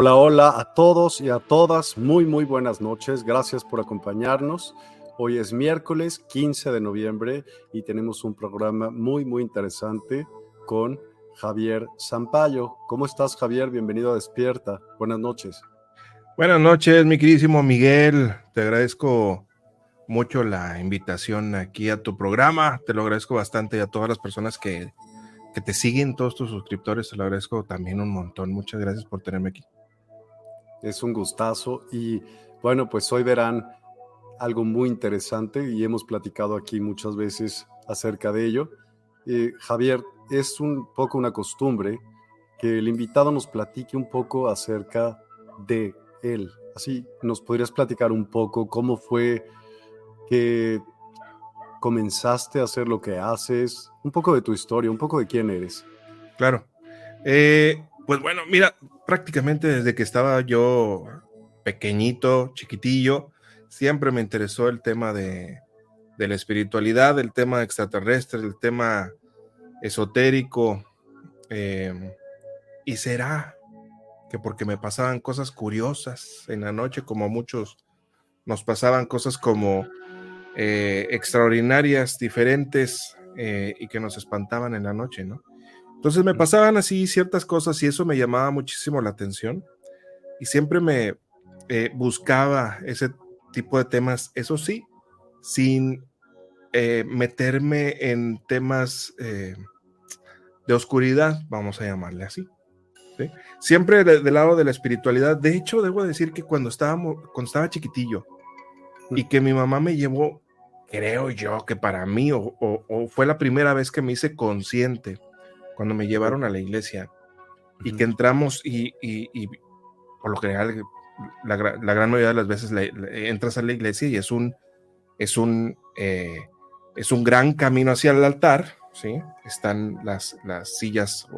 Hola, hola a todos y a todas. Muy, muy buenas noches. Gracias por acompañarnos. Hoy es miércoles 15 de noviembre y tenemos un programa muy, muy interesante con Javier Zampayo. ¿Cómo estás, Javier? Bienvenido a Despierta. Buenas noches. Buenas noches, mi queridísimo Miguel. Te agradezco mucho la invitación aquí a tu programa. Te lo agradezco bastante y a todas las personas que, que te siguen, todos tus suscriptores. Te lo agradezco también un montón. Muchas gracias por tenerme aquí. Es un gustazo y bueno, pues hoy verán algo muy interesante y hemos platicado aquí muchas veces acerca de ello. Eh, Javier, es un poco una costumbre que el invitado nos platique un poco acerca de él. Así, ¿nos podrías platicar un poco cómo fue que comenzaste a hacer lo que haces? Un poco de tu historia, un poco de quién eres. Claro. Eh, pues bueno, mira, prácticamente desde que estaba yo pequeñito, chiquitillo, siempre me interesó el tema de, la espiritualidad, el tema extraterrestre, el tema esotérico. Em, y será que porque me pasaban cosas curiosas en la noche, como muchos nos pasaban cosas como eh, extraordinarias, diferentes, eh, y que nos espantaban en la noche, ¿no? Entonces me pasaban así ciertas cosas y eso me llamaba muchísimo la atención y siempre me eh, buscaba ese tipo de temas, eso sí, sin eh, meterme en temas eh, de oscuridad, vamos a llamarle así. Siempre del lado de la espiritualidad. De hecho, debo decir que cuando, estábamos, cuando estaba chiquitillo y que mi mamá me llevó, creo yo que para mí, o fue la primera vez que me hice consciente cuando me llevaron a la iglesia y que entramos y, por lo general la, gran mayoría de las veces entras a la iglesia y es un es un eh, es un gran camino hacia el altar, ¿sí? Están las, las sillas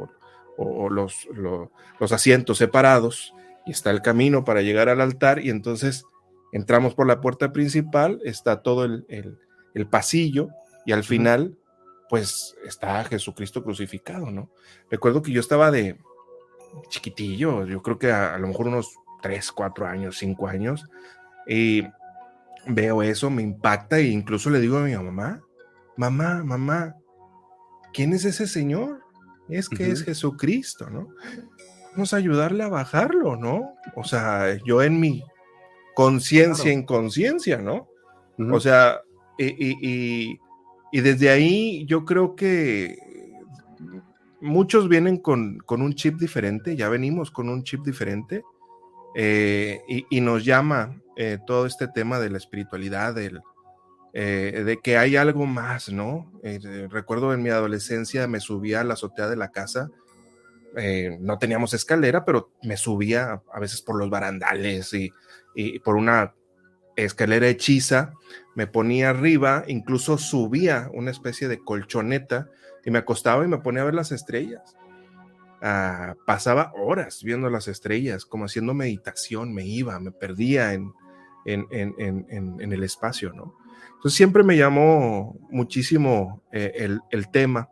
o, los, los, asientos separados y está el camino para llegar al altar y entonces entramos por la puerta principal, está todo el, el pasillo y al final pues está Jesucristo crucificado, ¿no? Recuerdo que yo estaba de chiquitillo, yo creo que a, lo mejor unos 3, 4 años, 5 años, y veo eso, me impacta e incluso le digo a mi mamá, mamá, mamá, ¿quién es ese señor? Es que es Jesucristo, ¿no? Vamos a ayudarle a bajarlo, ¿no? O sea, yo en mi conciencia, inconsciencia, ¿no? O sea, y, y, desde ahí yo creo que muchos vienen con, con, un chip diferente, ya venimos con un chip diferente, eh, y, nos llama eh, todo este tema de la espiritualidad, del, eh, de que hay algo más, ¿no? recuerdo en mi adolescencia me subía a la azotea de la casa, no teníamos escalera, pero me subía a veces por los barandales y, y por una escalera hechiza, me ponía arriba, incluso subía una especie de colchoneta y me acostaba y me ponía a ver las estrellas. Ah, pasaba horas viendo las estrellas, como haciendo meditación, me iba, me perdía en, en, el espacio, ¿no? Entonces siempre me llamó muchísimo eh, el, tema,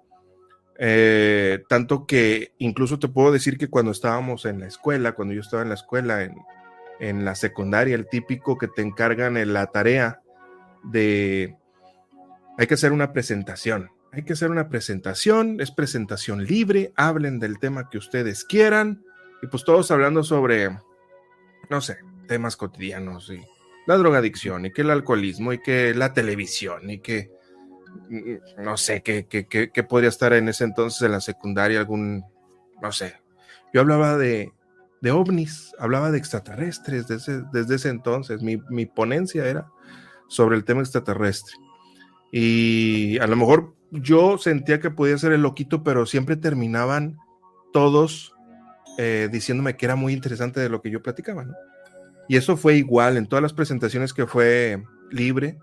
eh, tanto que incluso te puedo decir que cuando estábamos en la escuela, cuando yo estaba en la escuela, en, en la secundaria, el típico que te encargan en la tarea de, hay que hacer una presentación, hay que hacer una presentación, es presentación libre, hablen del tema que ustedes quieran y pues todos hablando sobre, no sé, temas cotidianos y la drogadicción y que el alcoholismo y que la televisión y que, mm, no sé, que, que, podría estar en ese entonces en la secundaria algún, no sé, yo hablaba de, de ovnis, hablaba de extraterrestres desde, desde ese entonces, mi, mi ponencia era sobre el tema extraterrestre. Y a lo mejor yo sentía que podía ser el loquito, pero siempre terminaban todos eh, diciéndome que era muy interesante de lo que yo platicaba. Y eso fue igual en todas las presentaciones que fue libre,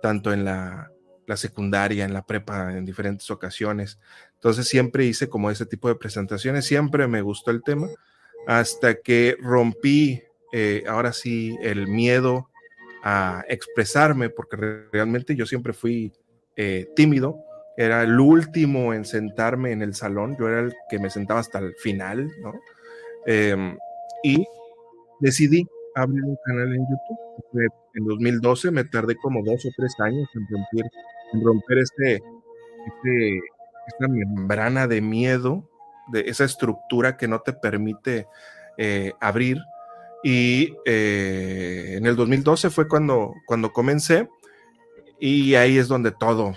tanto en la, la secundaria, en la prepa, en diferentes ocasiones. Entonces siempre hice como ese tipo de presentaciones, siempre me gustó el tema, hasta que rompí, eh, ahora sí, el miedo a expresarme, porque realmente yo siempre fui eh, tímido era el último en sentarme en el salón, yo era el que me sentaba hasta el final, ¿no? Em, y decidí abrir un canal en YouTube. En 2012 me tardé como dos o tres años en romper, en romper este, este, esta membrana de miedo, de esa estructura que no te permite eh, abrir. Y eh, en el 2012 fue cuando, cuando comencé y ahí es donde todo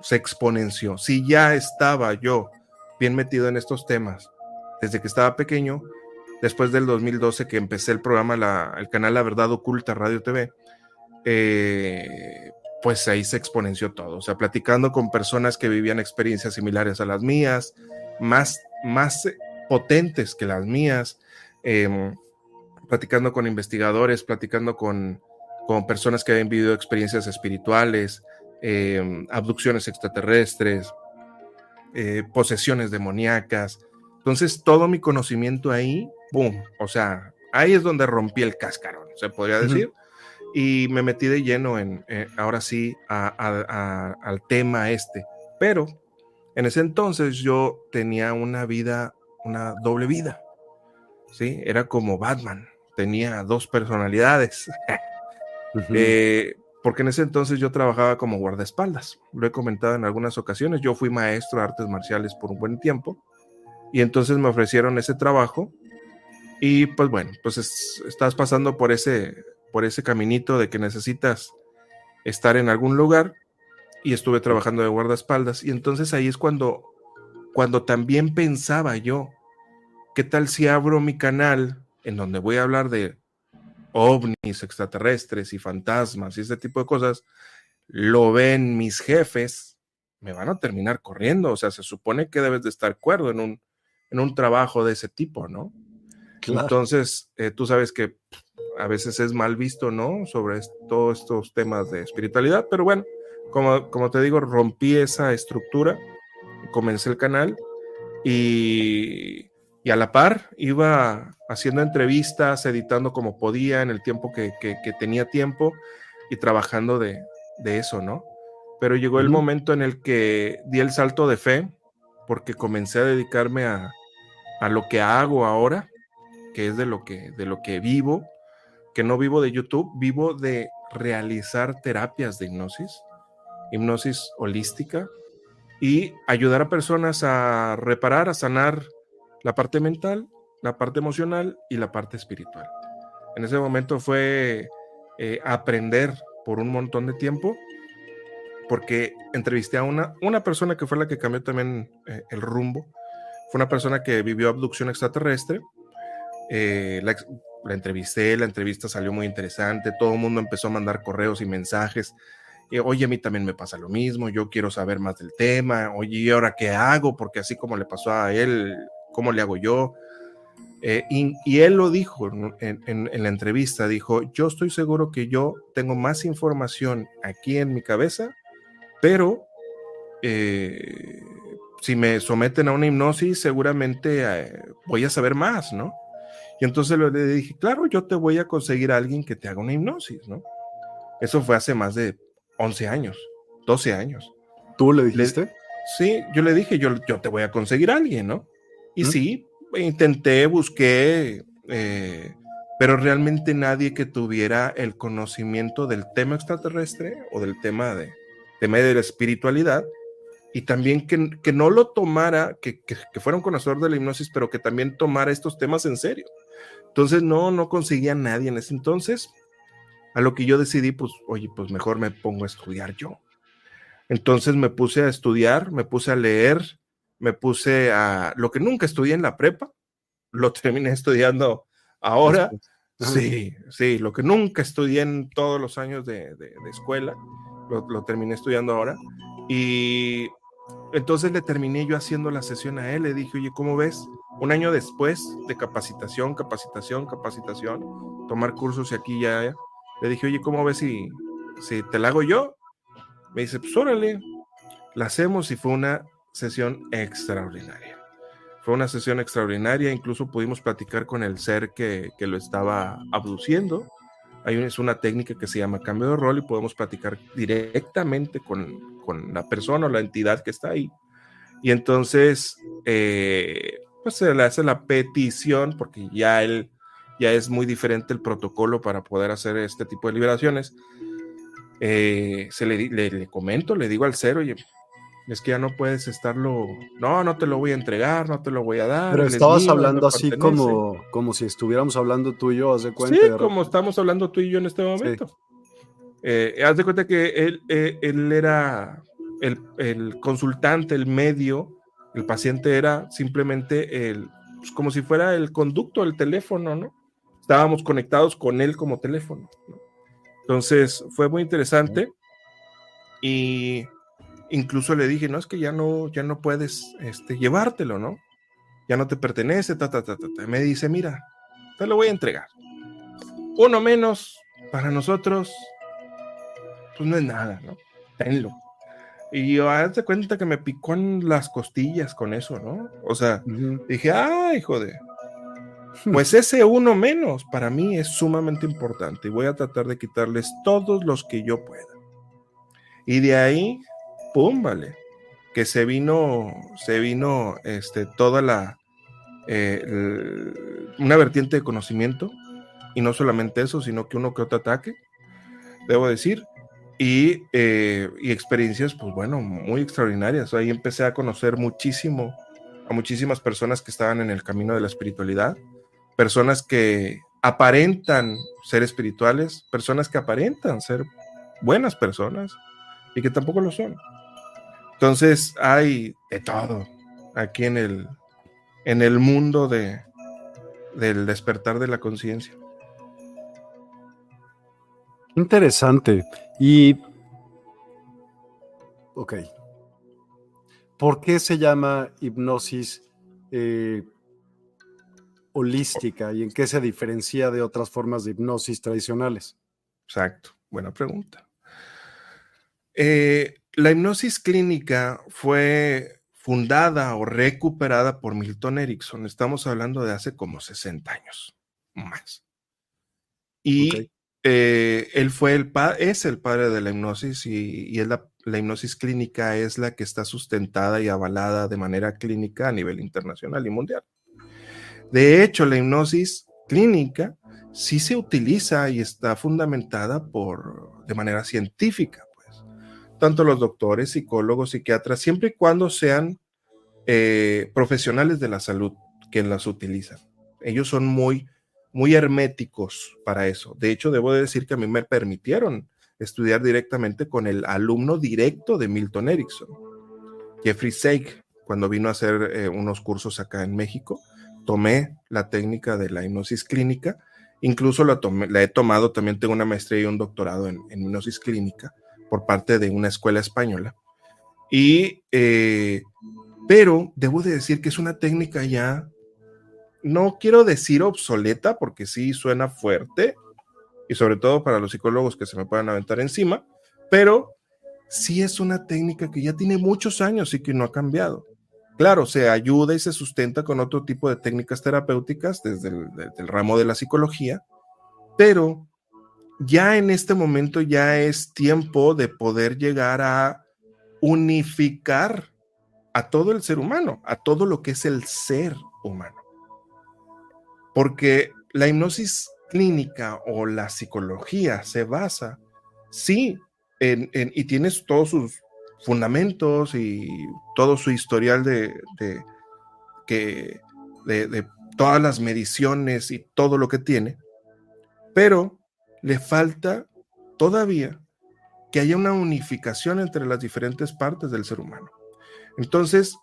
se exponenció. Si ya estaba yo bien metido en estos temas desde que estaba pequeño, después del 2012 que empecé el programa, el canal La Verdad Oculta Radio TV, eh, pues ahí se exponenció todo. O sea, platicando con personas que vivían experiencias similares a las mías, más, más potentes que las mías, em, platicando con investigadores, platicando con, con personas que habían vivido experiencias espirituales, Em, abducciones extraterrestres, eh, posesiones demoníacas. Entonces, todo mi conocimiento ahí, boom, o sea, ahí es donde rompí el cascarón, se podría decir. Y me metí de lleno en, eh, ahora sí, al tema este. Pero en ese entonces yo tenía una vida, una doble vida. ¿Sí? Era como Batman, tenía dos personalidades. porque en ese entonces yo trabajaba como guardaespaldas. Lo he comentado en algunas ocasiones. Yo fui maestro de artes marciales por un buen tiempo y entonces me ofrecieron ese trabajo y pues bueno, pues estás pasando por ese, por ese caminito de que necesitas estar en algún lugar y estuve trabajando de guardaespaldas y entonces ahí es cuando, cuando también pensaba yo, ¿qué tal si abro mi canal en donde voy a hablar de ovnis, extraterrestres y fantasmas y ese tipo de cosas, lo ven mis jefes, me van a terminar corriendo. O sea, se supone que debes de estar cuerdo en un, en un trabajo de ese tipo, ¿no? Entonces, eh, tú sabes que a veces es mal visto, ¿no? Sobre todos estos temas de espiritualidad, pero bueno, como, como te digo, rompí esa estructura, comencé el canal y y a la par iba haciendo entrevistas, editando como podía en el tiempo que, tenía tiempo y trabajando de, eso, ¿no? Pero llegó el momento en el que di el salto de fe porque comencé a dedicarme a, lo que hago ahora, que es de lo que, de lo que vivo, que no vivo de YouTube, vivo de realizar terapias de hipnosis, hipnosis holística y ayudar a personas a reparar, a sanar la parte mental, la parte emocional y la parte espiritual. En ese momento fue eh, aprender por un montón de tiempo porque entrevisté a una, una persona que fue la que cambió también eh, el rumbo. Fue una persona que vivió abducción extraterrestre. Eh, la, la, entrevisté, la entrevista salió muy interesante, todo el mundo empezó a mandar correos y mensajes. Oye, a mí también me pasa lo mismo, yo quiero saber más del tema, oye, ¿y ahora qué hago? Porque así como le pasó a él, ¿cómo le hago yo? Eh, y, él lo dijo en, la entrevista, dijo, yo estoy seguro que yo tengo más información aquí en mi cabeza, pero eh, si me someten a una hipnosis, seguramente eh, voy a saber más, ¿no? Y entonces le dije, claro, yo te voy a conseguir a alguien que te haga una hipnosis, ¿no? Eso fue hace más de 11 años, 12 años. ¿Tú le dijiste? sí, yo le dije, yo, yo te voy a conseguir a alguien, ¿no? Y sí, intenté, busqué, eh, pero realmente nadie que tuviera el conocimiento del tema extraterrestre o del tema de, tema de la espiritualidad y también que, que no lo tomara, que, que, que, fuera un conocedor de la hipnosis, pero que también tomara estos temas en serio. Entonces no, no conseguía nadie en ese entonces. A lo que yo decidí, pues, oye, pues mejor me pongo a estudiar yo. Entonces me puse a estudiar, me puse a leer, me puse a lo que nunca estudié en la prepa, lo terminé estudiando ahora. Sí, sí, lo que nunca estudié en todos los años de, escuela, lo, terminé estudiando ahora. Y entonces le terminé yo haciendo la sesión a él, le dije, oye, ¿cómo ves? Un año después de capacitación, capacitación, capacitación, tomar cursos y aquí ya, le dije, oye, ¿cómo ves si, si te la hago yo? Me dice, pues órale, la hacemos y fue una sesión extraordinaria. Fue una sesión extraordinaria, incluso pudimos platicar con el ser que, lo estaba abduciendo. Hay una, es una técnica que se llama cambio de rol y podemos platicar directamente con, la persona o la entidad que está ahí. Y entonces, eh, pues se le hace la petición, porque ya él, ya es muy diferente el protocolo para poder hacer este tipo de liberaciones. Eh, se le, le, le, comento, le digo al cero, oye, es que ya no puedes estarlo, no, no te lo voy a entregar, no te lo voy a dar. Pero estabas hablando así como, como si estuviéramos hablando tú y yo, haz de cuenta. Sí, como estamos hablando tú y yo en este momento. Eh, haz de cuenta que él, eh, él era el, el, consultante, el medio, el paciente era simplemente el, pues como si fuera el conducto del teléfono, ¿no? Estábamos conectados con él como teléfono. Entonces fue muy interesante y incluso le dije, no, es que ya no, ya no puedes este, llevártelo, ¿no? Ya no te pertenece, ta, ta, ta, ta, Me dice, mira, te lo voy a entregar. Uno menos para nosotros, pues no es nada, ¿no? Tenlo. Y yo, hazte cuenta que me picó en las costillas con eso, ¿no? O sea, dije, ay, joder. Pues ese uno menos para mí es sumamente importante y voy a tratar de quitarles todos los que yo pueda. Y de ahí pum, vale, que se vino, se vino este, toda la, eh, una vertiente de conocimiento, y no solamente eso, sino que uno que otro ataque, debo decir, y, eh, y, experiencias, pues bueno, muy extraordinarias. Ahí empecé a conocer muchísimo a muchísimas personas que estaban en el camino de la espiritualidad, personas que aparentan ser espirituales, personas que aparentan ser buenas personas y que tampoco lo son. Entonces hay de todo aquí en el, en el mundo de, del despertar de la conciencia. Interesante. Y, ok, ¿por qué se llama hipnosis eh, holística y en qué se diferencia de otras formas de hipnosis tradicionales? Exacto, buena pregunta. Eh, la hipnosis clínica fue fundada o recuperada por Milton Erickson. Estamos hablando de hace como 60 años más. Y eh, él fue el es el padre de la hipnosis y, es la, la, hipnosis clínica es la que está sustentada y avalada de manera clínica a nivel internacional y mundial. De hecho, la hipnosis clínica sí se utiliza y está fundamentada por, de manera científica tanto los doctores, psicólogos, psiquiatras, siempre y cuando sean eh, profesionales de la salud quien las utilizan. Ellos son muy, muy herméticos para eso. De hecho, debo decir que a mí me permitieron estudiar directamente con el alumno directo de Milton Erickson, Jeffrey Seig, cuando vino a hacer eh, unos cursos acá en México. Tomé la técnica de la hipnosis clínica, incluso la, he tomado, también tengo una maestría y un doctorado en, hipnosis clínica por parte de una escuela española. Y, eh, pero debo de decir que es una técnica ya, no quiero decir obsoleta, porque sí suena fuerte, y sobre todo para los psicólogos que se me puedan aventar encima, pero sí es una técnica que ya tiene muchos años y que no ha cambiado. Claro, se ayuda y se sustenta con otro tipo de técnicas terapéuticas desde el, ramo de la psicología, pero ya en este momento ya es tiempo de poder llegar a unificar a todo el ser humano, a todo lo que es el ser humano. Porque la hipnosis clínica o la psicología se basa, sí, en, y tienes todos sus fundamentos y todo su historial de, de, todas las mediciones y todo lo que tiene, pero le falta todavía que haya una unificación entre las diferentes partes del ser humano. Entonces,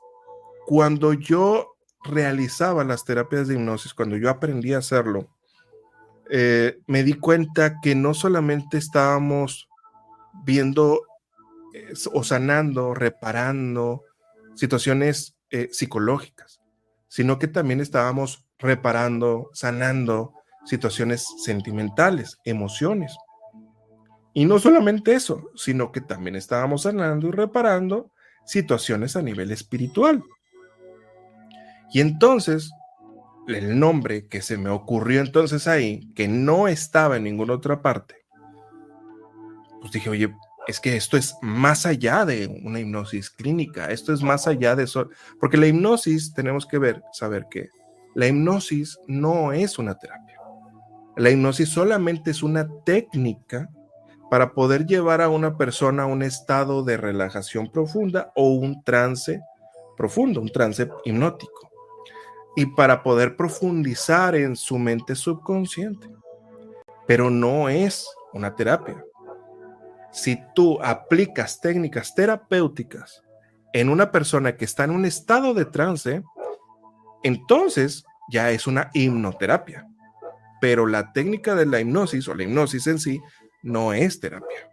cuando yo realizaba las terapias de hipnosis, cuando yo aprendí a hacerlo, eh, me di cuenta que no solamente estábamos viendo o sanando, reparando situaciones eh, psicológicas, sino que también estábamos reparando, sanando situaciones sentimentales, emociones. Y no solamente eso, sino que también estábamos sanando y reparando situaciones a nivel espiritual. Y entonces, el nombre que se me ocurrió entonces ahí, que no estaba en ninguna otra parte, pues dije, oye, es que esto es más allá de una hipnosis clínica, esto es más allá de eso, porque la hipnosis tenemos que ver, saber que la hipnosis no es una terapia. La hipnosis solamente es una técnica para poder llevar a una persona a un estado de relajación profunda o un trance profundo, un trance hipnótico. Y para poder profundizar en su mente subconsciente. Pero no es una terapia si tú aplicas técnicas terapéuticas en una persona que está en un estado de trance, entonces ya es una hipnoterapia. Pero la técnica de la hipnosis o la hipnosis en sí no es terapia.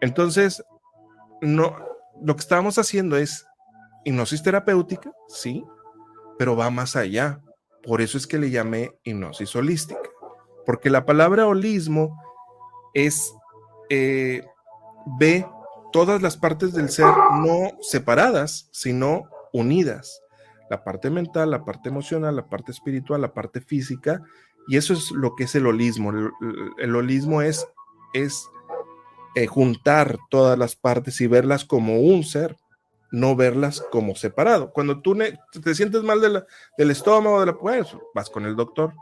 Entonces, no, lo que estamos haciendo es hipnosis terapéutica, sí, pero va más allá. Por eso es que le llamé hipnosis holística, porque la palabra holismo es eh, ve todas las partes del ser no separadas, sino unidas. La parte mental, la parte emocional, la parte espiritual, la parte física. Y eso es lo que es el holismo. El, holismo es, es eh, juntar todas las partes y verlas como un ser, no verlas como separado. Cuando tú te sientes mal del estómago, de la, pues vas con el doctor.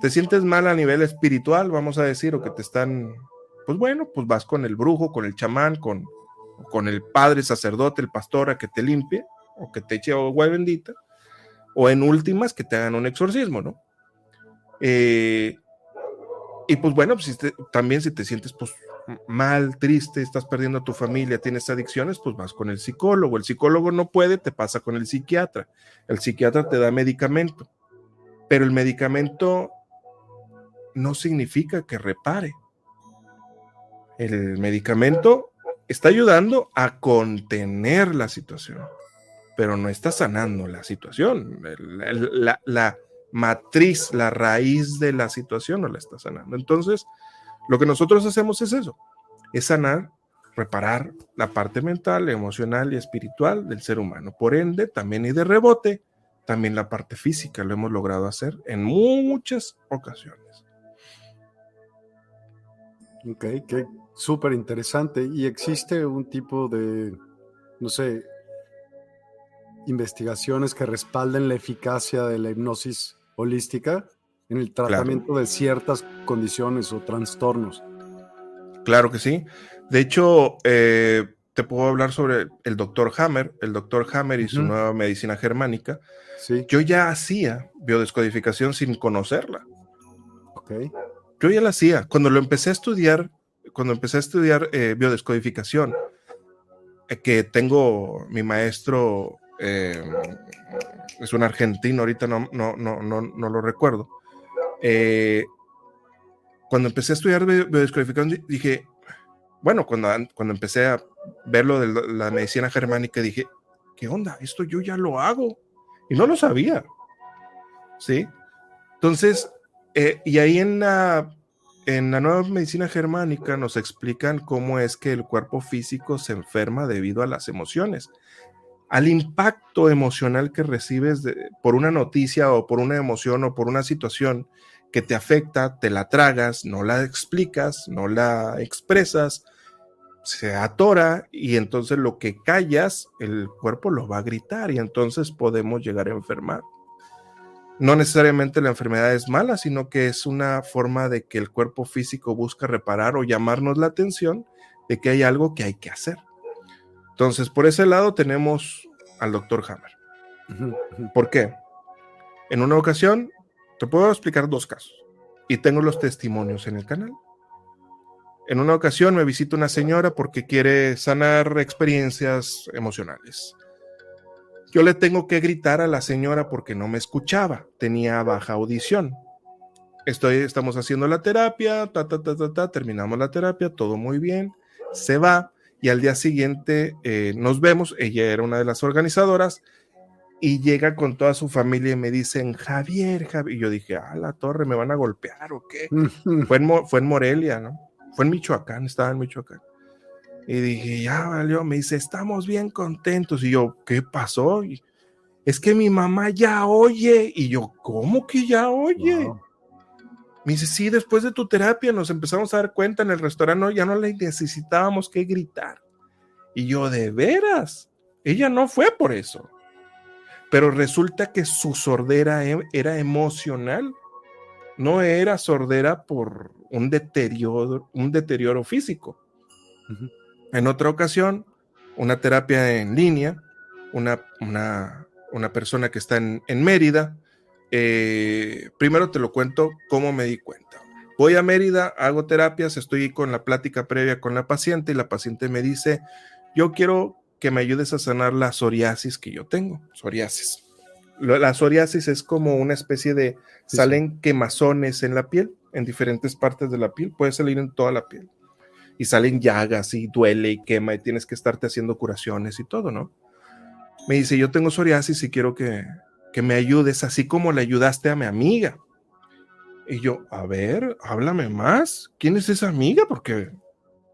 Te sientes mal a nivel espiritual, vamos a decir, o que te están pues bueno, pues vas con el brujo, con el chamán, con, con el padre sacerdote, el pastor a que te limpie o que te eche agua bendita, o en últimas que te hagan un exorcismo, ¿no? Eh, y pues bueno, pues también si te sientes pues mal, triste, estás perdiendo a tu familia, tienes adicciones, pues vas con el psicólogo. El psicólogo no puede, te pasa con el psiquiatra. El psiquiatra te da medicamento, pero el medicamento no significa que repare el medicamento está ayudando a contener la situación, pero no está sanando la situación. La, matriz, la raíz de la situación no la está sanando. Entonces, lo que nosotros hacemos es eso, es sanar, reparar la parte mental, emocional y espiritual del ser humano. Por ende, también y de rebote, también la parte física lo hemos logrado hacer en muchas ocasiones. Ok, qué, Súper interesante. ¿Y existe un tipo de, no sé, investigaciones que respalden la eficacia de la hipnosis holística en el tratamiento de ciertas condiciones o trastornos? Claro que sí. De hecho, eh, te puedo hablar sobre el doctor Hammer, el doctor Hammer y su nueva medicina germánica. Sí. Yo ya hacía biodescodificación sin conocerla. Ok. Yo ya la hacía. Cuando lo empecé a estudiar, cuando empecé a estudiar eh, biodescodificación, eh, que tengo mi maestro, eh, es un argentino, ahorita no, no, no, no, no lo recuerdo. cuando empecé a estudiar biodescodificación, dije, bueno, cuando, cuando empecé a ver lo de la medicina germánica, dije, ¿qué onda? Esto yo ya lo hago. Y no lo sabía. ¿Sí? Entonces, y ahí en la en la nueva medicina germánica nos explican cómo es que el cuerpo físico se enferma debido a las emociones, al impacto emocional que recibes por una noticia o por una emoción o por una situación que te afecta, te la tragas, no la explicas, no la expresas, se atora y entonces lo que callas, el cuerpo lo va a gritar y entonces podemos llegar a enfermar no necesariamente la enfermedad es mala, sino que es una forma de que el cuerpo físico busca reparar o llamarnos la atención de que hay algo que hay que hacer. Entonces, por ese lado tenemos al doctor Hammer. ¿Por qué? En una ocasión, te puedo explicar dos casos y tengo los testimonios en el canal. En una ocasión me visita una señora porque quiere sanar experiencias emocionales. Yo le tengo que gritar a la señora porque no me escuchaba, tenía baja audición. Estoy, estamos haciendo la terapia, ta, ta, ta, ta, terminamos la terapia, todo muy bien, se va y al día siguiente eh, nos vemos, ella era una de las organizadoras y llega con toda su familia y me dicen, Javier, Javier, y yo dije, ah, la torre, me van a golpear o qué. fue, en, fue en Morelia, ¿no? Fue en Michoacán, estaba en Michoacán. Y dije, ya valió, me dice, estamos bien contentos. Y yo, ¿qué pasó? es que mi mamá ya oye. Y yo, ¿cómo que ya oye? Me dice, sí, después de tu terapia nos empezamos a dar cuenta en el restaurante, ya no le necesitábamos que gritar. Y yo, de veras, ella no fue por eso. Pero resulta que su sordera e, era emocional, no era sordera por un deterioro, un deterioro físico. En otra ocasión, una terapia en línea, una, una, persona que está en, Mérida. Eh, primero te lo cuento cómo me di cuenta. Voy a Mérida, hago terapias, estoy con la plática previa con la paciente y la paciente me dice, yo quiero que me ayudes a sanar la psoriasis que yo tengo, psoriasis. La psoriasis es como una especie de, salen quemazones en la piel, en diferentes partes de la piel, puede salir en toda la piel y salen llagas y duele y quema y tienes que estarte haciendo curaciones y todo, ¿no? Me dice, yo tengo psoriasis y quiero que, que me ayudes así como le ayudaste a mi amiga. Y yo, a ver, háblame más. ¿Quién es esa amiga? Porque,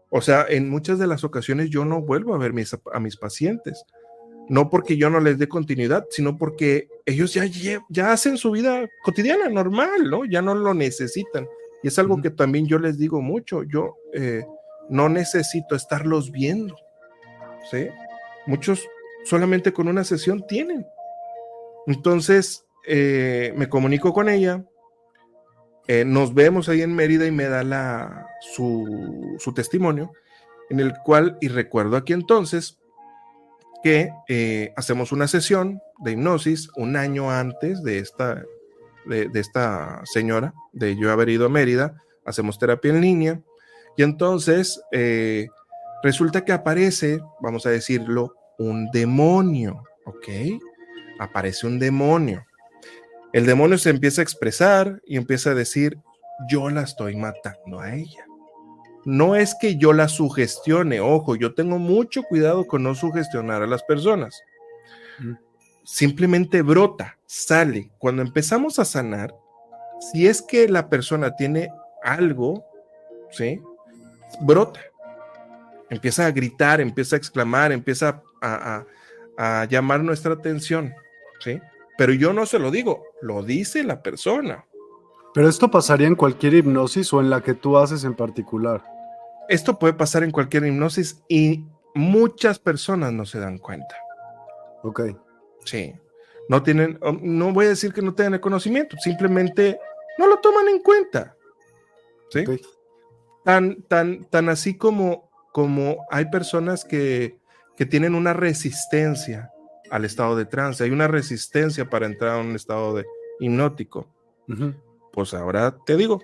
o sea, en muchas de las ocasiones yo no vuelvo a ver mis, a mis pacientes. No porque yo no les dé continuidad, sino porque ellos ya, ya hacen su vida cotidiana, normal, ¿no? Ya no lo necesitan. Y es algo que también yo les digo mucho. Yo, eh, no necesito estarlos viendo. ¿sí? Muchos solamente con una sesión tienen. Entonces, eh, me comunico con ella, eh, nos vemos ahí en Mérida y me da la, su, testimonio, en el cual, y recuerdo aquí entonces, que eh, hacemos una sesión de hipnosis un año antes de esta, de, de esta señora, de yo haber ido a Mérida, hacemos terapia en línea, y entonces eh, resulta que aparece, vamos a decirlo, un demonio, ¿ok? Aparece un demonio. El demonio se empieza a expresar y empieza a decir, yo la estoy matando a ella. No es que yo la sugestione, ojo, yo tengo mucho cuidado con no sugestionar a las personas. Mm. Simplemente brota, sale. Cuando empezamos a sanar, si es que la persona tiene algo, ¿sí? Brota. Empieza a gritar, empieza a exclamar, empieza a, llamar nuestra atención, ¿sí? Pero yo no se lo digo, lo dice la persona. Pero esto pasaría en cualquier hipnosis o en la que tú haces en particular. Esto puede pasar en cualquier hipnosis y muchas personas no se dan cuenta. Ok. Sí. No tienen, no voy a decir que no tengan el conocimiento, simplemente no lo toman en cuenta. ¿Sí? Tan, tan, tan así como, como hay personas que, que tienen una resistencia al estado de trance, hay una resistencia para entrar a un estado de hipnótico. Pues ahora te digo,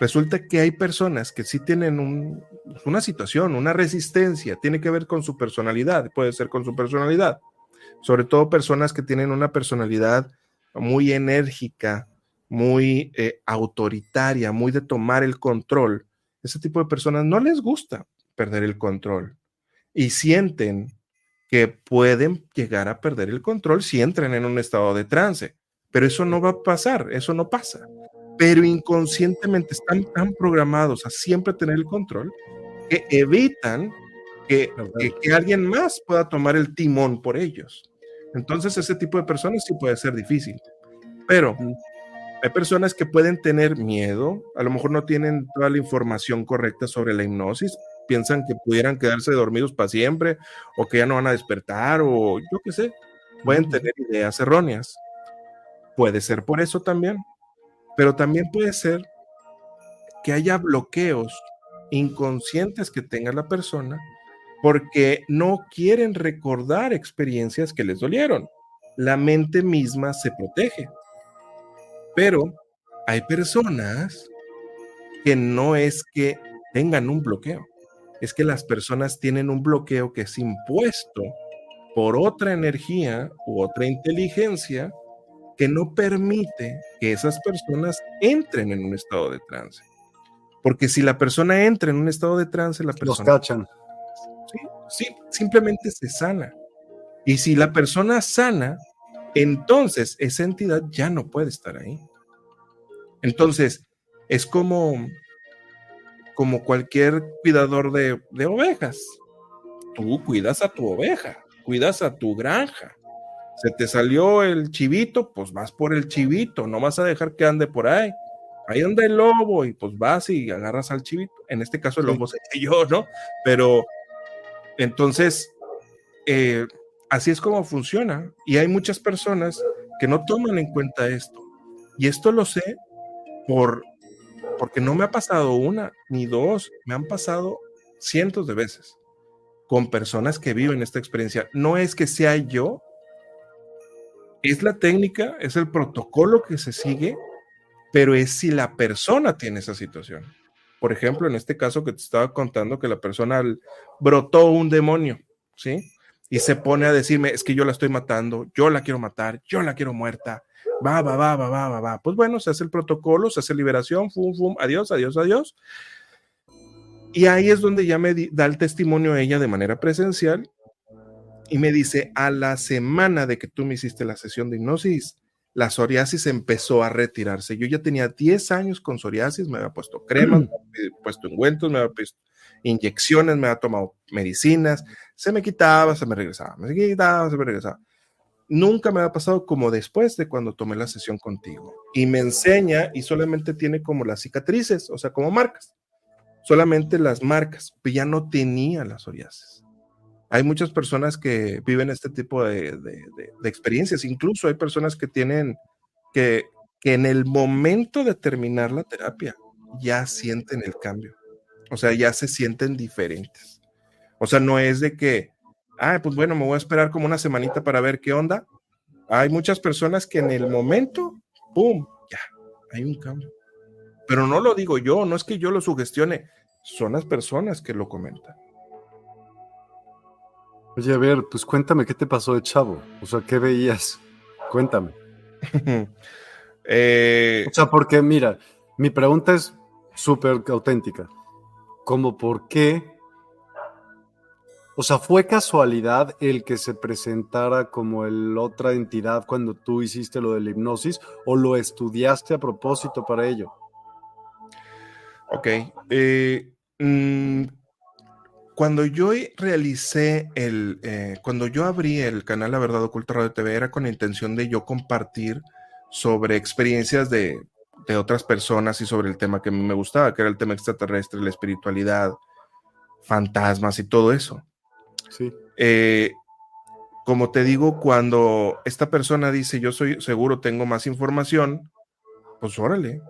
resulta que hay personas que sí tienen una situación, una resistencia, tiene que ver con su personalidad, puede ser con su personalidad, sobre todo personas que tienen una personalidad muy enérgica, muy eh, autoritaria, muy de tomar el control. Ese tipo de personas no les gusta perder el control y sienten que pueden llegar a perder el control si entran en un estado de trance. Pero eso no va a pasar, eso no pasa pero inconscientemente están tan programados a siempre tener el control que evitan que, que, alguien más pueda tomar el timón por ellos. Entonces ese tipo de personas sí puede ser difícil, pero hay personas que pueden tener miedo, a lo mejor no tienen toda la información correcta sobre la hipnosis, piensan que pudieran quedarse dormidos para siempre o que ya no van a despertar o yo qué sé, pueden tener ideas erróneas. Puede ser por eso también, pero también puede ser que haya bloqueos inconscientes que tenga la persona porque no quieren recordar experiencias que les dolieron. La mente misma se protege. Pero hay personas que no es que tengan un bloqueo, es que las personas tienen un bloqueo que es impuesto por otra energía u otra inteligencia que no permite que esas personas entren en un estado de trance. Porque si la persona entra en un estado de trance, la persona... Los cachan. Sí, sí, simplemente se sana. Y si la persona sana, entonces esa entidad ya no puede estar ahí. Entonces, es como, como cualquier cuidador de, de ovejas. Tú cuidas a tu oveja, cuidas a tu granja, se te salió el chivito, pues vas por el chivito, no vas a dejar que ande por ahí. Ahí anda el lobo y pues vas y agarras al chivito. En este caso el lobo se yo, ¿no? Pero entonces, eh, así es como funciona. Y hay muchas personas que no toman en cuenta esto. Y esto lo sé por, porque no me ha pasado una ni dos, me han pasado cientos de veces con personas que viven esta experiencia. No es que sea yo es la técnica, es el protocolo que se sigue, pero es si la persona tiene esa situación. Por ejemplo, en este caso que te estaba contando que la persona brotó un demonio, ¿sí? Y se pone a decirme, es que yo la estoy matando, yo la quiero matar, yo la quiero muerta, va, va, va, va, va, va, va. Pues bueno, se hace el protocolo, se hace liberación, fum, fum, adiós, adiós, adiós. Y ahí es donde ya me da el testimonio ella de manera presencial y me dice, a la semana de que tú me hiciste la sesión de hipnosis, la psoriasis empezó a retirarse. Yo ya tenía 10 años con psoriasis, me había puesto cremas, me había puesto ungüentos, me había puesto inyecciones, me había tomado medicinas, se me quitaba, se me regresaba, me quitaba, se me regresaba. Nunca me había pasado como después de cuando tomé la sesión contigo. Y me enseña y solamente tiene como las cicatrices, o sea, como marcas. Solamente las marcas, pero ya no tenía la psoriasis. Hay muchas personas que viven este tipo de, experiencias, incluso hay personas que tienen que, que en el momento de terminar la terapia ya sienten el cambio, o sea, ya se sienten diferentes. O sea, no es de que, ah, pues bueno, me voy a esperar como una semanita para ver qué onda. Hay muchas personas que en el momento, ¡pum! Ya, hay un cambio. Pero no lo digo yo, no es que yo lo sugestione, son las personas que lo comentan. Oye, a ver, pues cuéntame qué te pasó de chavo. O sea, ¿qué veías? Cuéntame. Eh, o sea, porque mira, mi pregunta es súper auténtica. ¿Cómo por qué? O sea, ¿fue casualidad el que se presentara como el otra entidad cuando tú hiciste lo de la hipnosis o lo estudiaste a propósito para ello? Ok. Eh, mm, cuando yo realicé el, eh, cuando yo abrí el canal La Verdad Oculta Radio TV, era con la intención de yo compartir sobre experiencias de, otras personas y sobre el tema que a mí me gustaba, que era el tema extraterrestre, la espiritualidad, fantasmas y todo eso. Sí. Eh, como te digo, cuando esta persona dice yo soy seguro, tengo más información, pues órale,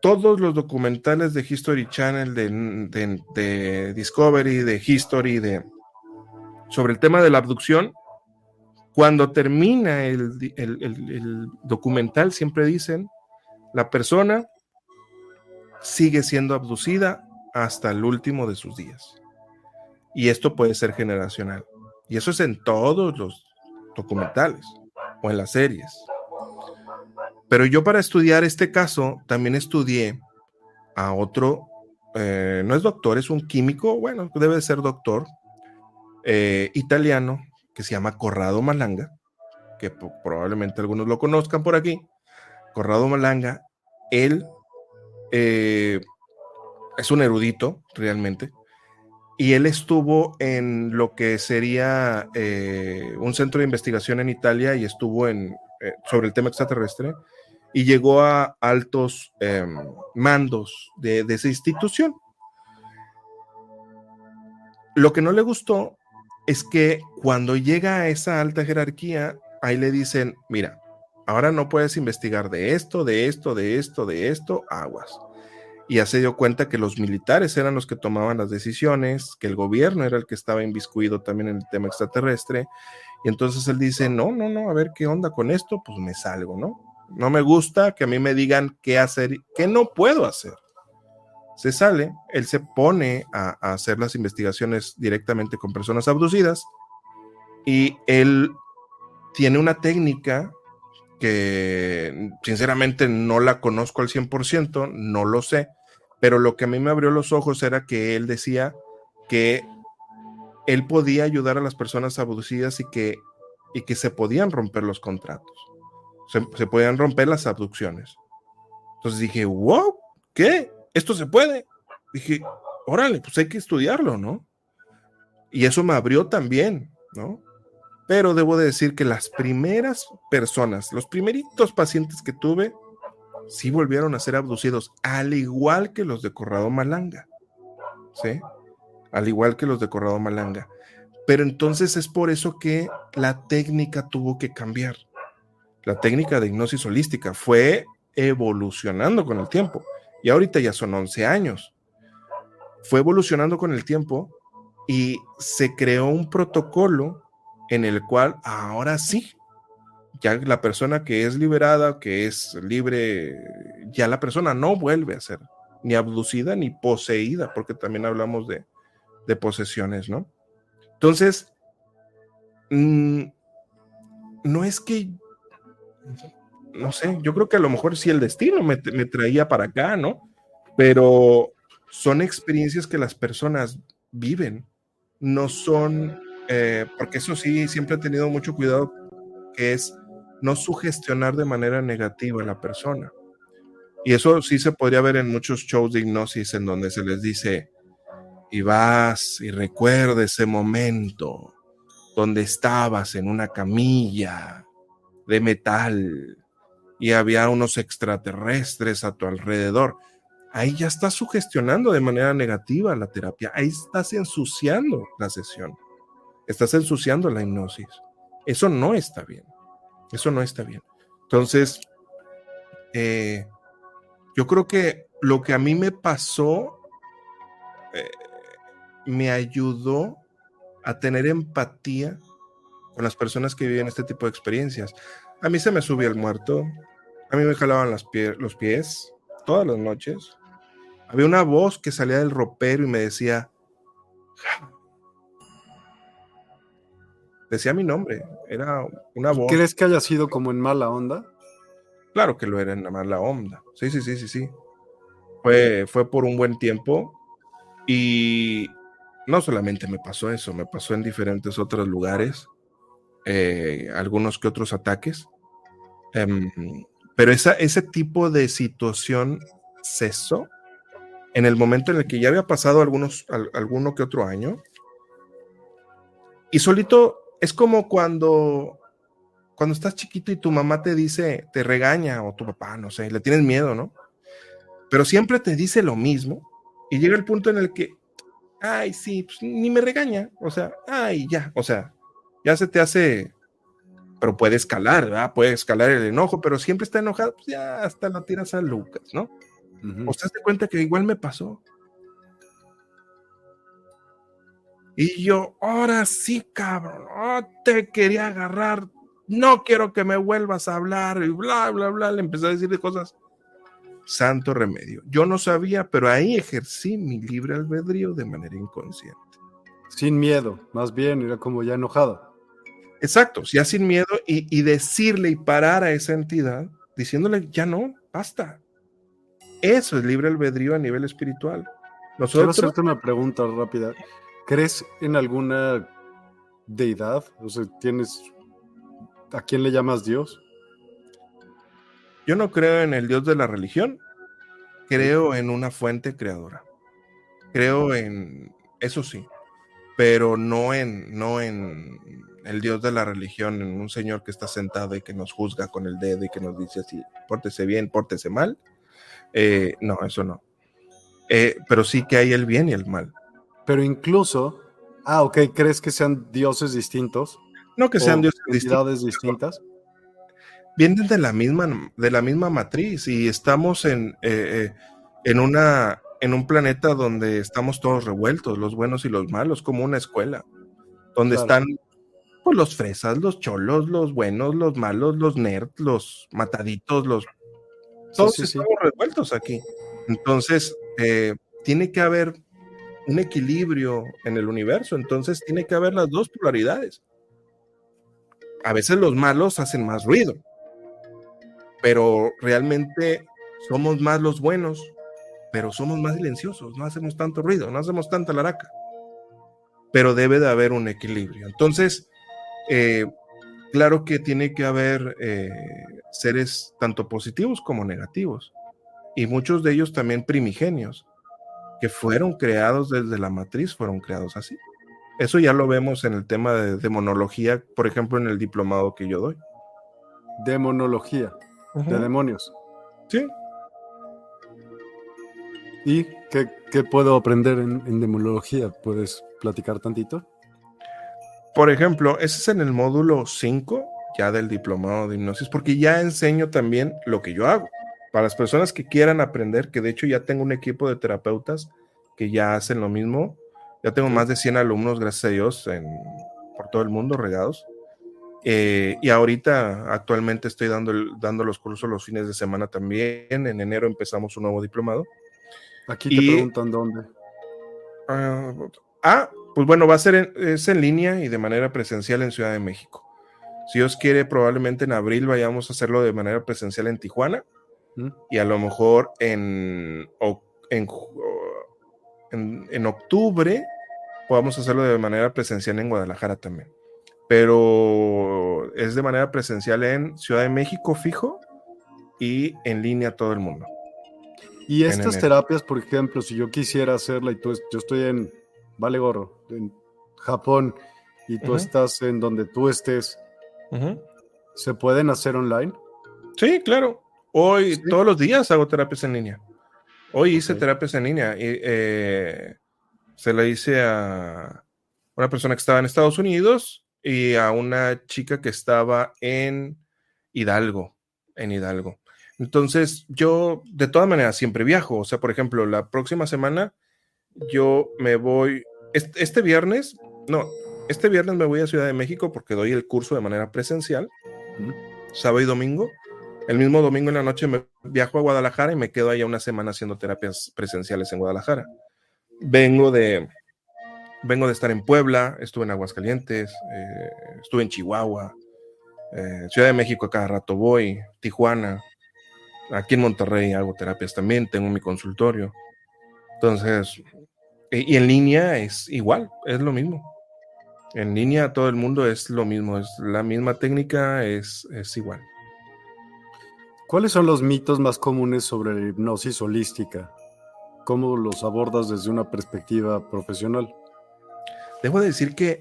todos los documentales de History Channel, de, Discovery, de History, de, sobre el tema de la abducción, cuando termina el, el, documental, siempre dicen, la persona sigue siendo abducida hasta el último de sus días. Y esto puede ser generacional. Y eso es en todos los documentales o en las series. Pero yo para estudiar este caso también estudié a otro, eh, no es doctor, es un químico, bueno, debe ser doctor, eh, italiano, que se llama Corrado Malanga, que probablemente algunos lo conozcan por aquí. Corrado Malanga, él eh, es un erudito realmente, y él estuvo en lo que sería eh, un centro de investigación en Italia y estuvo en, eh, sobre el tema extraterrestre y llegó a altos em, mandos de, de, esa institución. Lo que no le gustó es que cuando llega a esa alta jerarquía, ahí le dicen, mira, ahora no puedes investigar de esto, de esto, de esto, de esto, aguas y ya se dio cuenta que los militares eran los que tomaban las decisiones, que el gobierno era el que estaba inviscuido también en el tema extraterrestre. Y entonces él dice, no, no, no, a ver qué onda con esto, pues me salgo, ¿no? No me gusta que a mí me digan qué hacer, qué no puedo hacer. Se sale, él se pone a, a hacer las investigaciones directamente con personas abducidas y él tiene una técnica que sinceramente no la conozco al 100%, no lo sé, pero lo que a mí me abrió los ojos era que él decía que él podía ayudar a las personas abducidas y que, y que se podían romper los contratos, se, se podían romper las abducciones. Entonces dije, wow, ¿qué? ¿Esto se puede? Dije, órale, pues hay que estudiarlo, ¿no? Y eso me abrió también, ¿no? Pero debo de decir que las primeras personas, los primeritos pacientes que tuve, sí volvieron a ser abducidos, al igual que los de Corrado Malanga. ¿Sí? Al igual que los de Corrado Malanga. Pero entonces es por eso que la técnica tuvo que cambiar. La técnica de hipnosis holística fue evolucionando con el tiempo. Y ahorita ya son 11 años. Fue evolucionando con el tiempo y se creó un protocolo en el cual ahora sí ya la persona que es liberada, que es libre, ya la persona no vuelve a ser ni abducida ni poseída, porque también hablamos de, posesiones, ¿no? Entonces, mm, no es que, no sé, yo creo que a lo mejor sí el destino me, me traía para acá, ¿no? Pero son experiencias que las personas viven, no son, eh, porque eso sí, siempre he tenido mucho cuidado, que es no sugestionar de manera negativa a la persona. Y eso sí se podría ver en muchos shows de hipnosis en donde se les dice, y vas y recuerda ese momento donde estabas en una camilla de metal y había unos extraterrestres a tu alrededor. Ahí ya estás sugestionando de manera negativa la terapia. Ahí estás ensuciando la sesión. Estás ensuciando la hipnosis. Eso no está bien. Eso no está bien. Entonces, eh, yo creo que lo que a mí me pasó eh, me ayudó a tener empatía con las personas que viven este tipo de experiencias. A mí se me subía el muerto, a mí me jalaban los pies todas las noches. Había una voz que salía del ropero y me decía, decía mi nombre, era una voz. ¿Crees que haya sido como en mala onda? Claro que lo era en mala onda. Sí, sí, sí, sí, sí. Fue, fue por un buen tiempo y no solamente me pasó eso, me pasó en diferentes otros lugares, eh, algunos que otros ataques. Em, pero esa, ese tipo de situación cesó en el momento en el que ya había pasado algunos, alguno que otro año. Y solito es como cuando, cuando estás chiquito y tu mamá te dice, te regaña, o tu papá, no sé, le tienes miedo, ¿no? Pero siempre te dice lo mismo y llega el punto en el que, ay, sí, pues ni me regaña, o sea, ay, ya, o sea, ya se te hace, pero puede escalar, ¿verdad? Puede escalar el enojo, pero siempre está enojado, pues ya hasta la tiras a Lucas, ¿no? O te das cuenta que igual me pasó. Y yo, ahora sí, cabrón, te quería agarrar, no quiero que me vuelvas a hablar, y bla, bla, bla, le empecé a decir de cosas. santo remedio. Yo no sabía, pero ahí ejercí mi libre albedrío de manera inconsciente. Sin miedo, más bien, era como ya enojado. Exacto, ya sin miedo y, decirle y parar a esa entidad diciéndole, ya no, basta. Eso es libre albedrío a nivel espiritual. Quiero hacerte una pregunta rápida. ¿Crees en alguna deidad? O sea, ¿tienes... ¿A quién le llamas Dios? Yo no creo en el Dios de la religión, creo en una fuente creadora. Creo en, eso sí, pero no en, no en el Dios de la religión, en un Señor que está sentado y que nos juzga con el dedo y que nos dice así, pórtese bien, pórtese mal. Eh, no, eso no. Eh, pero sí que hay el bien y el mal. Pero incluso, ah, ok, ¿crees que sean dioses distintos? No que sean dioses distintas vienen de la misma, de la misma matriz y estamos en, eh, eh, en, una, en un planeta donde estamos todos revueltos, los buenos y los malos, como una escuela, donde están pues, los fresas, los cholos, los buenos, los malos, los nerds, los mataditos, los... Todos estamos revueltos aquí. Entonces, eh, tiene que haber un equilibrio en el universo, entonces tiene que haber las dos polaridades. A veces los malos hacen más ruido, pero realmente somos más los buenos, pero somos más silenciosos, no hacemos tanto ruido, no hacemos tanta laraca. Pero debe de haber un equilibrio. Entonces, eh, claro que tiene que haber eh, seres tanto positivos como negativos, y muchos de ellos también primigenios, que fueron creados desde la matriz, fueron creados así. Eso ya lo vemos en el tema de demonología, por ejemplo, en el diplomado que yo doy. Demonología de demonios. Sí. ¿Y qué, puedo aprender en, demonología? ¿Puedes platicar tantito? Por ejemplo, ese es en el módulo 5 ya del diplomado de hipnosis, porque ya enseño también lo que yo hago. Para las personas que quieran aprender, que de hecho ya tengo un equipo de terapeutas que ya hacen lo mismo. Ya tengo más de 100 alumnos, gracias a Dios, en, por todo el mundo regados. Eh, y ahorita actualmente estoy dando, dando los cursos los fines de semana también. En enero empezamos un nuevo diplomado. Aquí te preguntan dónde. Ah, ah, pues bueno, va a ser en, es en línea y de manera presencial en Ciudad de México. Si Dios quiere, probablemente en abril vayamos a hacerlo de manera presencial en Tijuana ¿Mm? y a lo mejor en, en, en octubre podamos hacerlo de manera presencial en Guadalajara también pero es de manera presencial en Ciudad de México fijo y en línea todo el mundo. Y estas terapias, por ejemplo, si yo quisiera hacerla y tú, yo estoy en, vale gorro, en Japón y tú estás en donde tú estés, ¿se pueden hacer online? Sí, claro. Hoy, todos los días hago terapias en línea. Hoy hice terapias en línea y eh, se la hice a una persona que estaba en Estados Unidos y a una chica que estaba en Hidalgo, en Hidalgo. Entonces, yo de todas maneras siempre viajo. O sea, por ejemplo, la próxima semana yo me voy, este, viernes, no, este viernes me voy a Ciudad de México porque doy el curso de manera presencial, sábado y domingo. El mismo domingo en la noche me viajo a Guadalajara y me quedo allá una semana haciendo terapias presenciales en Guadalajara. Vengo de, vengo de estar en Puebla, estuve en Aguascalientes, eh, estuve en Chihuahua, eh, Ciudad de México cada rato voy, Tijuana, aquí en Monterrey hago terapias también, tengo mi consultorio. Entonces, y, en línea es igual, es lo mismo. En línea todo el mundo es lo mismo, es la misma técnica, es, es igual. ¿Cuáles son los mitos más comunes sobre la hipnosis holística? ¿Cómo los abordas desde una perspectiva profesional? Debo decir que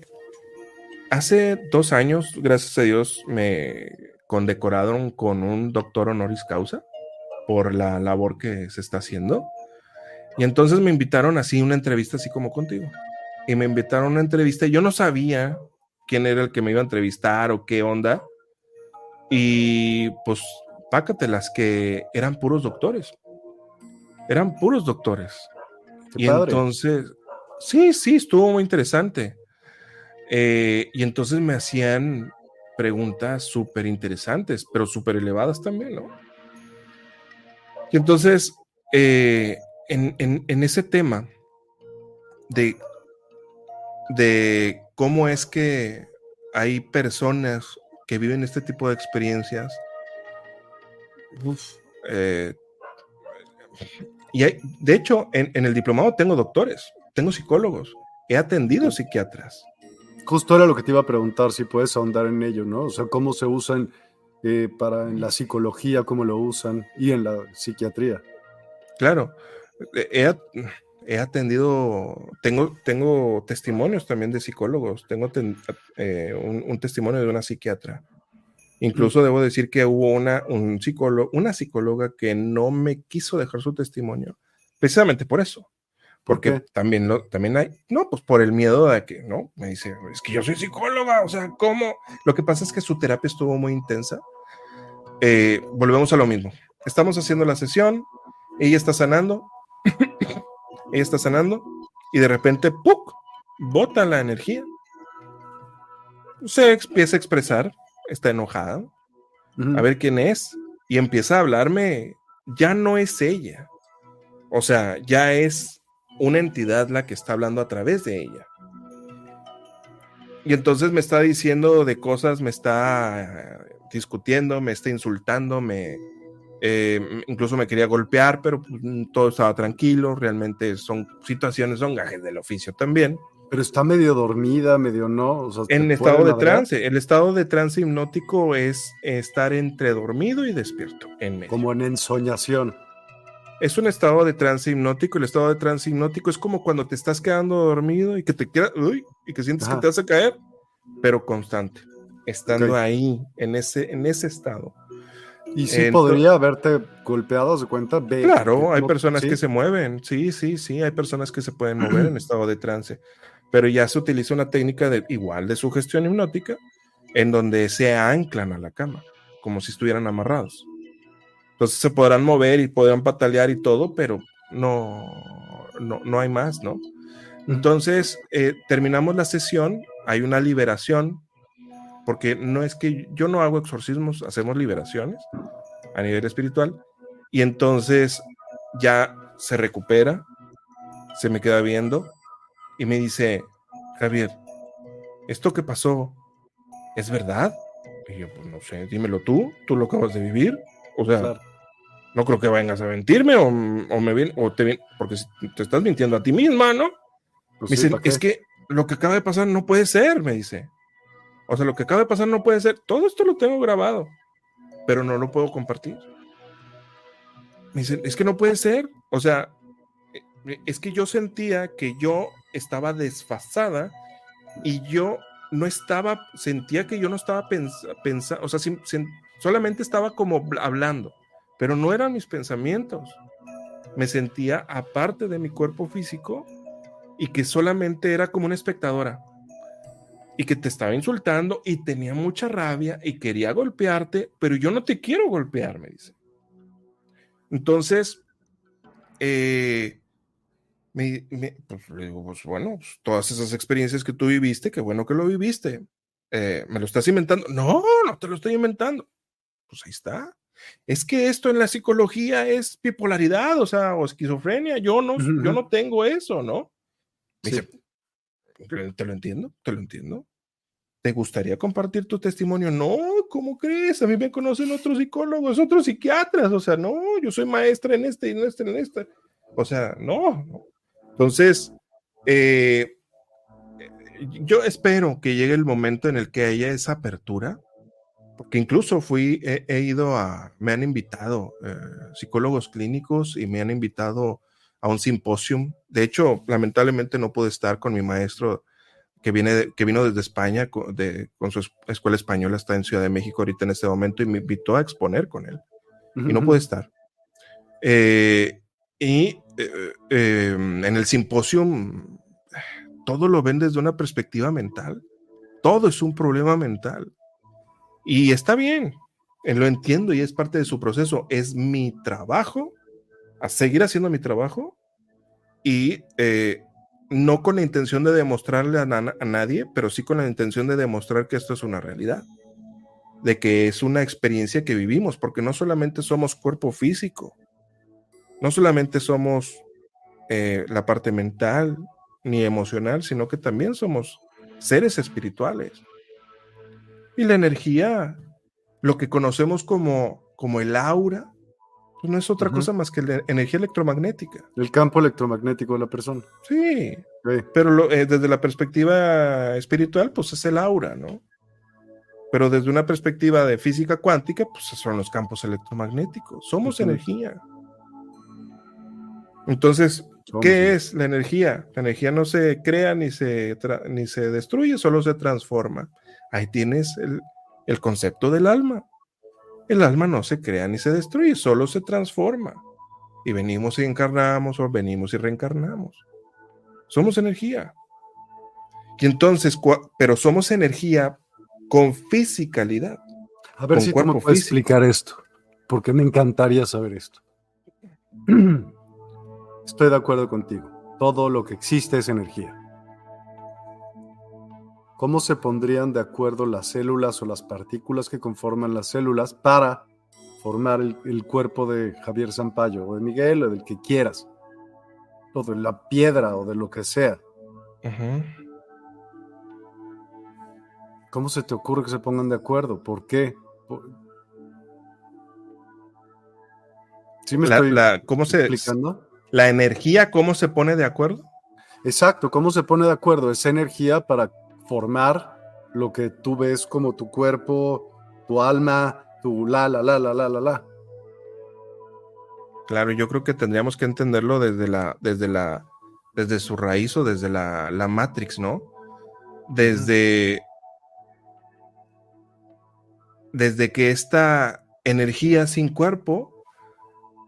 hace dos años, gracias a Dios, me condecoraron con un doctor honoris causa por la labor que se está haciendo. Y entonces me invitaron así una entrevista así como contigo. Y me invitaron a una entrevista y yo no sabía quién era el que me iba a entrevistar o qué onda. Y pues, pácatelas que eran puros doctores. Eran puros doctores. y entonces, Sí, sí, estuvo muy interesante. Eh, y entonces me hacían preguntas súper interesantes, pero súper elevadas también, ¿no? Y entonces, eh, en, ese tema de, de cómo es que hay personas que viven este tipo de experiencias, eh, y de hecho, en, en, el diplomado tengo doctores, tengo psicólogos, he atendido psiquiatras. Justo era lo que te iba a preguntar, si puedes ahondar en ello, ¿no? O sea, cómo se usan eh, para en la psicología, cómo lo usan y en la psiquiatría. Claro, he, he atendido, tengo, tengo testimonios también de psicólogos, tengo eh, un, testimonio de una psiquiatra. Incluso debo decir que hubo una, un psicólogo, una psicóloga que no me quiso dejar su testimonio, precisamente por eso. Porque también, lo, también hay, no, pues por el miedo de que, ¿no? Me dice, es que yo soy psicóloga, o sea, ¿cómo? Lo que pasa es que su terapia estuvo muy intensa. Eh, volvemos a lo mismo. Estamos haciendo la sesión, ella está sanando, ella está sanando, y de repente, ¡puc! Bota la energía. Se empieza a expresar, está enojada, a ver quién es, y empieza a hablarme, ya no es ella. O sea, ya es una entidad la que está hablando a través de ella. Y entonces me está diciendo de cosas, me está discutiendo, me está insultando, me, eh, incluso me quería golpear, pero pues, todo estaba tranquilo. Realmente son situaciones, son gajes del oficio también. Pero está medio dormida, medio no. en estado de trance. El estado de trance hipnótico es estar entre dormido y despierto. En Como en ensoñación es un estado de trance hipnótico. El estado de trance hipnótico es como cuando te estás quedando dormido y que te queda, y que sientes que te vas a caer, pero constante, estando ahí, en ese, en ese estado. Y sí podría haberte golpeado, ¿se cuenta? claro, hay personas que se mueven, sí, sí, sí, hay personas que se pueden mover en estado de trance, pero ya se utiliza una técnica igual de sugestión hipnótica, en donde se anclan a la cama, como si estuvieran amarrados. Entonces se podrán mover y podrán patalear y todo, pero no, no, hay más, ¿no? Entonces, eh, terminamos la sesión, hay una liberación, porque no es que yo no hago exorcismos, hacemos liberaciones a nivel espiritual, y entonces ya se recupera, se me queda viendo y me dice, Javier, ¿esto que pasó es verdad? Y yo, pues no sé, dímelo tú, tú lo acabas de vivir. O sea, no creo que vengas a mentirme o, me viene, o te porque te estás mintiendo a ti misma, ¿no? Pues me dice, es que lo que acaba de pasar no puede ser, me dice. O sea, lo que acaba de pasar no puede ser. Todo esto lo tengo grabado, pero no lo puedo compartir. Me dice, es que no puede ser. O sea, es que yo sentía que yo estaba desfasada y yo no estaba, sentía que yo no estaba pensando, o sea, solamente estaba como hablando pero no eran mis pensamientos. Me sentía aparte de mi cuerpo físico y que solamente era como una espectadora y que te estaba insultando y tenía mucha rabia y quería golpearte, pero yo no te quiero golpear, me dice. Entonces, eh, me, pues, le digo, pues bueno, pues, todas esas experiencias que tú viviste, qué bueno que lo viviste. Eh, ¿Me lo estás inventando? No, no te lo estoy inventando. Pues ahí está es que esto en la psicología es bipolaridad, o sea, o esquizofrenia, yo no, yo no tengo eso, ¿no? dice, te lo entiendo, te lo entiendo. ¿Te gustaría compartir tu testimonio? No, ¿cómo crees? A mí me conocen otros psicólogos, otros psiquiatras, o sea, no, yo soy maestra en este y en este, en este. O sea, no. Entonces, eh, yo espero que llegue el momento en el que haya esa apertura porque incluso fui, he, ido a, me han invitado eh, psicólogos clínicos y me han invitado a un simposium. De hecho, lamentablemente no pude estar con mi maestro que, viene que vino desde España con, de, con su escuela española, está en Ciudad de México ahorita en este momento y me invitó a exponer con él. Y no pude estar. Eh, y eh, em, en el simposium, todo lo ven desde una perspectiva mental. Todo es un problema mental. Y está bien, eh, lo entiendo y es parte de su proceso. Es mi trabajo, a seguir haciendo mi trabajo y eh, no con la intención de demostrarle a, nadie, pero sí con la intención de demostrar que esto es una realidad, de que es una experiencia que vivimos, porque no solamente somos cuerpo físico, no solamente somos eh, la parte mental ni emocional, sino que también somos seres espirituales. Y la energía, lo que conocemos como, como el aura, pues no es otra cosa más que la energía electromagnética. El campo electromagnético de la persona. Sí, pero eh, desde la perspectiva espiritual, pues es el aura, ¿no? Pero desde una perspectiva de física cuántica, pues son los campos electromagnéticos. Somos energía. Entonces, ¿qué es la energía? La energía no se crea ni se, ni se destruye, solo se transforma. Ahí tienes el, el concepto del alma. El alma no se crea ni se destruye, solo se transforma. Y venimos y encarnamos o venimos y reencarnamos. Somos energía. Y entonces, pero somos energía con fisicalidad. A ver si tú me puedes explicar esto, porque me encantaría saber esto. Estoy de acuerdo contigo. Todo lo que existe es energía. ¿Cómo se pondrían de acuerdo las células o las partículas que conforman las células para formar el, cuerpo de Javier Zampayo o de Miguel o del que quieras? O de la piedra o de lo que sea. ¿Cómo se te ocurre que se pongan de acuerdo? ¿Por qué? ¿Sí me estoy ¿cómo explicando? La energía, ¿cómo se pone de acuerdo? Exacto, ¿cómo se pone de acuerdo? Esa energía para formar lo que tú ves como tu cuerpo, tu alma, tu la, la, la, la, la, la, la. Claro, yo creo que tendríamos que entenderlo desde la, desde la, desde su raíz o desde la, la Matrix, ¿no? Desde, desde que esta energía sin cuerpo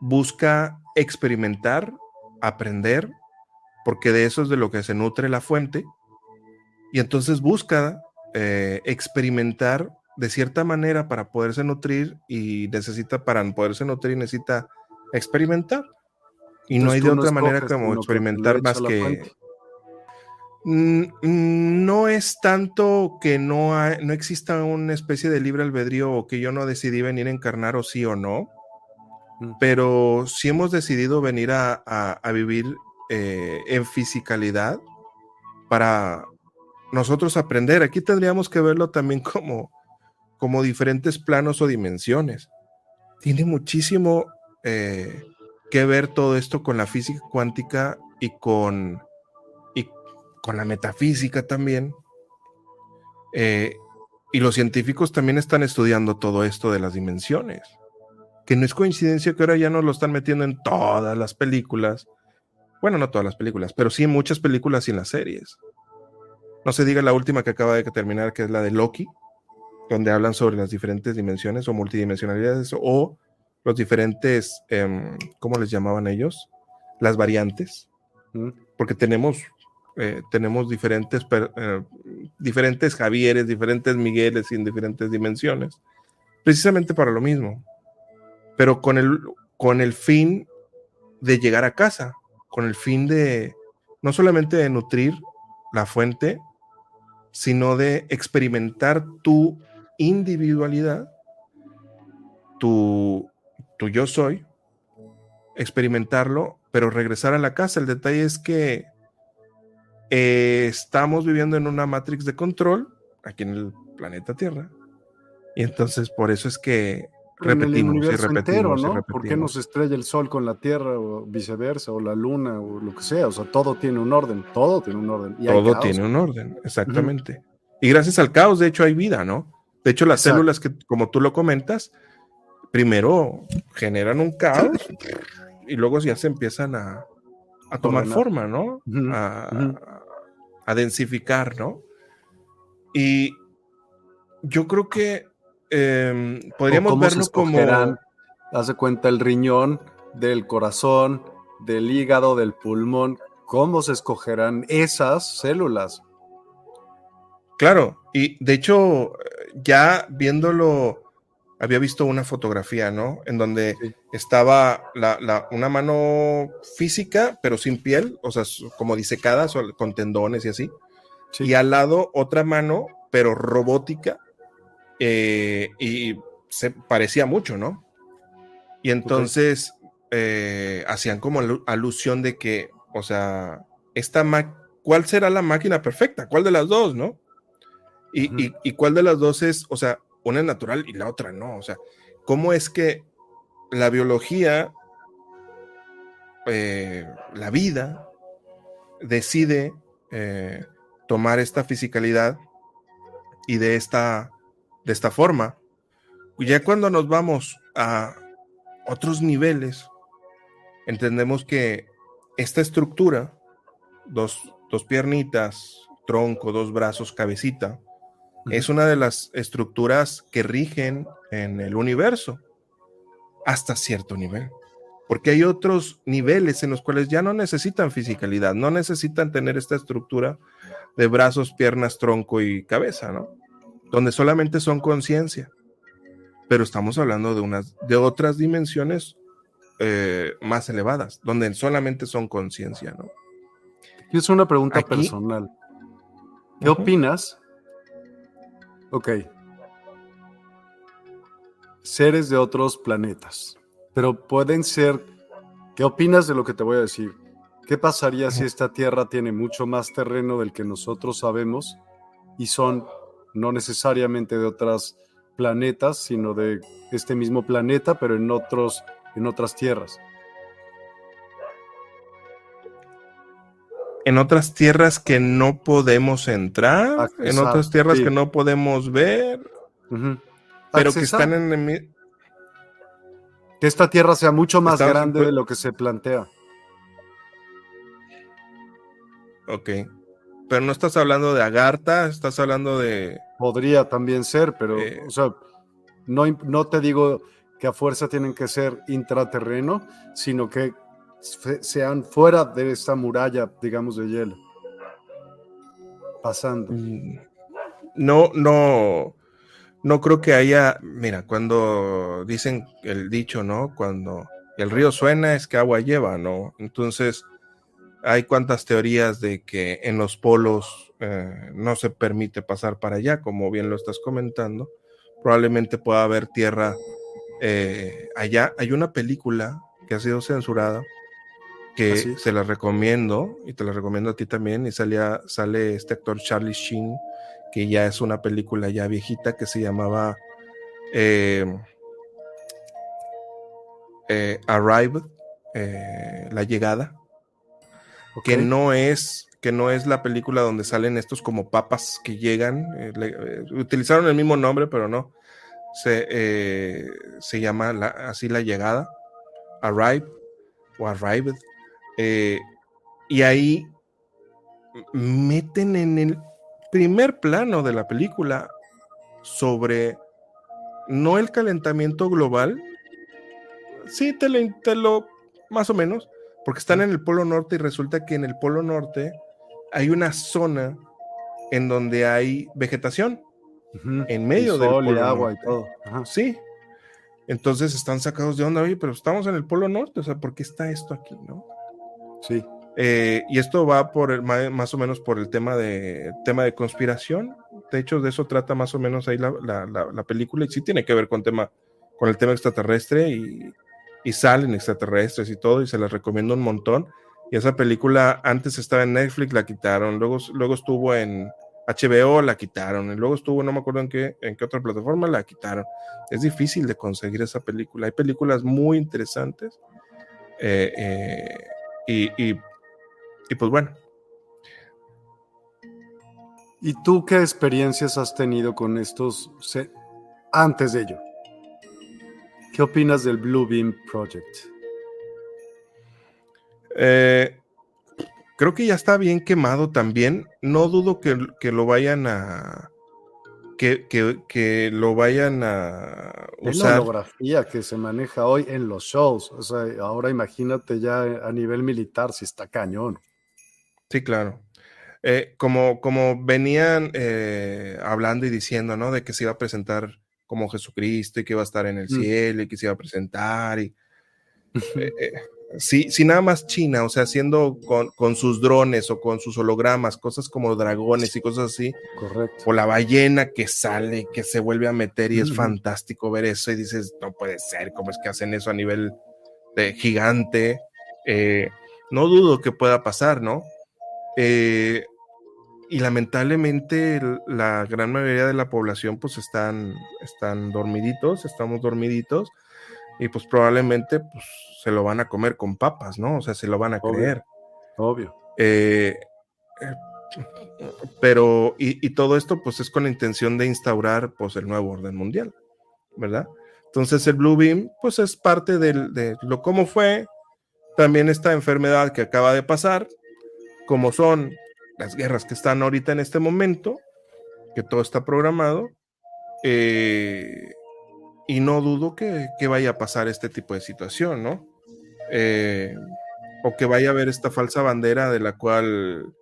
busca experimentar, aprender, porque de eso es de lo que se nutre la fuente, y entonces busca eh, experimentar de cierta manera para poderse nutrir y necesita, para poderse nutrir, necesita experimentar. Y no hay de otra manera como experimentar más que... No es tanto que no, no exista una especie de libre albedrío o que yo no decidí venir a encarnar o sí o no, pero sí hemos decidido venir a, vivir eh, en fisicalidad para nosotros aprender. Aquí tendríamos que verlo también como, como diferentes planos o dimensiones. Tiene muchísimo eh, que ver todo esto con la física cuántica y con, y con la metafísica también. Eh, y los científicos también están estudiando todo esto de las dimensiones. Que no es coincidencia que ahora ya nos lo están metiendo en todas las películas. Bueno, no todas las películas, pero sí en muchas películas y en las series. No se diga la última que acaba de terminar, que es la de Loki, donde hablan sobre las diferentes dimensiones o multidimensionalidades o los diferentes, em, ¿cómo les llamaban ellos? Las variantes. Porque tenemos, eh, tenemos diferentes, eh, diferentes Javieres, diferentes Migueles en diferentes dimensiones, precisamente para lo mismo, pero con el, con el fin de llegar a casa, con el fin de no solamente de nutrir la fuente, sino de experimentar tu individualidad, tu, tu yo soy, experimentarlo, pero regresar a la casa. El detalle es que eh, estamos viviendo en una matrix de control aquí en el planeta Tierra. Y entonces por eso es que repetimos y repetimos, ¿no? ¿Por qué nos estrella el sol con la Tierra o viceversa o la luna o lo que sea? O sea, todo tiene un orden, todo tiene un orden. todo tiene un orden, exactamente. Y gracias al caos, de hecho, hay vida, ¿no? De hecho, las células que, como tú lo comentas, primero generan un caos y luego ya se empiezan a, tomar forma, ¿no? a, densificar, ¿no? Y yo creo que eh, podríamos verlo como. Hace cuenta el riñón, del corazón, del hígado, del pulmón. ¿Cómo se escogerán esas células? Claro, y de hecho, ya viéndolo, había visto una fotografía, ¿no? En donde estaba la, una mano física, pero sin piel, o sea, como disecada, con tendones y así. Y al lado otra mano, pero robótica, eh, y se parecía mucho, ¿no? Y entonces eh, hacían como alusión de que, o sea, esta ¿cuál será la máquina perfecta? ¿Cuál de las dos, no? Y, y, cuál de las dos es, o sea, una es natural y la otra no. O sea, ¿cómo es que la biología, eh, la vida, decide eh, tomar esta fisicalidad y de esta, de esta forma? Ya cuando nos vamos a otros niveles, entendemos que esta estructura, dos, dos piernitas, tronco, dos brazos, cabecita, es una de las estructuras que rigen en el universo hasta cierto nivel. Porque hay otros niveles en los cuales ya no necesitan fisicalidad, no necesitan tener esta estructura de brazos, piernas, tronco y cabeza, ¿no? Donde solamente son conciencia. Pero estamos hablando de, unas, de otras dimensiones eh, más elevadas, donde solamente son conciencia, ¿no? Es una pregunta personal. ¿Qué opinas Ok. Seres de otros planetas. Pero pueden ser... ¿Qué opinas de lo que te voy a decir? ¿Qué pasaría si esta Tierra tiene mucho más terreno del que nosotros sabemos y son no necesariamente de otros planetas, sino de este mismo planeta, pero en otros en otras tierras? en otras tierras que no podemos entrar, en otras tierras que no podemos ver, pero que están en el... Que esta tierra sea mucho más grande de lo que se plantea. Ok. Pero no estás hablando de Agartha, estás hablando de... Podría también ser, pero, eh. o sea, no, no te digo que a fuerza tienen que ser intraterreno, sino que sean fuera de esta muralla, digamos, de hielo. Pasando. Mm, no, no, no creo que haya, mira, cuando dicen el dicho, ¿no? Cuando el río suena es que agua lleva, ¿no? Entonces, hay cuantas teorías de que en los polos eh, no se permite pasar para allá, como bien lo estás comentando. Probablemente pueda haber tierra eh, allá. Hay una película que ha sido censurada que se la recomiendo y te la recomiendo a ti también. Y salía, sale este actor Charlie Sheen, que ya es una película ya viejita que se llamaba eh, Arrived, La Llegada, que no es que no es la película donde salen estos como papas que llegan. utilizaron el mismo nombre, pero no. Se, se llama así la llegada, Arrived o Arrived. Eh, y ahí meten en el primer plano de la película sobre no el calentamiento global, sí te lo, más o menos, porque están en el Polo Norte y resulta que en el Polo Norte hay una zona en donde hay vegetación en medio del Polo agua y todo. Sí. Entonces están sacados de onda, oye, pero estamos en el Polo Norte, o sea, ¿por qué está esto aquí, no? Sí. Eh, y esto va por el, más o menos por el tema de, tema de conspiración. De hecho, de eso trata más o menos ahí la, la, película y sí tiene que ver con, tema, con el tema extraterrestre y, y, salen extraterrestres y todo y se las recomiendo un montón. Y esa película antes estaba en Netflix, la quitaron, luego, luego estuvo en HBO, la quitaron, y luego estuvo, no me acuerdo en qué, en qué otra plataforma, la quitaron. Es difícil de conseguir esa película. Hay películas muy interesantes. Eh, eh, y, pues bueno. ¿Y tú qué experiencias has tenido con estos antes de ello? ¿Qué opinas del Blue Beam Project? Eh, creo que ya está bien quemado también. No dudo que, que lo vayan a, que, lo vayan a usar. la holografía que se maneja hoy en los shows. O sea, ahora imagínate ya a nivel militar si está cañón. Sí, claro. Eh, como, como venían eh, hablando y diciendo, ¿no? De que se iba a presentar como Jesucristo y que iba a estar en el mm. cielo y que se iba a presentar y eh, si, si nada más China, o sea, haciendo con, sus drones o con sus hologramas, cosas como dragones y cosas así. Correcto. O la ballena que sale, que se vuelve a meter y es fantástico ver eso y dices, no puede ser, ¿cómo es que hacen eso a nivel de gigante. Eh, no dudo que pueda pasar, ¿no? Eh, y lamentablemente la gran mayoría de la población pues están, están dormiditos, estamos dormiditos y pues probablemente pues se lo van a comer con papas, ¿no? O sea, se lo van a creer. Obvio. Eh, pero, y, todo esto pues es con la intención de instaurar pues el nuevo orden mundial, ¿verdad? Entonces el Blue Beam pues es parte de lo como fue, también esta enfermedad que acaba de pasar, como son las guerras que están ahorita en este momento, que todo está programado, eh, y no dudo que, vaya a pasar este tipo de situación, ¿no? Eh, o que vaya a haber esta falsa bandera de la cual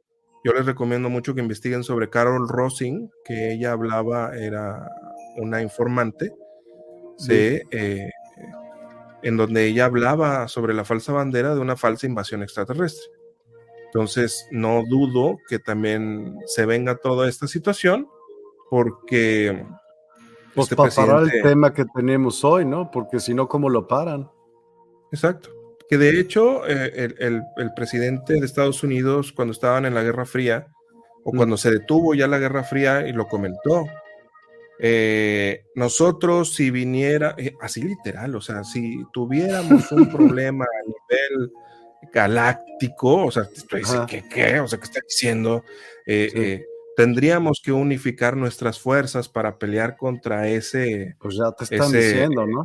yo les recomiendo mucho que investiguen sobre Carol Rossing, que ella hablaba, era una informante de eh, en donde ella hablaba sobre la falsa bandera de una falsa invasión extraterrestre. Entonces, no dudo que también se venga toda esta situación, porque... Pues este para parar el tema que tenemos hoy, ¿no? Porque si no, ¿cómo lo paran? Exacto que de hecho eh, el, presidente de Estados Unidos cuando estaban en la Guerra Fría, o cuando se detuvo ya la Guerra Fría y lo comentó, eh, nosotros si viniera, eh, así literal, o sea, si tuviéramos un problema a nivel galáctico, o sea, ¿qué, ¿qué? O sea, ¿qué está diciendo? Tendríamos que unificar nuestras fuerzas para pelear contra ese... Pues ya te están diciendo, ¿no?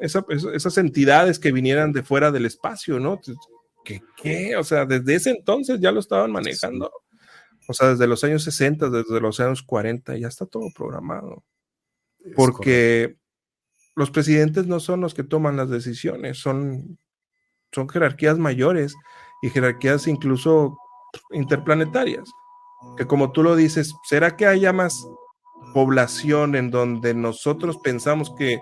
esas entidades que vinieran de fuera del espacio, ¿no? ¿Qué, ¿Qué? O sea, desde ese entonces ya lo estaban manejando. O sea, desde los años 60, desde los años 40, ya está todo programado. Porque los presidentes no son los que toman las decisiones, son, son jerarquías mayores y jerarquías incluso interplanetarias. Que como tú lo dices, ¿será que haya más población en donde nosotros pensamos que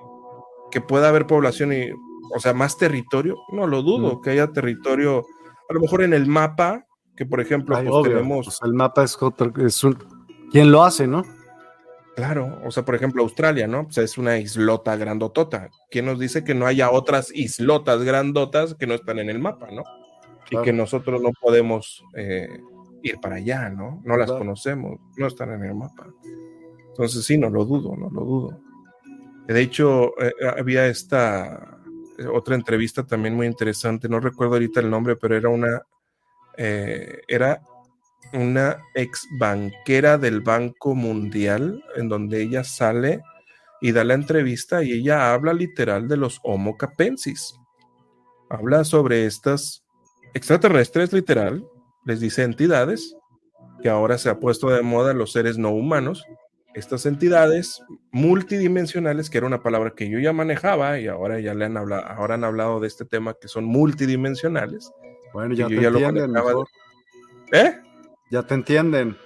que pueda haber población y, o sea, más territorio, no lo dudo, que haya territorio, a lo mejor en el mapa, que por ejemplo, pues, tenemos... Pues, el mapa es, es un... ¿Quién lo hace, no? Claro, o sea, por ejemplo, Australia, ¿no? Pues es una islota grandotota. ¿Quién nos dice que no haya otras islotas grandotas que no están en el mapa, ¿no? Y que nosotros no podemos eh, ir para allá, ¿no? No las conocemos, no están en el mapa. Entonces sí, no lo dudo, no lo dudo. De hecho, eh, había esta eh, otra entrevista también muy interesante, no recuerdo ahorita el nombre, pero era una, eh, era una ex banquera del Banco Mundial, en donde ella sale y da la entrevista y ella habla literal de los Homo capensis. Habla sobre estas extraterrestres, literal, les dice entidades, que ahora se ha puesto de moda los seres no humanos, estas entidades multidimensionales, que era una palabra que yo ya manejaba y ahora ya le han hablado, ahora han hablado de este tema que son multidimensionales. Bueno, ya te entienden. ¿Eh? Ya te entienden.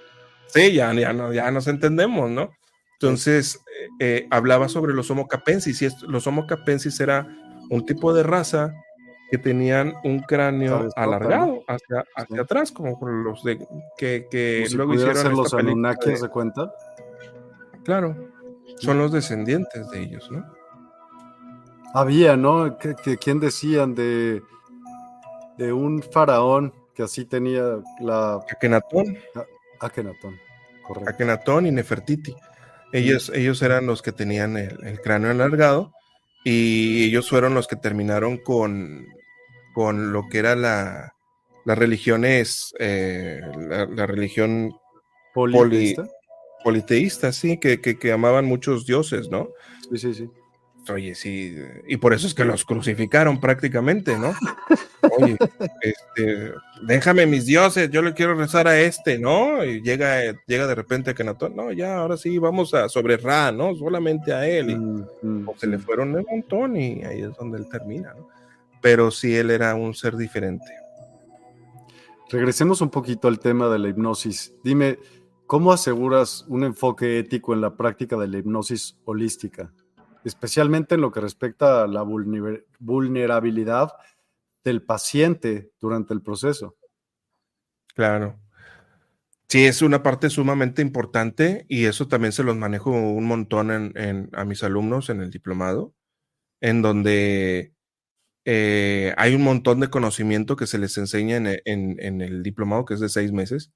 Sí, ya, ya, no, ya nos entendemos, ¿no? Entonces, eh, eh, hablaba sobre los Homo capensis y los Homo capensis era un tipo de raza que tenían un cráneo alargado hacia, hacia atrás, como los de que, que luego hicieron los Anunnakis, ¿se cuenta? Claro, son los descendientes de ellos, ¿no? Había, ¿no? Que, ¿Quién decían de, de un faraón que así tenía la... Akenatón. Akenatón, correcto. Akenatón y Nefertiti. Ellos, ellos eran los que tenían el, cráneo alargado y ellos fueron los que terminaron con, con lo que era la, las religiones, eh, la, religión politeísta sí, que, que, amaban muchos dioses, ¿no? Sí, sí, sí. Oye, sí, y por eso es que los crucificaron prácticamente, ¿no? Oye, este, déjame mis dioses, yo le quiero rezar a este, ¿no? Y llega, llega de repente a Kenatón, no, ya, ahora sí, vamos a sobre Ra, ¿no? Solamente a él. Y mm, mm, se le fueron un montón y ahí es donde él termina, ¿no? Pero sí, él era un ser diferente. Regresemos un poquito al tema de la hipnosis. Dime, ¿Cómo aseguras un enfoque ético en la práctica de la hipnosis holística, especialmente en lo que respecta a la vulnerabilidad del paciente durante el proceso? Claro. Sí, es una parte sumamente importante y eso también se los manejo un montón en, a mis alumnos en el diplomado, en donde eh, hay un montón de conocimiento que se les enseña en, el diplomado, que es de seis meses.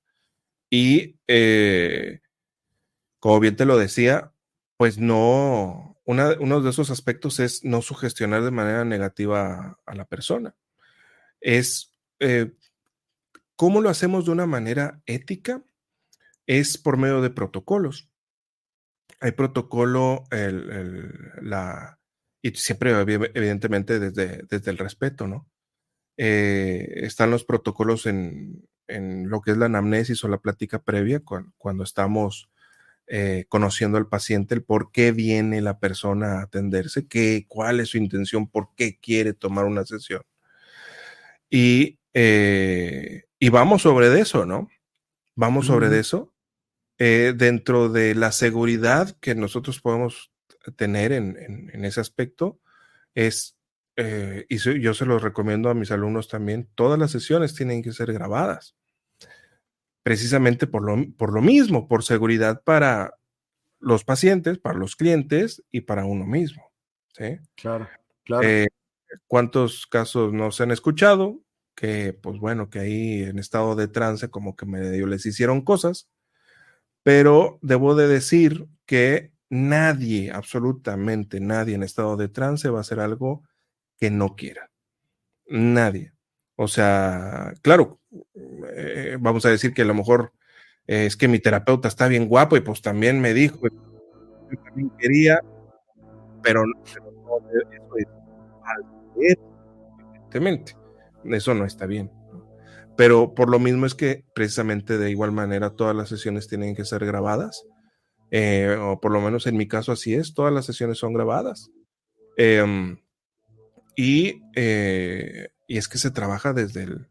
Y, eh, como bien te lo decía, pues no, uno de esos aspectos es no sugestionar de manera negativa a, la persona. Es, eh, ¿cómo lo hacemos de una manera ética? Es por medio de protocolos. Hay protocolo, la, y siempre, evidentemente, desde, desde el respeto, ¿no? Eh, están los protocolos en, lo que es la anamnesis o la plática previa, cuando, estamos eh, conociendo al paciente, el por qué viene la persona a atenderse, qué, cuál es su intención, por qué quiere tomar una sesión. Y, eh, y vamos sobre eso, ¿no? Vamos sobre eso. dentro de la seguridad que nosotros podemos tener en, ese aspecto es, eh, y yo se lo recomiendo a mis alumnos también, todas las sesiones tienen que ser grabadas, precisamente por lo, por lo mismo, por seguridad para los pacientes, para los clientes y para uno mismo. ¿sí? Claro, claro. Eh, ¿Cuántos casos nos han escuchado? Que, pues bueno, que ahí en estado de trance como que medio les hicieron cosas, pero debo de decir que nadie, absolutamente nadie en estado de trance va a hacer algo que no quiera. Nadie. O sea, claro, eh, vamos a decir que a lo mejor eh, es que mi terapeuta está bien guapo y pues también me dijo, yo también quería, pero, no, eso es evidentemente, eso no está bien. Pero por lo mismo es que precisamente de igual manera todas las sesiones tienen que ser grabadas eh, o por lo menos en mi caso así es, todas las sesiones son grabadas. Em, y, eh, y, es que se trabaja desde, el,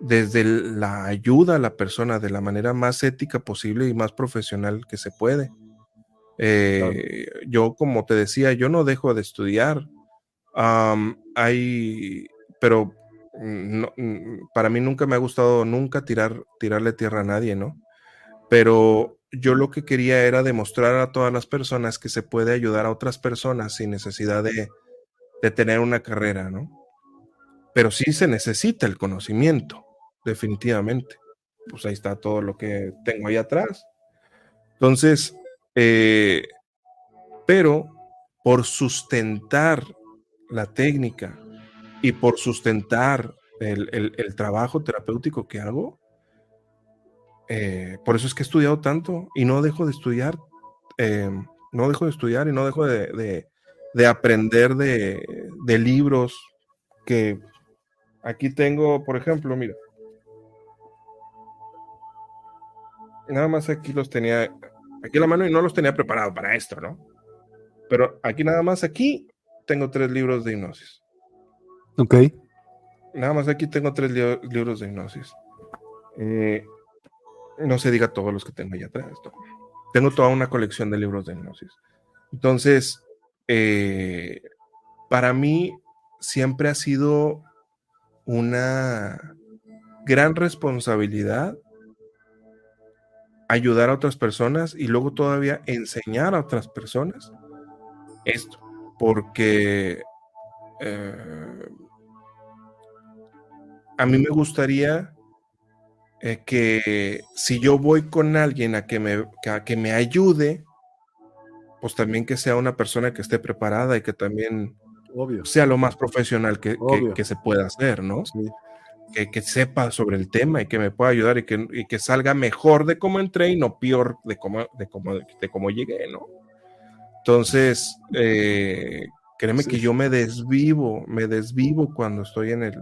desde la ayuda a la persona de la manera más ética posible y más profesional que se puede. Eh, yo, como te decía, yo no dejo de estudiar. hay, pero mm, para mí nunca me ha gustado nunca tirar, tirarle tierra a nadie, ¿no? Pero yo lo que quería era demostrar a todas las personas que se puede ayudar a otras personas sin necesidad de, tener una carrera, ¿no? Pero sí se necesita el conocimiento, definitivamente. Pues ahí está todo lo que tengo ahí atrás. Entonces, eh, pero por sustentar la técnica y por sustentar el trabajo terapéutico que hago, eh, por eso es que he estudiado tanto y no dejo de estudiar, eh, no dejo de estudiar y no dejo de, aprender de, libros que aquí tengo, por ejemplo, mira. Nada más aquí los tenía, aquí la mano y no los tenía preparado para esto, ¿no? Pero aquí nada más, aquí tengo tres libros de hipnosis. Ok. Nada más aquí tengo tres libros de hipnosis. Eh, no se diga todos los que tengo allá atrás. Tengo toda una colección de libros de hipnosis. Entonces, eh, para mí siempre ha sido una gran responsabilidad ayudar a otras personas y luego todavía enseñar a otras personas esto, porque eh, a mí me gustaría eh, que si yo voy con alguien a que, me, que me ayude, pues también que sea una persona que esté preparada y que también sea lo más profesional que, que, se pueda hacer, ¿no? Que, que, sepa sobre el tema y que me pueda ayudar y que, y que salga mejor de cómo entré y no peor de cómo, de cómo, de cómo llegué, ¿no? Entonces, eh, créeme que yo me desvivo, me desvivo cuando estoy en el,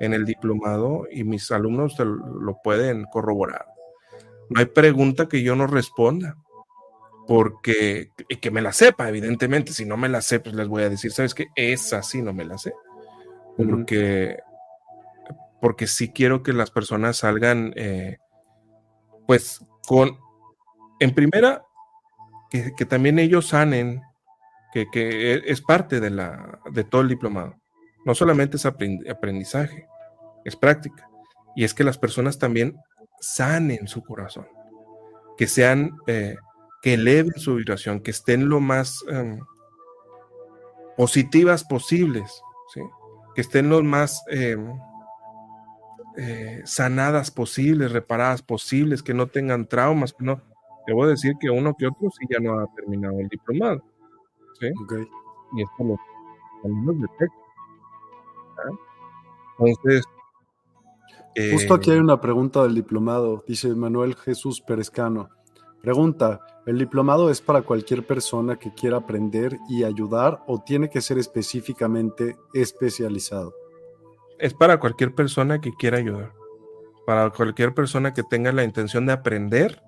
en el diplomado y mis alumnos lo pueden corroborar. No hay pregunta que yo no responda, porque, y que me la sepa, evidentemente, si no me la sé, pues les voy a decir, ¿sabes qué? Esa sí no me la sé, porque, porque sí quiero que las personas salgan, eh, pues, con, en primera, que, también ellos sanen, que, que, es parte de, la, de todo el diplomado. No solamente es aprendizaje, es práctica. Y es que las personas también sanen su corazón, que sean, eh, que eleven su vibración, que estén lo más em, positivas posibles, ¿sí? que estén los más eh, eh, sanadas posibles, reparadas posibles, que no tengan traumas, que no. A decir que uno que otro sí ya no ha terminado el diplomado. ¿sí? Y esto lo alumnos de Entonces. Justo aquí hay eh, una pregunta del diplomado, dice Manuel Jesús Perezcano. Pregunta, ¿el diplomado es para cualquier persona que quiera aprender y ayudar o tiene que ser específicamente especializado? Es para cualquier persona que quiera ayudar, para cualquier persona que tenga la intención de aprender,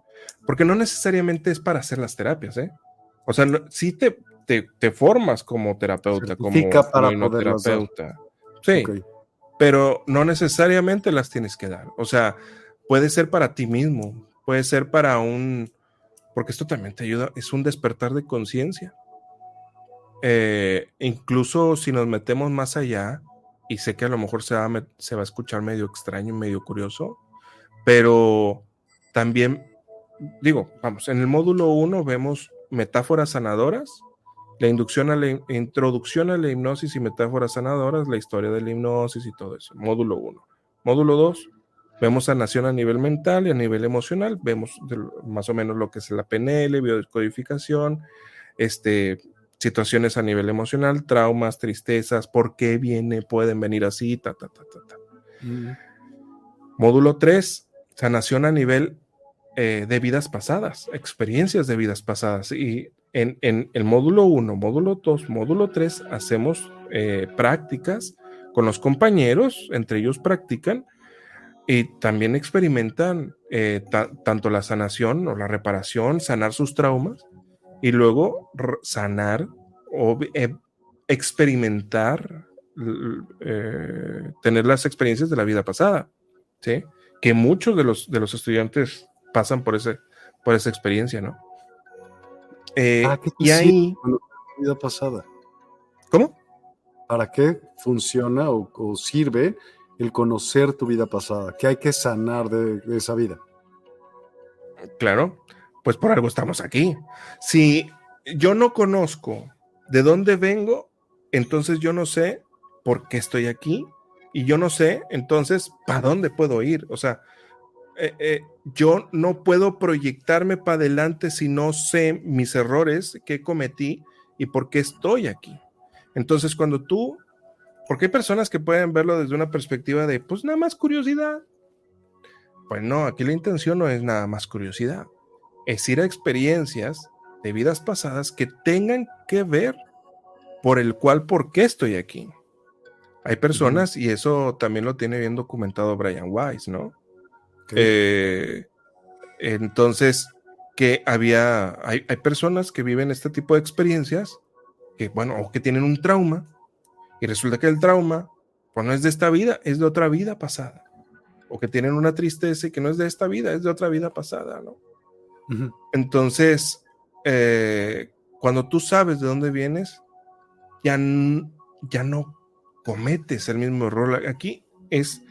porque no necesariamente es para hacer las terapias, ¿eh? O sea, sí te, te, formas como terapeuta, como para terapeuta. Sí, pero no necesariamente las tienes que dar. O sea, puede ser para ti mismo, puede ser para un, porque esto también te ayuda, es un despertar de conciencia. Eh, incluso si nos metemos más allá, y sé que a lo mejor se va, a, escuchar medio extraño, medio curioso, pero también, digo, vamos, en el módulo 1 vemos metáforas sanadoras, la inducción a la introducción a la hipnosis y metáforas sanadoras, la historia de la hipnosis y todo eso, módulo 1. Módulo 2, Vemos sanación a nivel mental y a nivel emocional, vemos más o menos lo que es la PNL, biodescodificación, este, situaciones a nivel emocional, traumas, tristezas, por qué viene, pueden venir así, ta, ta, ta, ta, ta. Mm. Módulo 3, sanación a nivel eh, de vidas pasadas, experiencias de vidas pasadas. Y en, el módulo 1, módulo 2, módulo 3, hacemos eh, prácticas con los compañeros, entre ellos practican y también experimentan eh, tanto la sanación o la reparación, sanar sus traumas y luego sanar o eh, experimentar, tener las experiencias de la vida pasada, ¿sí? Que muchos de los, de los estudiantes pasan por, ese, por esa experiencia, ¿no? Y ahí... vida pasada? ¿Cómo? ¿Para qué funciona o sirve el conocer tu vida pasada, que hay que sanar de, esa vida. Claro, pues por algo estamos aquí. Si yo no conozco de dónde vengo, entonces yo no sé por qué estoy aquí y yo no sé entonces para dónde puedo ir. O sea, eh, eh, yo no puedo proyectarme para adelante si no sé mis errores que cometí y por qué estoy aquí. Entonces, cuando tú porque hay personas que pueden verlo desde una perspectiva de, pues nada más curiosidad. Pues no, aquí la intención no es nada más curiosidad. Es ir a experiencias de vidas pasadas que tengan que ver por el cual, por qué estoy aquí. Hay personas, y eso también lo tiene bien documentado Brian Weiss, ¿no? Eh, entonces, que había, hay, hay personas que viven este tipo de experiencias, que, bueno, o que tienen un trauma, y resulta que el trauma, pues no es de esta vida, es de otra vida pasada. O que tienen una tristeza y que no es de esta vida, es de otra vida pasada, ¿no? Entonces, eh, cuando tú sabes de dónde vienes, ya, ya no cometes el mismo error. Aquí es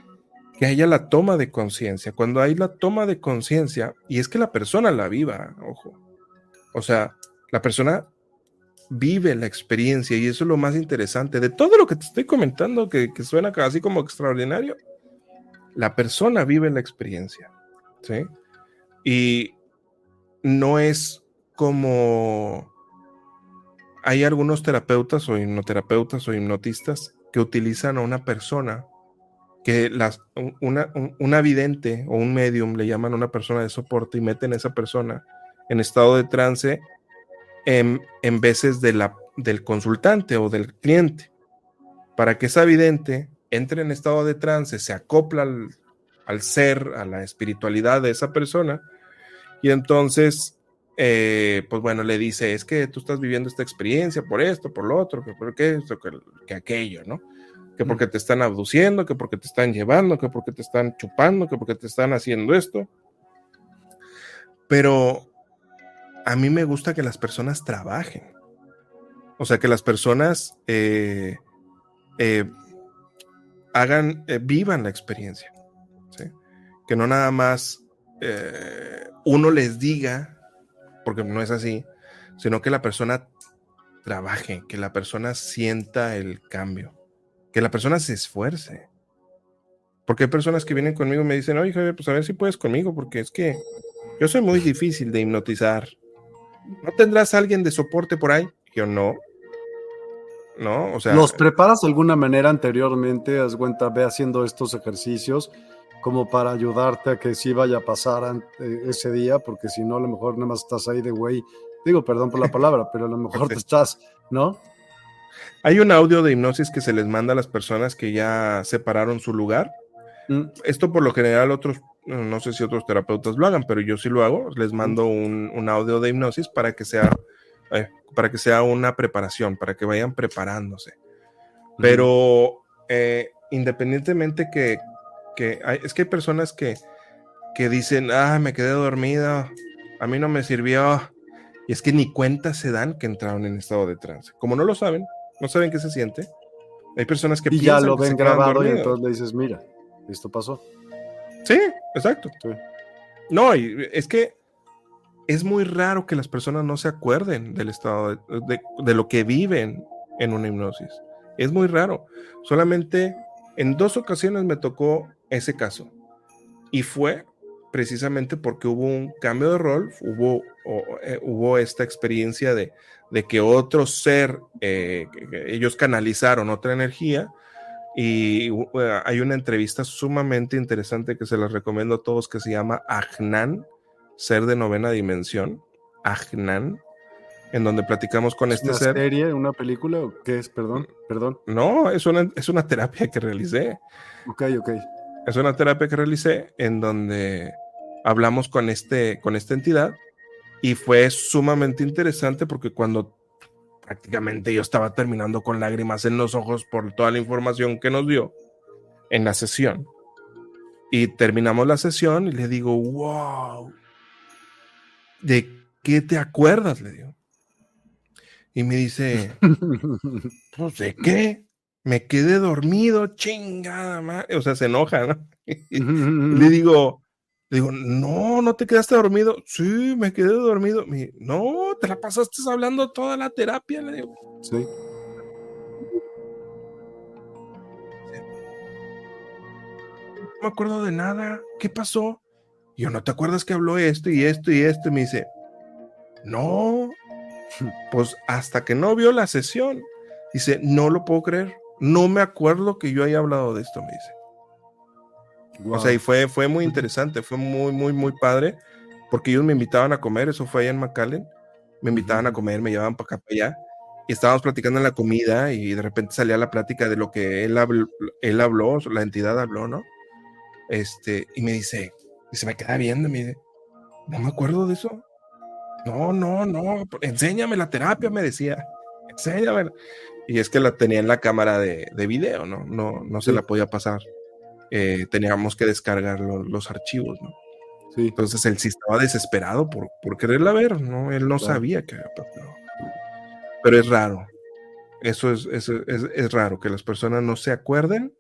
que haya la toma de conciencia. Cuando hay la toma de conciencia, y es que la persona la viva, ojo. O sea, la persona vive la experiencia y eso es lo más interesante de todo lo que te estoy comentando que, suena casi como extraordinario. La persona vive la experiencia, ¿sí? Y no es como hay algunos terapeutas o hipnoterapeutas o hipnotistas que utilizan a una persona que una, una vidente o un medium le llaman a una persona de soporte y meten a esa persona en estado de trance en, veces de la, del consultante o del cliente, para que esa vidente entre en estado de trance, se acopla al, ser, a la espiritualidad de esa persona, y entonces, eh, pues bueno, le dice, es que tú estás viviendo esta experiencia por esto, por lo otro, que por qué esto, que, aquello, ¿no? Que porque te están abduciendo, que porque te están llevando, que porque te están chupando, que porque te están haciendo esto. Pero a mí me gusta que las personas trabajen. O sea, que las personas eh, eh, hagan, eh, vivan la experiencia. Que no nada más uno les diga, porque no es así, sino que la persona trabaje, que la persona sienta el cambio. Que la persona se esfuerce. Porque hay personas que vienen conmigo y me dicen, oye, Javier, pues a ver si puedes conmigo, porque es que yo soy muy difícil de hipnotizar. ¿No tendrás alguien de soporte por ahí? Yo no. ¿No? O sea. ¿Los preparas de alguna manera anteriormente? Haz cuenta, ve haciendo estos ejercicios como para ayudarte a que sí vaya a pasar eh, ese día, porque si no, a lo mejor nada más estás ahí de güey. Digo, perdón por la palabra, pero a lo mejor te estás, ¿no? Hay un audio de hipnosis que se les manda a las personas que ya separaron su lugar. Mm. Esto por lo general otros, no sé si otros terapeutas lo hagan, pero yo sí lo hago. Les mando un, audio de hipnosis para que sea, eh, para que sea una preparación, para que vayan preparándose. Pero eh, independientemente que, es que hay personas que, que dicen, ah, me quedé dormido, a mí no me sirvió. Y es que ni cuenta se dan que entraron en estado de trance. Como no lo saben, no saben qué se siente. Hay personas que y ya lo ven grabado y entonces le dices, mira, esto pasó. Sí, exacto. No, es que es muy raro que las personas no se acuerden del estado de, de, lo que viven en una hipnosis. Es muy raro. Solamente en dos ocasiones me tocó ese caso. Y fue precisamente porque hubo un cambio de rol, hubo, eh, hubo esta experiencia de, de que otro ser, eh, ellos canalizaron otra energía y hay una entrevista sumamente interesante que se las recomiendo a todos que se llama Ajnan, ser de novena dimensión, Ajnan, en donde platicamos con este ser. ¿Es una serie, una película o qué es? Perdón, perdón. No, es una, es una terapia que realicé. Ok, ok. Es una terapia que realicé en donde hablamos con, este, con esta entidad y fue sumamente interesante porque cuando prácticamente yo estaba terminando con lágrimas en los ojos por toda la información que nos dio en la sesión. Y terminamos la sesión y le digo, wow, ¿de qué te acuerdas? Le digo. Y me dice, pues de qué? Me quedé dormido, chingada madre. O sea, se enoja, ¿no? le digo, le digo, no, no te quedaste dormido. Sí, me quedé dormido. no, te la pasaste hablando toda la terapia, le digo. Sí. No me acuerdo de nada. ¿Qué pasó? yo, ¿no te acuerdas que habló esto y esto y esto? Y me dice, no, pues hasta que no vio la sesión. Dice, no lo puedo creer. No me acuerdo que yo haya hablado de esto, me dice. O sea, y fue, fue muy interesante, fue muy, muy, muy padre, porque ellos me invitaban a comer, eso fue allá en McAllen, me invitaban a comer, me llevaban para acá, para allá, y estábamos platicando en la comida y de repente salía la plática de lo que él habló, él habló la entidad habló, ¿no? Este, y me dice, y se me queda viendo, me dice, no me acuerdo de eso. No, no, no, enséñame la terapia, me decía, enséñame. Y es que la tenía en la cámara de, de video, ¿no? No, no se la podía pasar. Eh, teníamos que descargar los archivos, ¿no? Sí. Entonces él sí estaba desesperado por, por quererla ver, ¿no? Él no sabía que había pasado. Pero es raro. Eso es, es, es, raro, que las personas no se acuerden,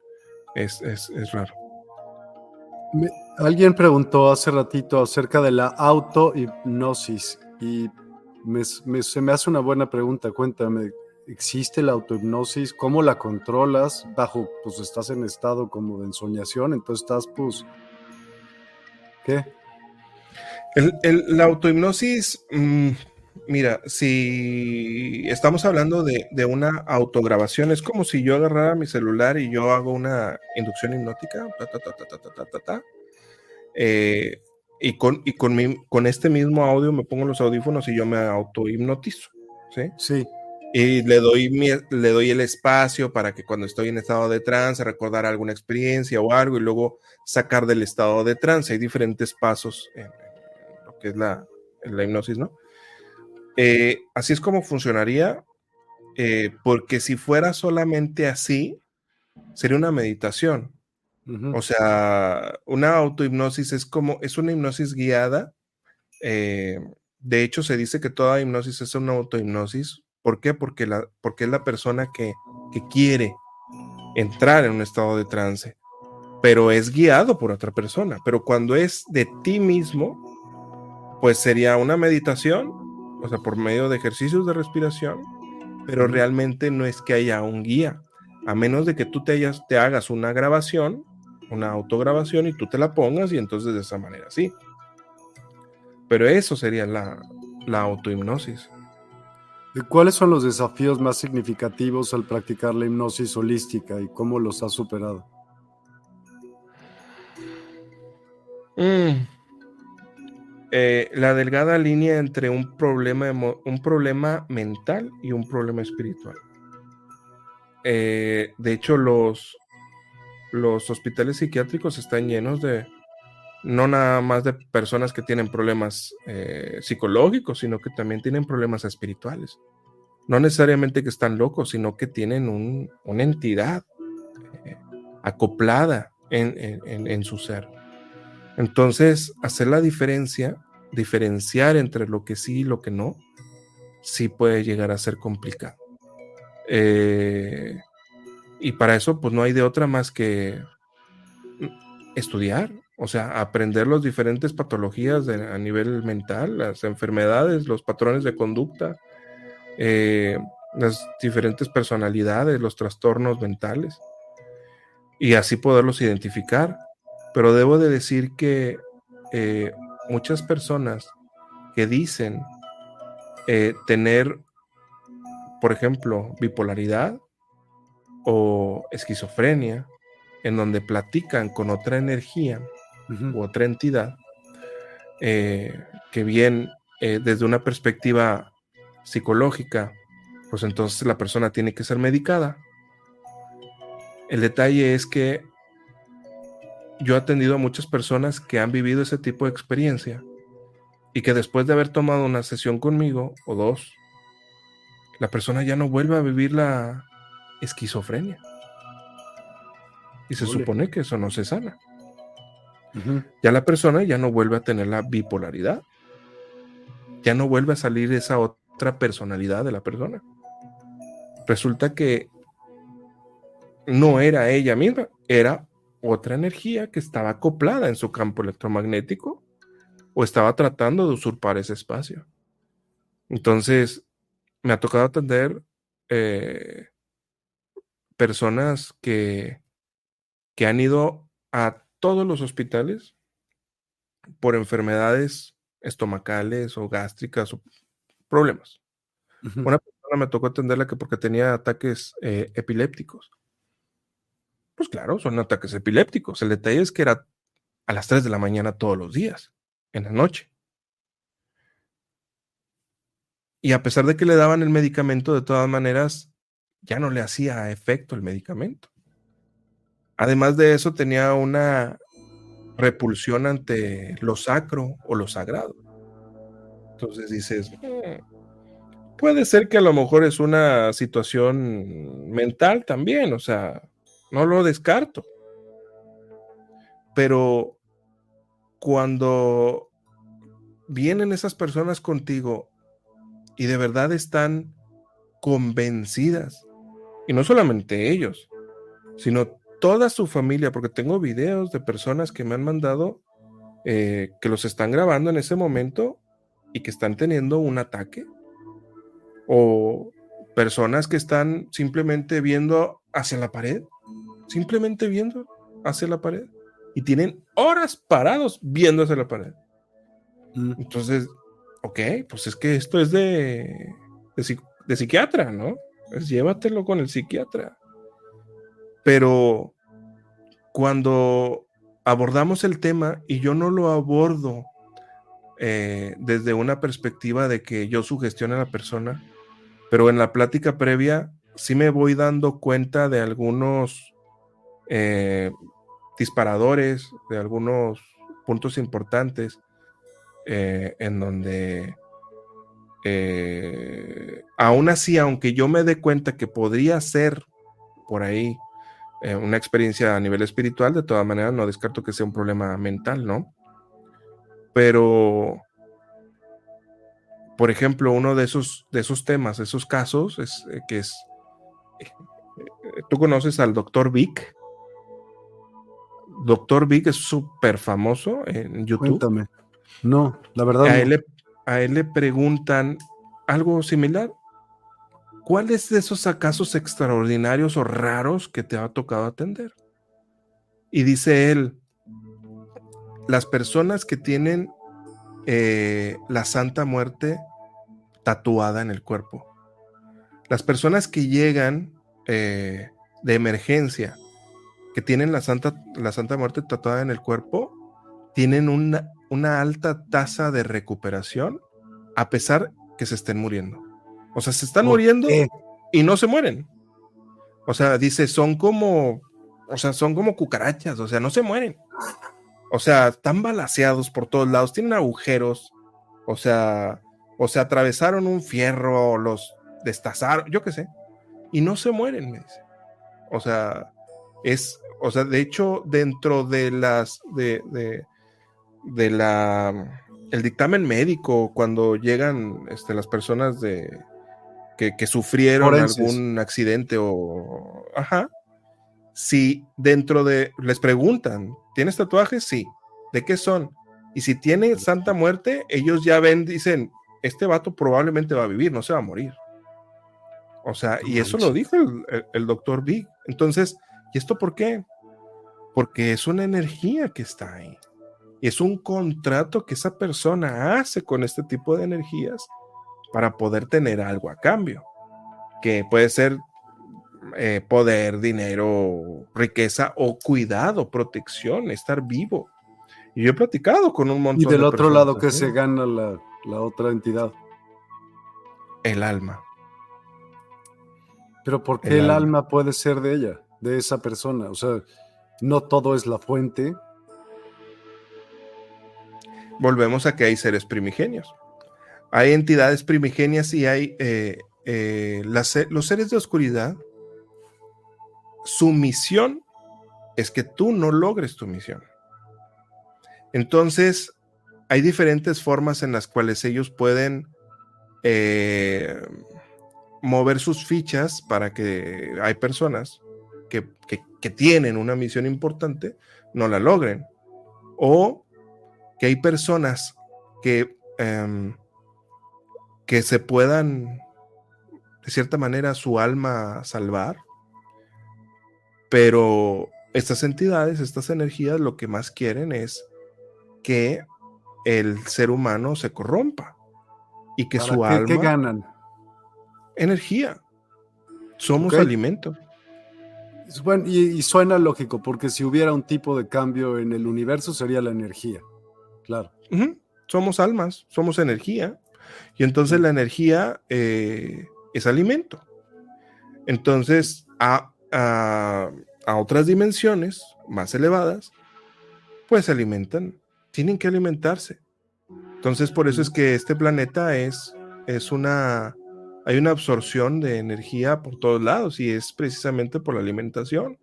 es, raro. alguien preguntó hace ratito acerca de la autohipnosis y se me hace una buena pregunta. Cuéntame, existe la autohipnosis, cómo la controlas, bajo, pues estás en estado como de ensoñación, entonces estás pues, ¿qué? la autohipnosis, mm, mira, si estamos hablando de, una autograbación, es como si yo agarrara mi celular y yo hago una inducción hipnótica, y con, y con, con este mismo audio me pongo los audífonos y yo me autohipnotizo. ¿sí? Sí y le doy, le doy el espacio para que cuando estoy en estado de trance recordar alguna experiencia o algo y luego sacar del estado de trance. Hay diferentes pasos en, lo que es la, la hipnosis, ¿no? Eh, así es como funcionaría, eh, porque si fuera solamente así, sería una meditación. O sea, una autohipnosis es como, es una hipnosis guiada. Eh, de hecho, se dice que toda hipnosis es una autohipnosis ¿Por qué? Porque, la, porque es la persona que, quiere entrar en un estado de trance, pero es guiado por otra persona. Pero cuando es de ti mismo, pues sería una meditación, o sea, por medio de ejercicios de respiración, pero realmente no es que haya un guía. a menos de que tú te, te hagas una grabación, una autograbación y tú te la pongas y entonces de esa manera sí. Pero eso sería la, la autohipnosis. ¿Cuáles son los desafíos más significativos al practicar la hipnosis holística y cómo los has superado? Mm. Eh, la delgada línea entre un problema, un problema mental y un problema espiritual. Eh, de hecho, los, los hospitales psiquiátricos están llenos de no nada más de personas que tienen problemas eh, psicológicos, sino que también tienen problemas espirituales. No necesariamente que están locos, sino que tienen una entidad acoplada en su ser. Entonces, hacer la diferencia, diferenciar entre lo que sí y lo que no, sí puede llegar a ser complicado. Eh, y para eso, pues no hay de otra más que estudiar, o sea, aprender las diferentes patologías a nivel mental, las enfermedades, los patrones de conducta, eh, las diferentes personalidades, los trastornos mentales, y así poderlos identificar. Pero debo de decir que eh, muchas personas que dicen eh, tener, por ejemplo, bipolaridad o esquizofrenia, en donde platican con otra energía u otra entidad, eh, que bien desde una perspectiva psicológica, pues entonces la persona tiene que ser medicada. El detalle es que yo he atendido a muchas personas que han vivido ese tipo de experiencia y que después de haber tomado una sesión conmigo o dos, la persona ya no vuelve a vivir la esquizofrenia. Y se supone que eso no se sana. Ya la persona ya no vuelve a tener la bipolaridad. Ya no vuelve a salir esa otra personalidad de la persona. Resulta que no era ella misma, era otra energía que estaba acoplada en su campo electromagnético o estaba tratando de usurpar ese espacio. Entonces, me ha tocado atender eh, personas que, que han ido a todos los hospitales por enfermedades estomacales o gástricas o problemas. Una persona me tocó atenderla que porque tenía ataques eh, epilépticos. Pues claro, son ataques epilépticos. El detalle es que era a las 3 de la mañana todos los días, en la noche. Y a pesar de que le daban el medicamento, de todas maneras, ya no le hacía efecto el medicamento. Además de eso, tenía una repulsión ante lo sacro o lo sagrado. Entonces dices, puede ser que a lo mejor es una situación mental también, o sea, no lo descarto. Pero cuando vienen esas personas contigo y de verdad están convencidas, y no solamente ellos, sino toda su familia, porque tengo videos de personas que me han mandado eh, que los están grabando en ese momento y que están teniendo un ataque, o personas que están simplemente viendo hacia la pared simplemente viendo hacia la pared. Y tienen horas parados viendo hacia la pared. Mm. Entonces, ok, pues es que esto es de, de, psiquiatra, ¿no? Pues llévatelo con el psiquiatra. Pero cuando abordamos el tema y yo no lo abordo eh, desde una perspectiva de que yo sugestione a la persona, pero en la plática previa sí me voy dando cuenta de algunos eh, disparadores, de algunos puntos importantes eh, en donde aún así, aunque yo me dé cuenta que podría ser por ahí una experiencia a nivel espiritual, de todas maneras no descarto que sea un problema mental, ¿no? Pero, por ejemplo, uno de esos, de esos temas, esos casos, es que es, tú conoces al doctor Vic, Doctor Vic es súper famoso en YouTube. Cuéntame. No, la verdad. A, él le, a él le preguntan algo similar. ¿Cuáles de esos casos extraordinarios o raros que te ha tocado atender? Y dice él, las personas que tienen eh, la Santa Muerte tatuada en el cuerpo. Las personas que llegan eh, de emergencia, que tienen la Santa, la Santa Muerte tatuada en el cuerpo, tienen una, una alta tasa de recuperación a pesar que se estén muriendo. O sea, se están muriendo y no se mueren. O sea, dice, son como, o sea, son como cucarachas, o sea, no se mueren. O sea, están balaseados por todos lados, tienen agujeros, o sea, o se atravesaron un fierro, o los destazaron, yo qué sé, y no se mueren, me dice. O sea, es, o sea, de hecho, dentro de las, de, de, de la, el dictamen médico, cuando llegan este, las personas de, que, que sufrieron algún accidente o, ajá, si dentro de, les preguntan, ¿tienes tatuajes? Sí. ¿De qué son? Y si tiene Santa Muerte, ellos ya ven, dicen, este vato probablemente va a vivir, no se va a morir. O sea, y eso lo dijo el, doctor Big. Entonces, ¿y esto por qué? Porque es una energía que está ahí. Y es un contrato que esa persona hace con este tipo de energías para poder tener algo a cambio. Que puede ser eh, poder, dinero, riqueza o cuidado, protección, estar vivo. Y yo he platicado con un montón de Y del otro lado, que se gana la, otra entidad? El alma. Pero ¿por qué el, alma. puede ser de ella, de esa persona? O sea, no todo es la fuente. Volvemos a que hay seres primigenios. Hay entidades primigenias y hay eh, eh, los seres de oscuridad su misión es que tú no logres tu misión. Entonces, hay diferentes formas en las cuales ellos pueden eh, mover sus fichas para que hay personas que, tienen una misión importante no la logren. O que hay personas que, em, que se puedan, de cierta manera, su alma salvar pero estas entidades, estas energías, lo que más quieren es que el ser humano se corrompa y que su alma. ¿Qué ganan? Energía. Somos alimento. Bueno, y, suena lógico, porque si hubiera un tipo de cambio en el universo sería la energía. Claro. Somos almas, somos energía. Y entonces la energía eh, es alimento. Entonces, a, a, otras dimensiones más elevadas, pues se alimentan, tienen que alimentarse. Entonces, por eso es que este planeta es, es una, hay una absorción de energía por todos lados y es precisamente por la alimentación.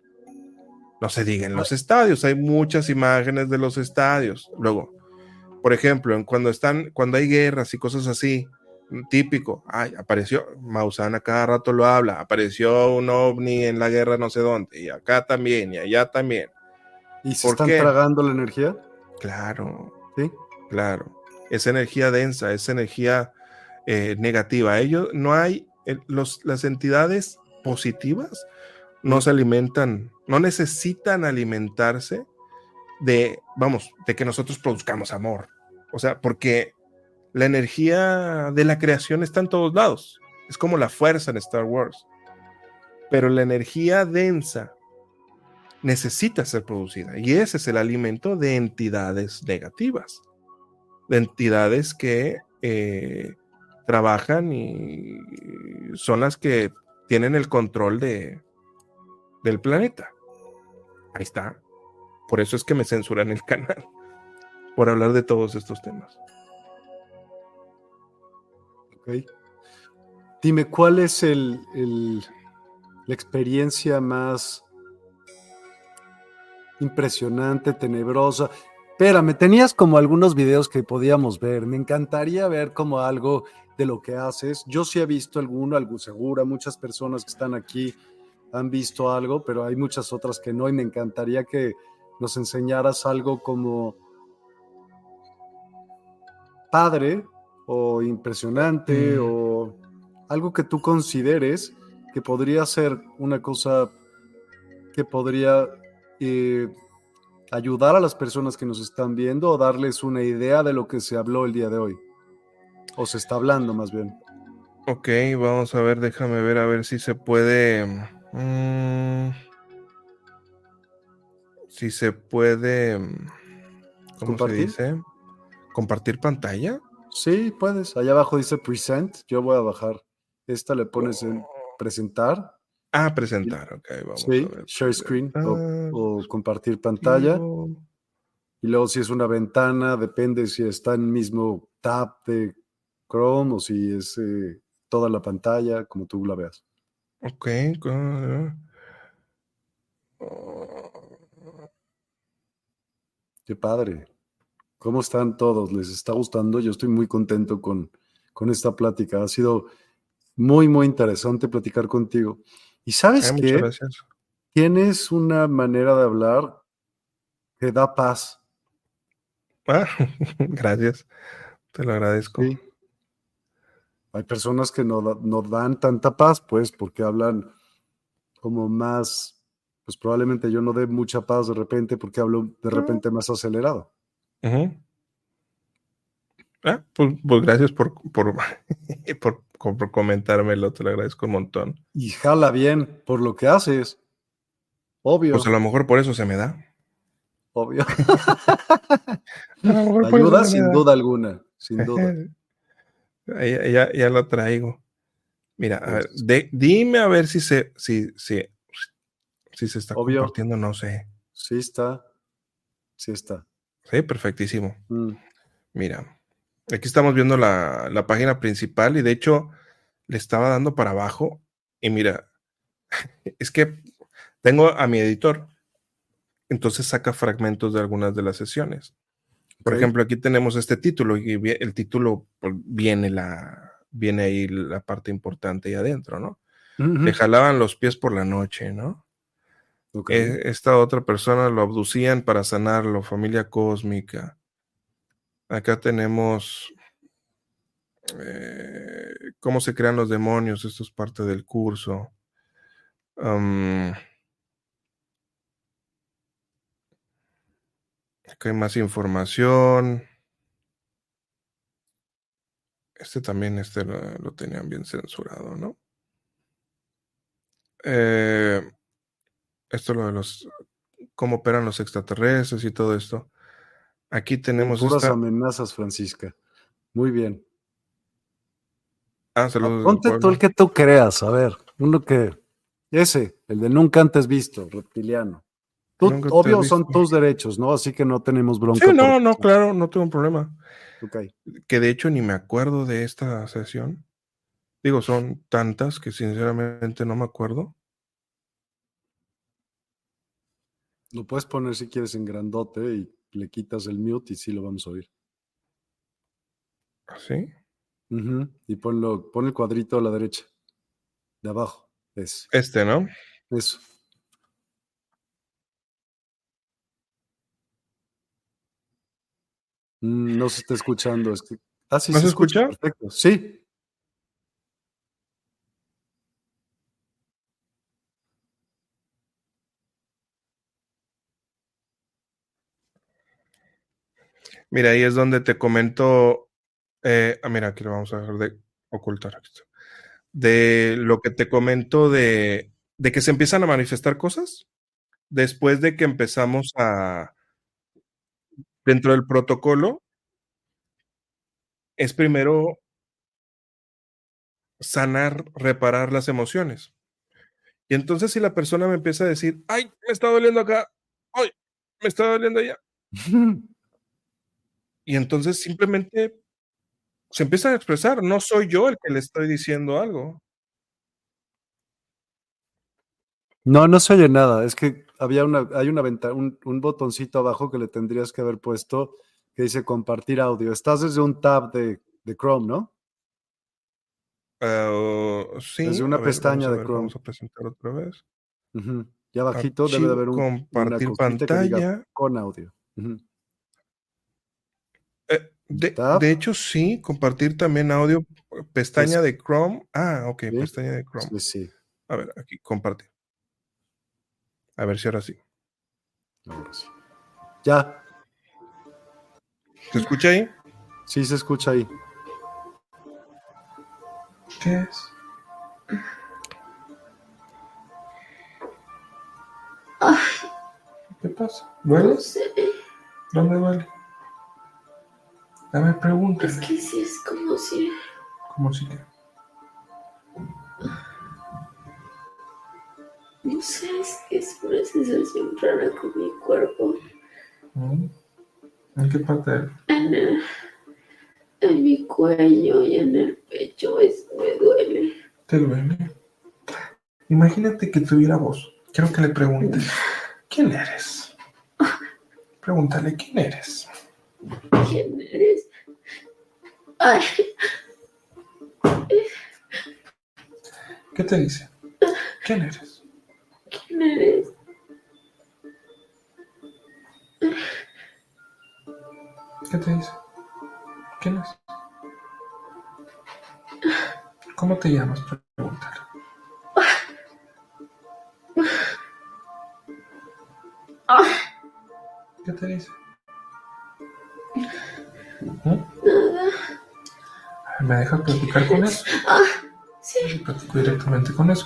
No se diga en los estadios, hay muchas imágenes de los estadios. Luego, por ejemplo, cuando están, cuando hay guerras y cosas así, típico, ay, apareció, Mausana cada rato lo habla, apareció un ovni en la guerra no sé dónde, y acá también, y allá también. ¿Y se están tragando la energía? Claro. Sí. Claro. Es energía densa, es energía eh, negativa. Ellos no hay, los, las entidades positivas no se alimentan, no necesitan alimentarse de, vamos, de que nosotros produzcamos amor. O sea, porque la energía de la creación está en todos lados. Es como la fuerza en Star Wars. Pero la energía densa necesita ser producida. Y ese es el alimento de entidades negativas. De entidades que eh, trabajan y son las que tienen el control de, del planeta. Ahí está. Por eso es que me censuran el canal. Por hablar de todos estos temas. Dime, ¿cuál es el, la experiencia más impresionante, tenebrosa? Espérame, tenías como algunos videos que podíamos ver. Me encantaría ver como algo de lo que haces. Yo sí he visto alguno, algo seguro. Muchas personas que están aquí han visto algo, pero hay muchas otras que no. Y me encantaría que nos enseñaras algo como padre o impresionante mm. o algo que tú consideres que podría ser una cosa que podría eh, ayudar a las personas que nos están viendo o darles una idea de lo que se habló el día de hoy. O se está hablando más bien. Ok, vamos a ver, déjame ver a ver si se puede... Mm, si se puede... ¿Cómo ¿Compartir? se dice? ¿Compartir pantalla? Sí, puedes. Allá abajo dice present. Yo voy a bajar. Esta le pones en presentar. Ah, presentar, ok, vamos sí, a ver. Share screen o, compartir pantalla. Y luego si es una ventana, depende si está en el mismo tab de Chrome o si es eh, toda la pantalla, como tú la veas. Ok. Qué padre. ¿Cómo están todos? ¿Les está gustando? Yo estoy muy contento con, con esta plática. Ha sido muy, muy interesante platicar contigo. Y sabes que qué? Tienes una manera de hablar que da paz. Ah, gracias. Te lo agradezco. Hay personas que no, no dan tanta paz, pues, porque hablan como más, pues probablemente yo no dé mucha paz de repente porque hablo de repente más acelerado. ah, pues, pues, gracias por, por, por por comentármelo, te lo agradezco un montón. Y jala bien por lo que haces. Obvio. Pues a lo mejor por eso se me da. Obvio. Ayuda sin duda alguna, sin duda. ya, ya, lo traigo. Mira, a ver, dime a ver si se, si, si, si se está compartiendo, no sé. Sí está. Sí está. Sí, perfectísimo. Mm. Mira, Aquí estamos viendo la, página principal y de hecho le estaba dando para abajo y mira, es que tengo a mi editor, entonces saca fragmentos de algunas de las sesiones. Por ejemplo, aquí tenemos este título y el título pues, viene la viene ahí la parte importante ahí adentro, ¿no? Le jalaban los pies por la noche, ¿no? E, esta otra persona lo abducían para sanarlo, familia cósmica. Acá tenemos eh, cómo se crean los demonios. Esto es parte del curso. acá hay más información. Este también, este lo, tenían bien censurado, ¿no? Eh, esto lo de los cómo operan los extraterrestres y todo esto. Aquí tenemos. Puras amenazas, Francisca. Muy bien. Ah, saludos. Ponte tú el que tú creas, a ver, uno que. Ese, el de nunca antes visto, reptiliano. obvio son tus derechos, ¿no? Así que no tenemos bronca. Sí, no, no, claro, no tengo un problema. Okay. Que de hecho ni me acuerdo de esta sesión. Digo, son tantas que sinceramente no me acuerdo. Lo puedes poner si quieres en grandote y le quitas el mute y sí lo vamos a oír. ¿Sí? Y ponlo, pon el cuadrito a la derecha, de abajo. Es. Este, ¿no? Eso. Mm, no se está escuchando. Es Ah, sí, ¿No se, escucha? Perfecto. Sí. Mira, ahí es donde te comento. Eh, ah, mira, aquí lo vamos a dejar de ocultar. De lo que te comento de, de que se empiezan a manifestar cosas después de que empezamos a. Dentro del protocolo, es primero sanar, reparar las emociones. Y entonces si la persona me empieza a decir, ay, me está doliendo acá, ay, me está doliendo allá, Y entonces simplemente se empieza a expresar, no soy yo el que le estoy diciendo algo. No, no se oye nada. Es que había una, hay una ventana, un, botoncito abajo que le tendrías que haber puesto que dice compartir audio. Estás desde un tab de, Chrome, ¿no? Uh, sí. Desde una pestaña de Chrome. Vamos a presentar otra vez. Ya abajito debe de haber un compartir pantalla con audio. De, hecho, sí, compartir también audio pestaña de Chrome. Ah, ok, pestaña de Chrome. Sí, sí. A ver, aquí, comparte. A ver si ahora sí. Ahora sí. Ya. ¿Se escucha ahí? Sí, se escucha ahí. ¿Qué es? ¿Qué pasa? ¿Duele? No sé. ¿Dónde duele? Dame pregunta. Es que sí es como si. ¿Cómo si que? No sé, es que es una sensación rara con mi cuerpo. Mm. ¿En qué parte? En, el- en mi cuello y en el pecho es, me duele. ¿Te duele? Imagínate que tuviera voz. Quiero que le preguntes. ¿Quién eres? Pregúntale, ¿quién eres? ¿Quién eres? Ay, ¿Qué te dice? ¿Quién eres? ¿quién eres? ¿Qué te dice? ¿Quién es? ¿Cómo te llamas? Pregúntale. ¿Qué te dice? ¿Me dejas platicar con eso? Ah, sí. Yo platico directamente con eso.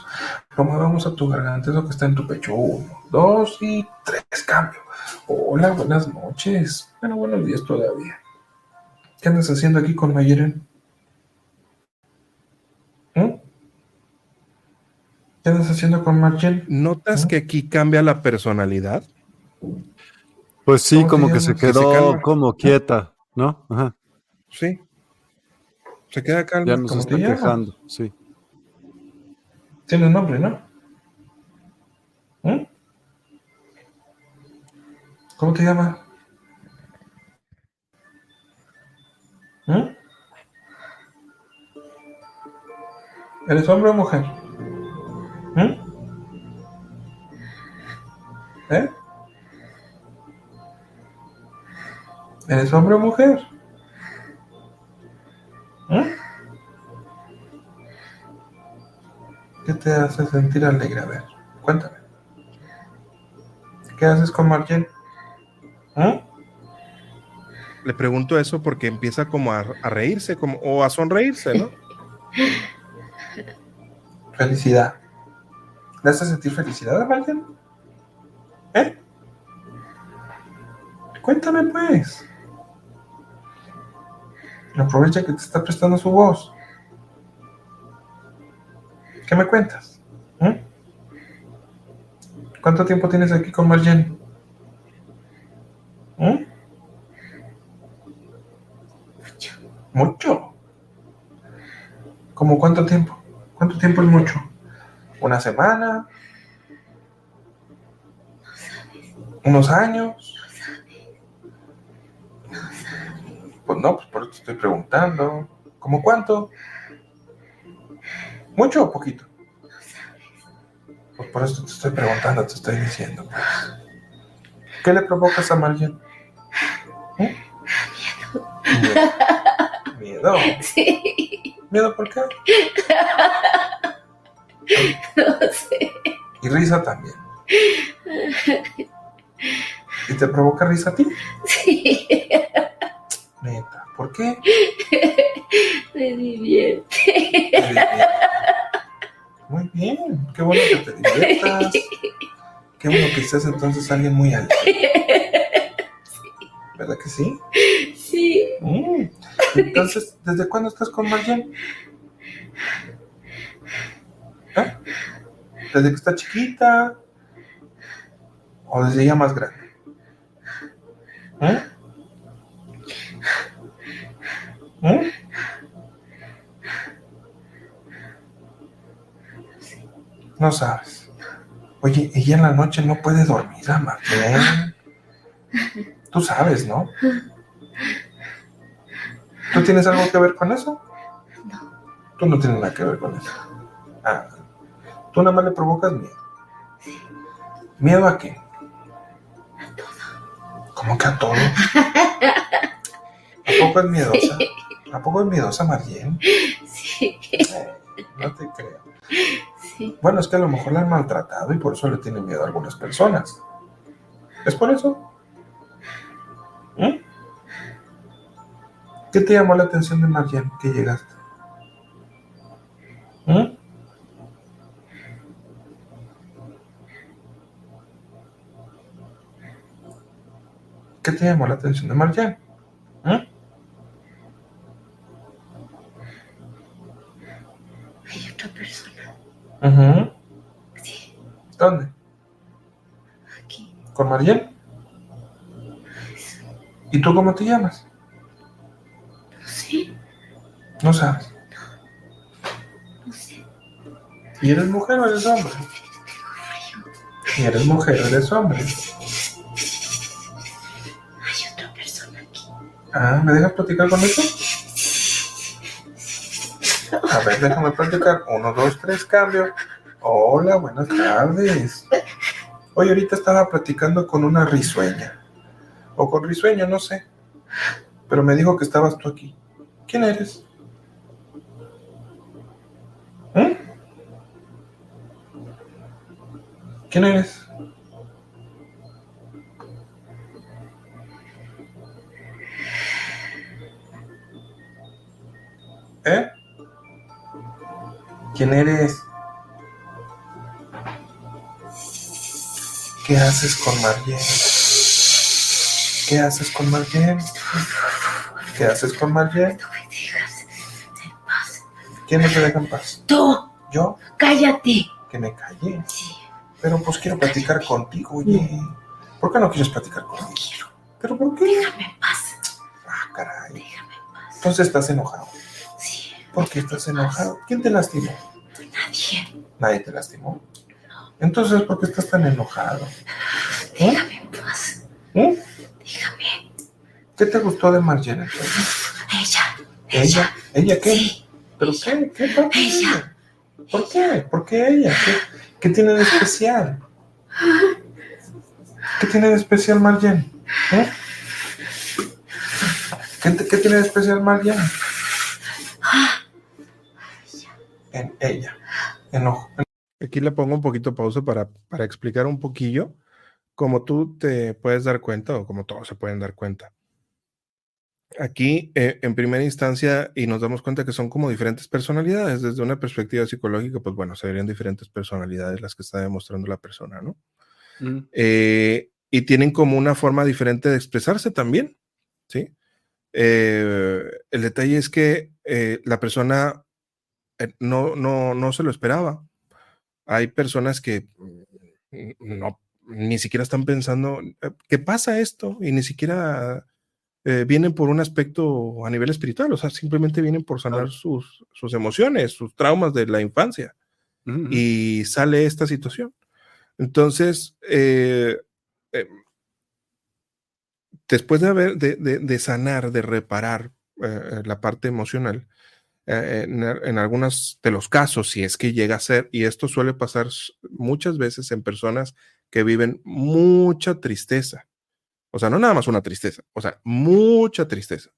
Promovamos a tu garganta eso que está en tu pecho. Uno, dos y tres. Cambio. Hola, buenas noches. Bueno, buenos días todavía. ¿Qué andas haciendo aquí con Mayeren? ¿Mm? ¿Qué andas haciendo con Marjen? ¿Notas ¿Mm? que aquí cambia la personalidad? Pues sí, ¿Cómo te como que se Que se quedó como quieta, ¿no? Ajá. Sí. Se queda calma. Ya nos ¿Cómo está te llamas? quejando, sí. Tiene nombre, ¿no? ¿Mm? ¿Cómo te llamas? ¿Mm? ¿Eres hombre o mujer? ¿Mm? ¿Eh? ¿Eres hombre o mujer? ¿Mm? ¿Qué te hace sentir alegre? A ver, cuéntame. ¿Qué haces con Marjen? ¿Mm? Le pregunto eso porque empieza como a, a reírse como, o a sonreírse, ¿no? Felicidad. ¿Le hace sentir felicidad a Marjen? ¿Eh? Cuéntame pues. Aprovecha que te está prestando su voz. ¿Qué me cuentas? ¿Mm? ¿Cuánto tiempo tienes aquí con Marjen? ¿Mm? ¿Mucho? ¿Cómo cuánto tiempo? ¿Cuánto tiempo es mucho? ¿Una semana? ¿Unos años? Pues no, pues por eso te estoy preguntando. ¿Cómo cuánto? ¿Mucho o poquito? Pues por eso te estoy preguntando, te estoy diciendo. Pues. ¿Qué le provocas a Margen? ¿Eh? Miedo. Miedo. Sí, ¿Miedo por qué? no sé. Y risa también. ¿Y te provoca risa a ti? Sí, Neta. ¿Por qué? me divierte. Te diviertes. Muy bien. Qué bueno que te diviertas. Qué bueno que seas entonces alguien muy alegre. ¿Verdad que sí? Sí, Mm. Entonces, ¿desde cuándo estás con Marjen? ¿Eh? ¿Desde que está chiquita? ¿O desde ya más grande? ¿Eh? ¿Eh? No sabes. Oye, ella en la noche no puede dormir, a Marjen. Tú sabes, ¿no? ¿Tú tienes algo que ver con eso? No. Tú no tienes nada que ver con eso. Ah, tú nada más le provocas miedo. ¿Miedo a qué? ¿Cómo que a todo? ¿A poco es miedosa? ¿A poco es miedosa, Marien? sí. Sí. no te creo. Sí. Bueno, es que a lo mejor la han maltratado y por eso le tienen miedo a algunas personas. ¿Es por eso? ¿Eh? ¿Qué te llamó la atención de Marjen que llegaste? ¿Eh? ¿Qué te llamó la atención de Marjan? ¿Eh? Otra persona. Ujú. Sí. ¿Dónde? Aquí. ¿Con Marjen? ¿Y tú cómo te llamas? No sé. No sabes. No sé. ¿Y eres mujer o eres hombre? ¿Y eres mujer o eres hombre? Hay otra persona aquí. Ah, ¿me dejas platicar con eso? Ver, déjame platicar. Uno, dos, tres, cambio. Hola, buenas tardes. Hoy ahorita estaba platicando con una risueña. O con risueño, no sé. Pero me dijo que estabas tú aquí. ¿Quién eres? ¿Eh? ¿Quién eres? ¿Quién eres? ¿Qué haces con Marien? ¿Qué haces con Marien? ¿Qué haces con Marien? No me dejas en paz. ¿Quién no te deja en paz? Tú, ¿Yo? cállate. Que me callé. Sí. Pero pues quiero platicar contigo, oye. ¿Por qué no quieres platicar No conmigo? quiero. ¿Pero por qué? Déjame en paz. Ah, caray. Déjame en paz. Entonces estás enojado. Sí. ¿Por qué estás enojado? ¿Quién te lastimó? Nadie. Te lastimó. Entonces, ¿por qué estás tan enojado? ¿Eh? Déjame en paz. ¿Eh? Déjame. ¿Qué te gustó de Marjane entonces? Ella. ¿Ella? ¿Ella qué? Sí. ¿Pero qué? ¿Qué pasa? Ella. ¿Por qué? ¿Por qué ella? ¿Qué, qué tiene de especial? ¿Qué tiene de especial Marjane? ¿Eh? ¿Qué, qué tiene de especial Marjane? En ella. Enojo. Aquí le pongo un poquito pausa para, para explicar un poquillo cómo tú te puedes dar cuenta o como todos se pueden dar cuenta. Aquí, eh, en primera instancia, y nos damos cuenta que son como diferentes personalidades. Desde una perspectiva psicológica, pues bueno, serían diferentes personalidades las que está demostrando la persona, ¿no? Mm, Eh, y tienen como una forma diferente de expresarse también, ¿sí? Eh, el detalle es que eh, la persona no, no, no se lo esperaba. Hay personas que mm, no, ni siquiera están pensando, eh, ¿qué pasa esto? Y ni siquiera eh, vienen por un aspecto a nivel espiritual, o sea, simplemente vienen por sanar sus, sus emociones, sus traumas de la infancia y sale esta situación. Entonces, eh, eh, después de, haber, de, de- de sanar, de reparar eh, la parte emocional, eh, en, en algunos de los casos, si es que llega a ser, y esto suele pasar muchas veces en personas que viven mucha tristeza, o sea, no nada más una tristeza, o sea, mucha tristeza,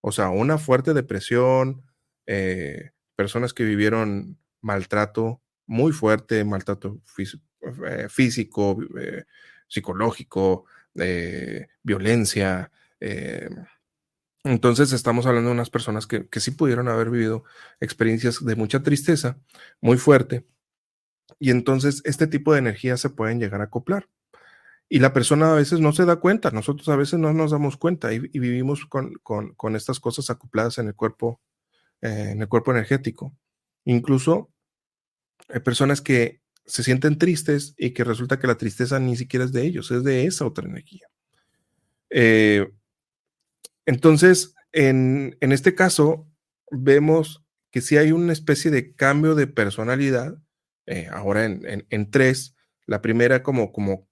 o sea, una fuerte depresión, eh, personas que vivieron maltrato muy fuerte, maltrato físico, eh, físico eh, psicológico, eh, violencia. Entonces estamos hablando de unas personas que, que sí pudieron haber vivido experiencias de mucha tristeza, muy fuerte, y entonces este tipo de energías se pueden llegar a acoplar. Y la persona a veces no se da cuenta, nosotros a veces no nos damos cuenta y, vivimos con, con, con, estas cosas acopladas en el cuerpo, eh, en el cuerpo energético. Incluso hay personas que se sienten tristes y que resulta que la tristeza ni siquiera es de ellos, es de esa otra energía. Eh, entonces, en, en, este caso, vemos que sí hay una especie de cambio de personalidad, eh, ahora en, en, tres, la primera como, como,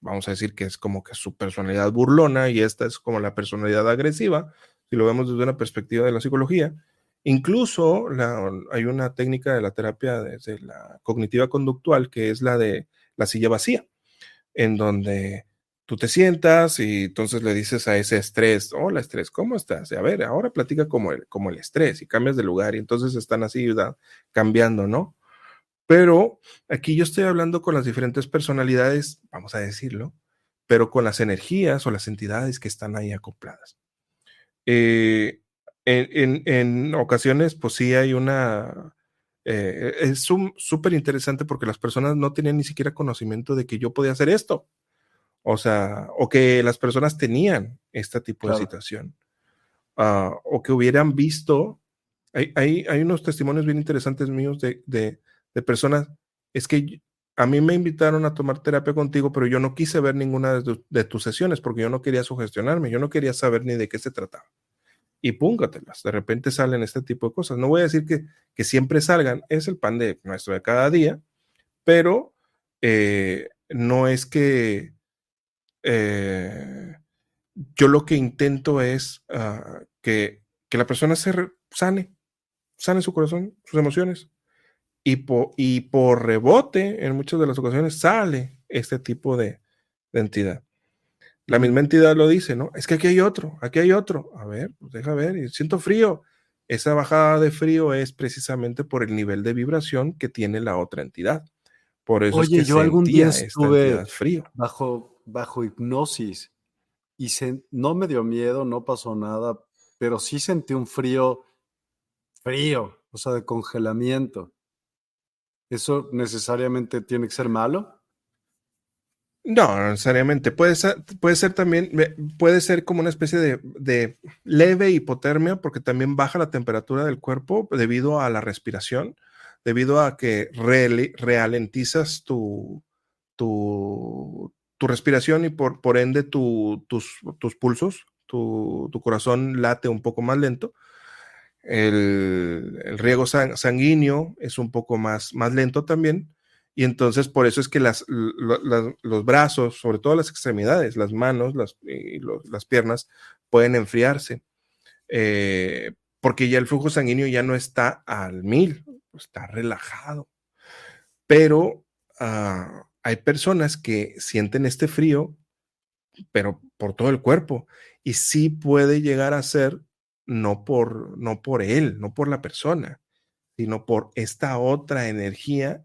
vamos a decir que es como que su personalidad burlona y esta es como la personalidad agresiva, si lo vemos desde una perspectiva de la psicología. Incluso hay una técnica de la terapia desde la cognitiva conductual que es la de la silla vacía, en donde tú te sientas y entonces le dices a ese estrés, hola estrés, ¿cómo estás? a ver, ahora platica como el, como el estrés y cambias de lugar y entonces están así cambiando, ¿no? Pero aquí yo estoy hablando con las diferentes personalidades, vamos a decirlo, pero con las energías o las entidades que están ahí acopladas. Eh, en, ocasiones, pues sí hay una... Eh, es súper interesante porque las personas no tenían ni siquiera conocimiento de que yo podía hacer esto. O sea, o que las personas tenían este tipo de situación. Ah, o que hubieran visto. Hay, hay, hay, unos testimonios bien interesantes míos de, de, de personas. Es que a mí me invitaron a tomar terapia contigo, pero yo no quise ver ninguna de, tus sesiones porque yo no quería sugestionarme, yo no quería saber ni de qué se trataba. Y púngatelas, de repente salen este tipo de cosas. No voy a decir que, que siempre salgan, es el pan de nuestro de cada día, pero eh, no es que eh, yo lo que intento es ah, que, que la persona se sane, sane su corazón, sus emociones, y, y por rebote, en muchas de las ocasiones, sale este tipo de, entidad. La misma entidad lo dice, ¿no? Es que aquí hay otro, aquí hay otro. A ver, pues deja ver, y siento frío. Esa bajada de frío es precisamente por el nivel de vibración que tiene la otra entidad. Por eso Oye, yo algún día estuve frío. Bajo, bajo hipnosis y no me dio miedo, no pasó nada, pero sí sentí un frío, frío, o sea, de congelamiento. ¿Eso necesariamente tiene que ser malo? No, necesariamente. Puede ser, puede ser también, puede ser como una especie de, leve hipotermia, porque también baja la temperatura del cuerpo debido a la respiración, debido a que ralentizas tu, tu, respiración y por, ende tus, tus, pulsos, tu, tu corazón late un poco más lento el, riego sanguíneo es un poco más, más lento también. Y entonces por eso es que las, los brazos, sobre todo las extremidades, las manos las, y las piernas, pueden enfriarse. Eh, porque ya el flujo sanguíneo ya no está al mil, está relajado. Pero ah, hay personas que sienten este frío, pero por todo el cuerpo. Y sí puede llegar a ser no por, no por él, no por la persona, sino por esta otra energía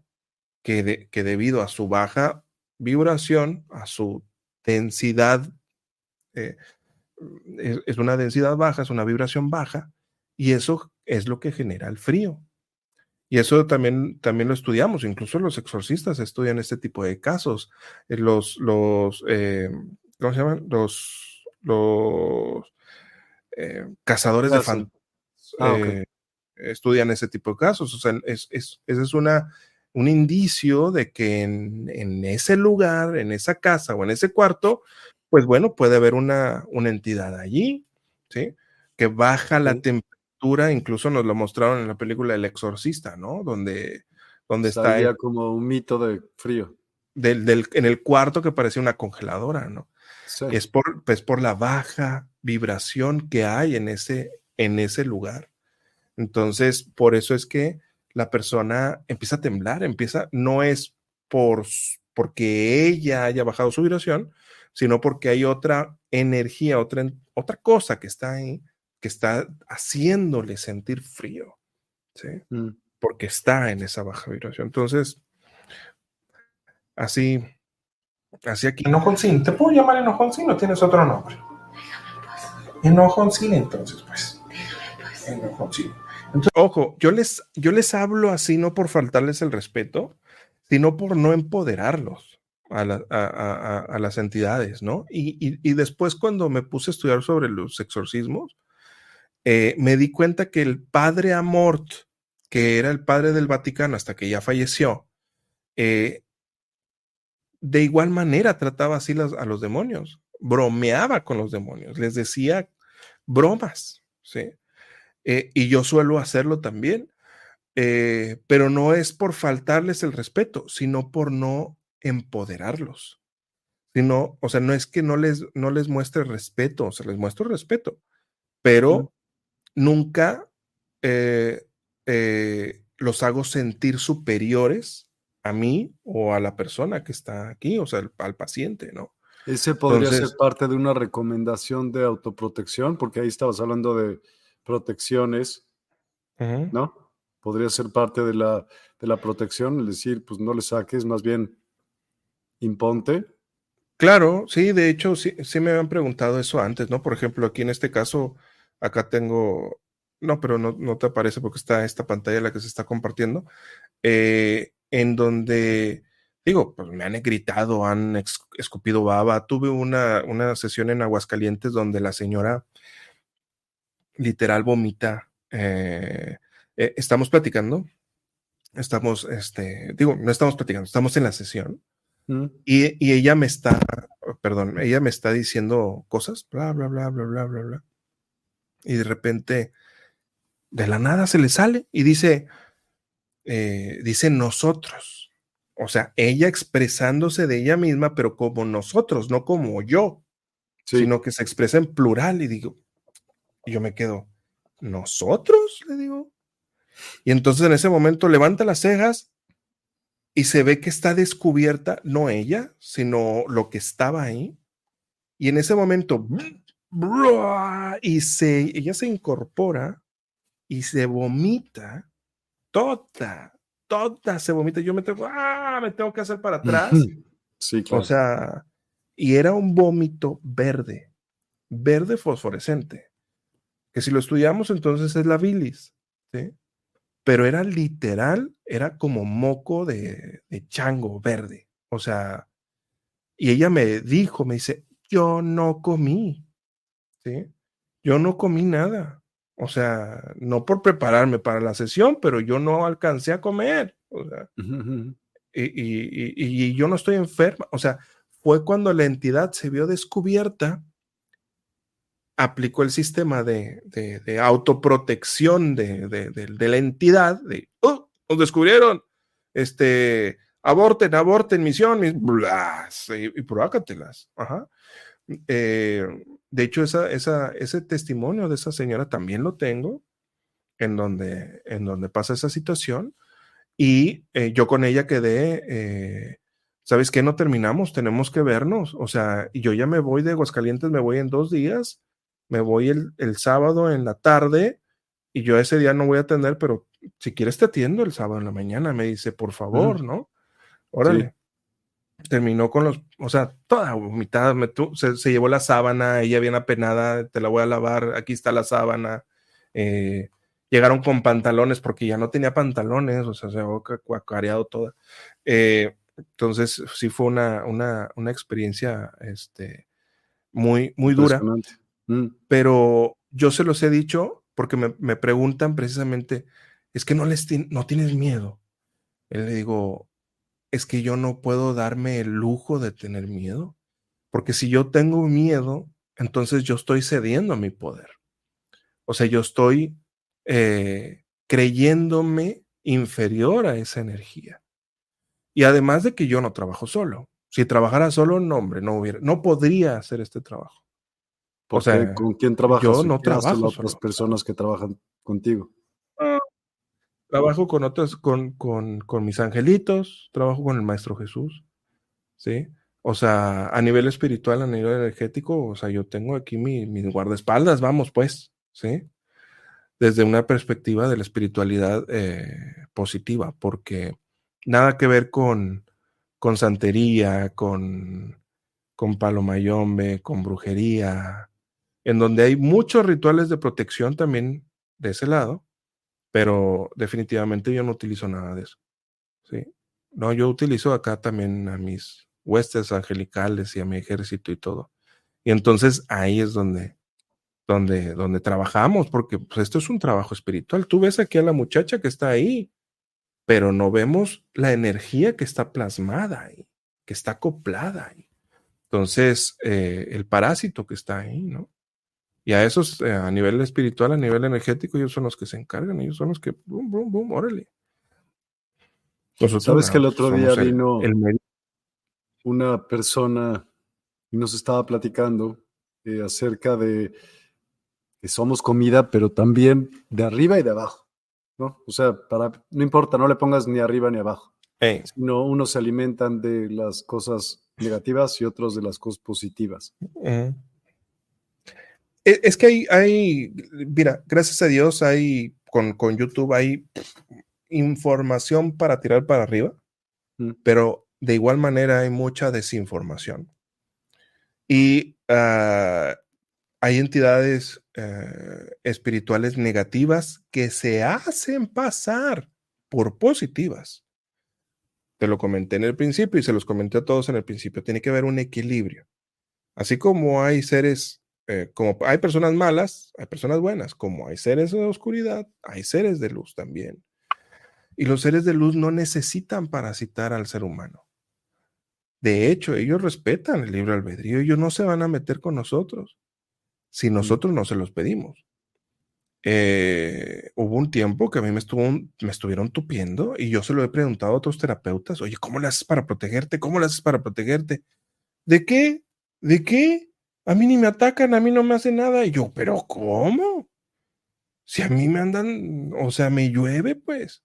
que, que debido a su baja vibración, a su densidad, eh, es, una densidad baja, es una vibración baja, y eso es lo que genera el frío. Y eso también, también lo estudiamos, incluso los exorcistas estudian este tipo de casos. Eh, los, los eh, ¿cómo se llaman? Los, los eh, cazadores de fantasmas ah, eh, estudian ese tipo de casos. O sea, es, es, ese es una, un indicio de que en, ese lugar, en esa casa o en ese cuarto, pues bueno, puede haber una, una entidad allí, ¿sí? Que baja la temperatura, incluso nos lo mostraron en la película El Exorcista, ¿no? Donde, donde está... como un mito de frío. Del, en el cuarto que parece una congeladora, ¿no? Es por, pues, por la baja vibración que hay en ese, en ese lugar. Entonces, por eso es que la persona empieza a temblar, empieza, no es por, porque ella haya bajado su vibración, sino porque hay otra energía, otra, otra cosa que está ahí, que está haciéndole sentir frío, ¿sí? Mm. Porque está en esa baja vibración. Entonces, así, así aquí. Enojoncín, ¿te puedo llamar Enojoncín o tienes otro nombre? Enojoncín, entonces, pues. Enojoncín. Entonces, ojo, yo les, yo les hablo así no por faltarles el respeto, sino por no empoderarlos a, las entidades, ¿no? Y, después cuando me puse a estudiar sobre los exorcismos, eh, me di cuenta que el padre Amort, que era el padre del Vaticano hasta que ya falleció, eh, de igual manera trataba así a los demonios, bromeaba con los demonios, les decía bromas, ¿sí? Eh, y yo suelo hacerlo también, pero no es por faltarles el respeto, sino por no empoderarlos. Sino, o sea, no es que no les, no les muestre respeto, o sea, les muestro respeto, pero nunca eh, los hago sentir superiores a mí o a la persona que está aquí, o sea, al, paciente, ¿no? Ese podría Entonces- ser parte de una recomendación de autoprotección, porque ahí estabas hablando de protecciones. ¿no? Podría ser parte de la, de la protección, el decir, pues no le saques, más bien imponte. Claro, sí, de hecho, sí, sí me habían preguntado eso antes, ¿no? Por ejemplo, aquí en este caso, acá tengo, no, pero no, no te aparece porque está esta pantalla la que se está compartiendo, eh, en donde, digo, pues me han gritado, han escupido baba. Tuve una, una sesión en Aguascalientes donde la señora literal vomita. eh, eh, estamos platicando, estamos, este, digo, no estamos platicando, estamos en la sesión. ¿Mm? Y, y ella me está, perdón, ella me está diciendo cosas, bla, bla, bla, bla, bla, bla, bla. Y de repente, de la nada se le sale y dice, eh, dice nosotros. O sea, ella expresándose de ella misma, pero como nosotros, no como yo, Sí. sino que se expresa en plural. Y digo, y yo me quedo, ¿nosotros? Le digo. Y entonces en ese momento levanta las cejas y se ve que está descubierta, no ella, sino lo que estaba ahí. Y en ese momento, y se, ella se incorpora y se vomita toda, toda se vomita. Yo me tengo, ¡ah! me tengo que hacer para atrás. Sí, claro. O sea, y era un vómito verde, verde fosforescente, que si lo estudiamos entonces es la bilis, ¿sí? Pero era literal, era como moco de, de chango verde. O sea, y ella me dijo, me dice, yo no comí, ¿sí? Yo no comí nada. O sea, no por prepararme para la sesión, pero yo no alcancé a comer. O sea, y, y- y- y yo no estoy enferma. O sea, fue cuando la entidad se vio descubierta, aplicó el sistema de, de- de autoprotección de, de- la entidad, de, "Oh, nos descubrieron, este, aborten, aborten, misión, mis, blas, y, y. Ajá. Eh, de hecho, esa, esa, ese testimonio de esa señora también lo tengo, en donde, en donde pasa esa situación. Y eh, yo con ella quedé, eh, ¿sabes qué? No terminamos, tenemos que vernos. O sea, yo ya me voy de Aguascalientes, me voy en dos días, me voy el, el sábado en la tarde y yo ese día no voy a atender, pero si quieres te atiendo el sábado en la mañana, me dice, por favor, ¿no? Órale. Terminó con los, o sea, toda vomitada, me tu- se, se llevó la sábana, ella bien apenada, te la voy a lavar, aquí está la sábana. eh, llegaron con pantalones porque ya no tenía pantalones, o sea, se había ca- cuacareado toda. Eh, entonces, sí fue una, una, una experiencia este, muy, muy dura. Mm. pero yo se los he dicho porque me, me preguntan precisamente, es que no les ti- no tienes miedo. Y le digo, es que yo no puedo darme el lujo de tener miedo, porque si yo tengo miedo, entonces yo estoy cediendo a mi poder. O sea, yo estoy eh, creyéndome inferior a esa energía. Y además de que yo no trabajo solo. Si trabajara solo, no, hombre, no hubiera, no podría hacer este trabajo. O Porque sea, ¿con quién trabajas? yo ¿Y no trabajo las otras personas que trabajan contigo. Trabajo con otros, con, con, con mis angelitos, trabajo con el Maestro Jesús, ¿sí? O sea, a nivel espiritual, a nivel energético, o sea, yo tengo aquí mi, mis guardaespaldas, vamos, pues, ¿sí? Desde una perspectiva de la espiritualidad eh, positiva, porque nada que ver con, con santería, con, con palomayombe, con brujería, en donde hay muchos rituales de protección también de ese lado, pero definitivamente yo no utilizo nada de eso. ¿sí? No, yo utilizo acá también a mis huestes angelicales y a mi ejército y todo. Y entonces ahí es donde, donde, donde trabajamos, porque pues, esto es un trabajo espiritual. Tú ves aquí a la muchacha que está ahí, pero no vemos la energía que está plasmada ahí, que está acoplada ahí. Entonces, eh, el parásito que está ahí, ¿no? Y a esos, eh, a nivel espiritual, a nivel energético, ellos son los que se encargan, ellos son los que, boom, boom, boom, órale. Nosotros, ¿Sabes que el otro día vino- el una persona y nos estaba platicando eh, acerca de que somos comida, pero también de arriba y de abajo, ¿no? O sea, para, no importa, no le pongas ni arriba ni abajo, sino unos se alimentan de las cosas negativas y otros de las cosas positivas. E- Es que hay, hay, mira, gracias a Dios hay, con, con YouTube hay información para tirar para arriba, Mm. pero de igual manera hay mucha desinformación. Y ah, hay entidades eh, espirituales negativas que se hacen pasar por positivas. Te lo comenté en el principio y se los comenté a todos en el principio. Tiene que haber un equilibrio. Así como hay seres, eh, como hay personas malas, hay personas buenas, como hay seres de oscuridad, hay seres de luz también. Y los seres de luz no necesitan parasitar al ser humano. De hecho, ellos respetan el libre albedrío, ellos no se van a meter con nosotros si nosotros no se los pedimos. Eh, hubo un tiempo que a mí me, estuvo, me estuvieron tupiendo y yo se lo he preguntado a otros terapeutas, oye, ¿cómo le haces para protegerte? ¿Cómo le haces para protegerte? ¿De qué? ¿De qué? A mí ni me atacan, a mí no me hace nada. Y yo, pero ¿cómo? Si a mí me andan, o sea, me llueve, pues.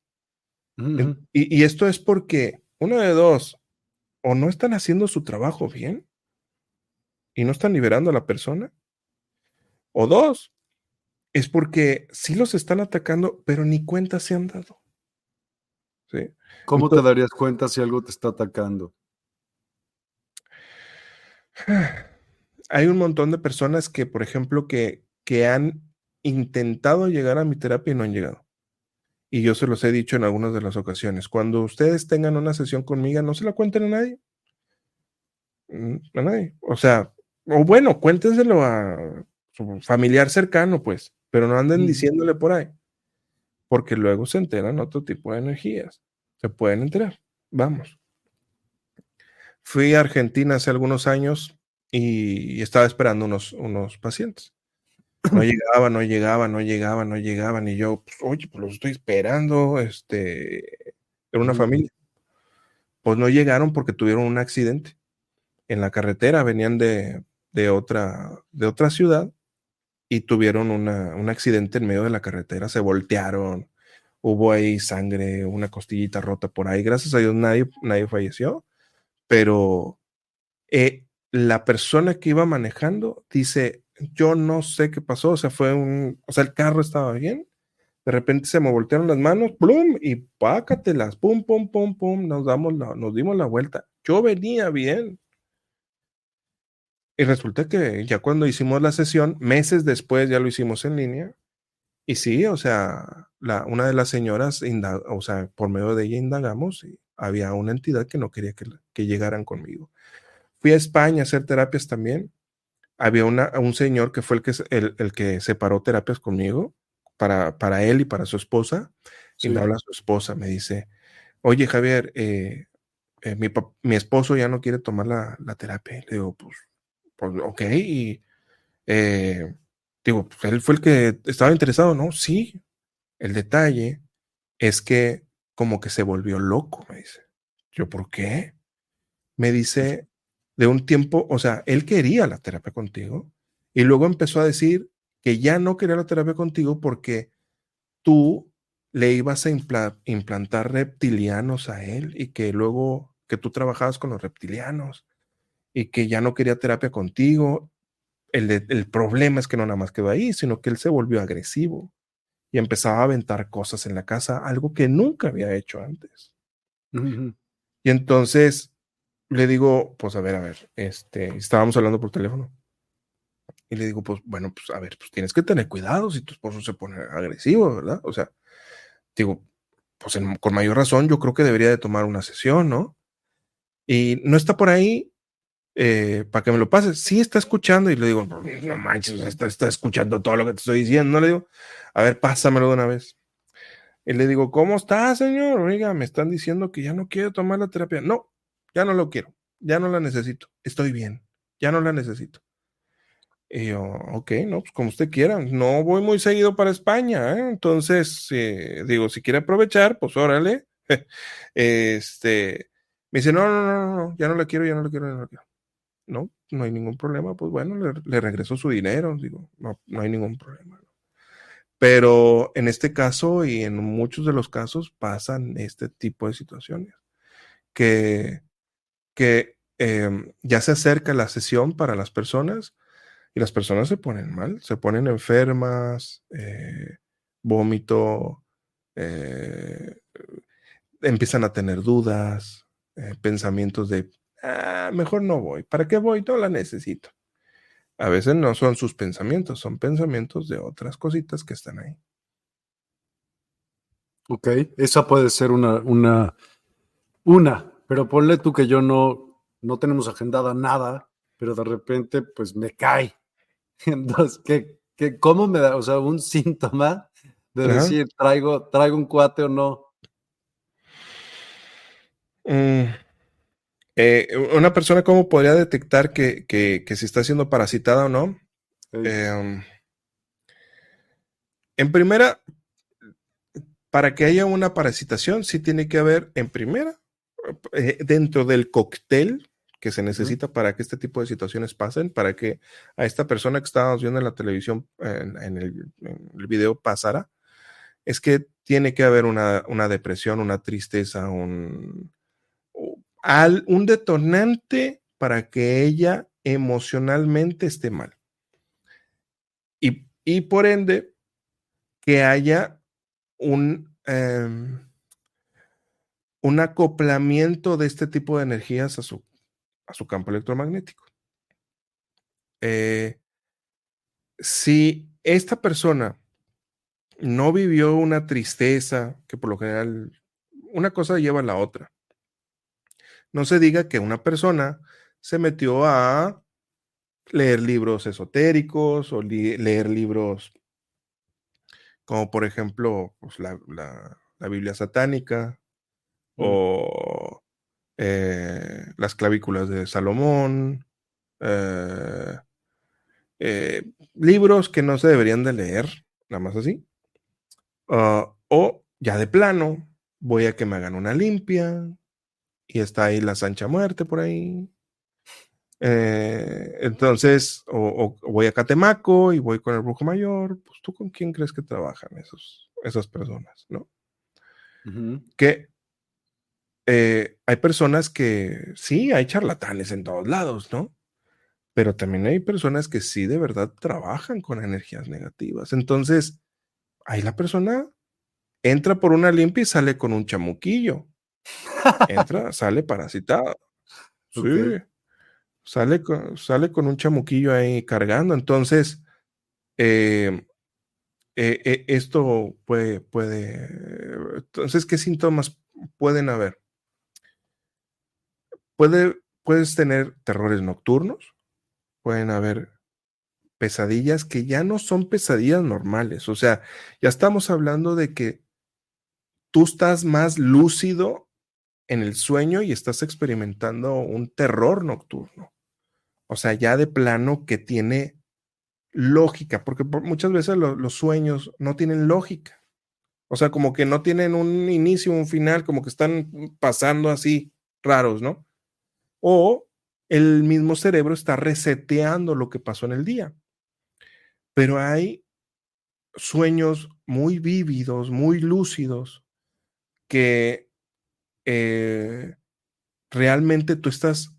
Y, y esto es porque, una de dos, o no están haciendo su trabajo bien y no están liberando a la persona, o dos, es porque sí los están atacando, pero ni cuenta se han dado. ¿Sí? ¿Cómo te darías cuenta si algo te está atacando? Hay un montón de personas que, por ejemplo, que, que han intentado llegar a mi terapia y no han llegado. Y yo se los he dicho en algunas de las ocasiones. Cuando ustedes tengan una sesión conmigo, no se la cuenten a nadie. Mm, A nadie. O sea, o bueno, cuéntenselo a su familiar cercano, pues, pero no anden Mm. diciéndole por ahí. Porque luego se enteran otro tipo de energías. Se pueden enterar. Vamos. Fui a Argentina hace algunos años y estaba esperando unos, unos pacientes. No llegaban, no llegaban, no llegaban, no llegaban. Y yo, pues, oye, pues los estoy esperando. Este, era una familia. Pues no llegaron porque tuvieron un accidente en la carretera. Venían de, de otra, de otra ciudad y tuvieron una, un accidente en medio de la carretera. Se voltearon. Hubo ahí sangre, una costillita rota por ahí. Gracias a Dios nadie, nadie falleció. Pero eh, la persona que iba manejando dice, yo no sé qué pasó, o sea, fue un, o sea, el carro estaba bien, de repente se me voltearon las manos, plum, y pácatelas, pum, pum, pum, pum, nos damos la, nos dimos la vuelta. Yo venía bien. Y resulta que ya cuando hicimos la sesión, meses después ya lo hicimos en línea, y sí, o sea, una de las señoras, o sea, por medio de ella indagamos y había una entidad que no quería que, que llegaran conmigo. Fui a España a hacer terapias también. Había una, un señor que fue el que, el, el que separó terapias conmigo para, para él y para su esposa. Sí. Y me habla su esposa, me dice, oye Javier, eh, eh, mi, mi esposo ya no quiere tomar la, la terapia. Y le digo, pues, pues ok. Y eh, digo, pues él fue el que estaba interesado, ¿no? Sí. El detalle es que como que se volvió loco, me dice. Yo, ¿por qué? Me dice, de un tiempo, o sea, él quería la terapia contigo y luego empezó a decir que ya no quería la terapia contigo porque tú le ibas a impla- implantar reptilianos a él y que luego que tú trabajabas con los reptilianos y que ya no quería terapia contigo. El, de- el problema es que no nada más quedó ahí, sino que él se volvió agresivo y empezaba a aventar cosas en la casa, algo que nunca había hecho antes. Y entonces le digo, pues a ver, a ver, este, estábamos hablando por teléfono. Y le digo, pues bueno, pues a ver, pues tienes que tener cuidado si tu esposo se pone agresivo, ¿verdad? O sea, digo, pues con mayor razón yo creo que debería de tomar una sesión, ¿no? Y no está por ahí eh, para que me lo pases. Sí está escuchando y le digo, no manches, está, está escuchando todo lo que te estoy diciendo. No le digo, a ver, pásamelo de una vez. Y le digo, ¿cómo está, señor? Oiga, me están diciendo que ya no quiero tomar la terapia. No, ya no lo quiero, ya no la necesito. Estoy bien, ya no la necesito. Y yo, ok, no, pues como usted quiera. No voy muy seguido para España, ¿eh? Entonces, eh, digo, si quiere aprovechar, pues órale. este, me dice, no, no, no, no, ya no la quiero, ya no la quiero, ya no la quiero. No, no hay ningún problema. Pues bueno, le, le regreso su dinero. Digo, no, no hay ningún problema. ¿no? Pero en este caso y en muchos de los casos pasan este tipo de situaciones que, que em, ya se acerca la sesión para las personas y las personas se ponen mal, se ponen enfermas, eh, vómito, eh, empiezan a tener dudas, eh, pensamientos de, ah, mejor no voy, ¿para qué voy? No la necesito. A veces no son sus pensamientos, son pensamientos de otras cositas que están ahí. Ok, esa puede ser una, una, una, pero ponle tú que yo no, no tenemos agendada nada, pero de repente pues me cae. Entonces, ¿qué, qué, ¿cómo me da? O sea, un síntoma de Ajá. decir, traigo, traigo un cuate o no. Mm, eh, una persona, ¿cómo podría detectar que, que, que si está siendo parasitada o no? Eh, Em, en primera, para que haya una parasitación, sí tiene que haber, en primera, eh, dentro del cóctel que se necesita para que este tipo de situaciones pasen, para que a esta persona que estábamos viendo en la televisión, en, en el, en el video pasara, es que tiene que haber una, una depresión, una tristeza, un, al- un detonante para que ella emocionalmente esté mal. Y, y por ende, que haya un, em, un acoplamiento de este tipo de energías a su, a su campo electromagnético. Eh, si esta persona no vivió una tristeza, que por lo general una cosa lleva a la otra, no se diga que una persona se metió a leer libros esotéricos o leer libros como por ejemplo pues, la, la- la Biblia satánica Mm. o eh, las clavículas de Salomón, eh, eh, libros que no se deberían de leer, nada más así. Ah, o ya de plano, voy a que me hagan una limpia y está ahí la Sancha Muerte por ahí. Eh, entonces, o, voy a Catemaco y voy con el brujo mayor, pues tú con quién crees que trabajan esos, esas personas, ¿no? que eh, hay personas que sí, hay charlatanes en todos lados, ¿no? Pero también hay personas que sí de verdad trabajan con energías negativas. Entonces, ahí la persona entra por una limpia y sale con un chamuquillo. Entra, sale parasitado. Sí. Sale con, sale con un chamuquillo ahí cargando. Entonces, eh, eh, eh, esto puede, puede. Entonces, ¿qué síntomas pueden haber? Puede, puedes tener terrores nocturnos, pueden haber pesadillas que ya no son pesadillas normales. O sea, ya estamos hablando de que tú estás más lúcido en el sueño y estás experimentando un terror nocturno. O sea, ya de plano que tiene lógica, porque por- muchas veces lo- los sueños no tienen lógica. O sea, como que no tienen un inicio, un final, como que están pasando así raros, ¿no? O el mismo cerebro está reseteando lo que pasó en el día. Pero hay sueños muy vívidos, muy lúcidos, que eh, realmente tú estás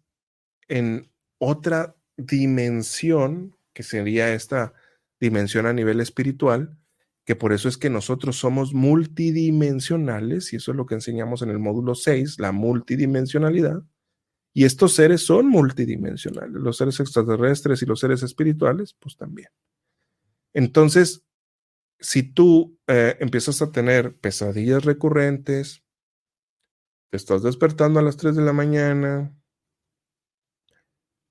en otra dimensión, que sería esta dimensión a nivel espiritual, que por eso es que nosotros somos multidimensionales, y eso es lo que enseñamos en el módulo 6, la multidimensionalidad. Y estos seres son multidimensionales, los seres extraterrestres y los seres espirituales, pues también. Entonces, si tú eh, empiezas a tener pesadillas recurrentes, te estás despertando a las 3 de la mañana,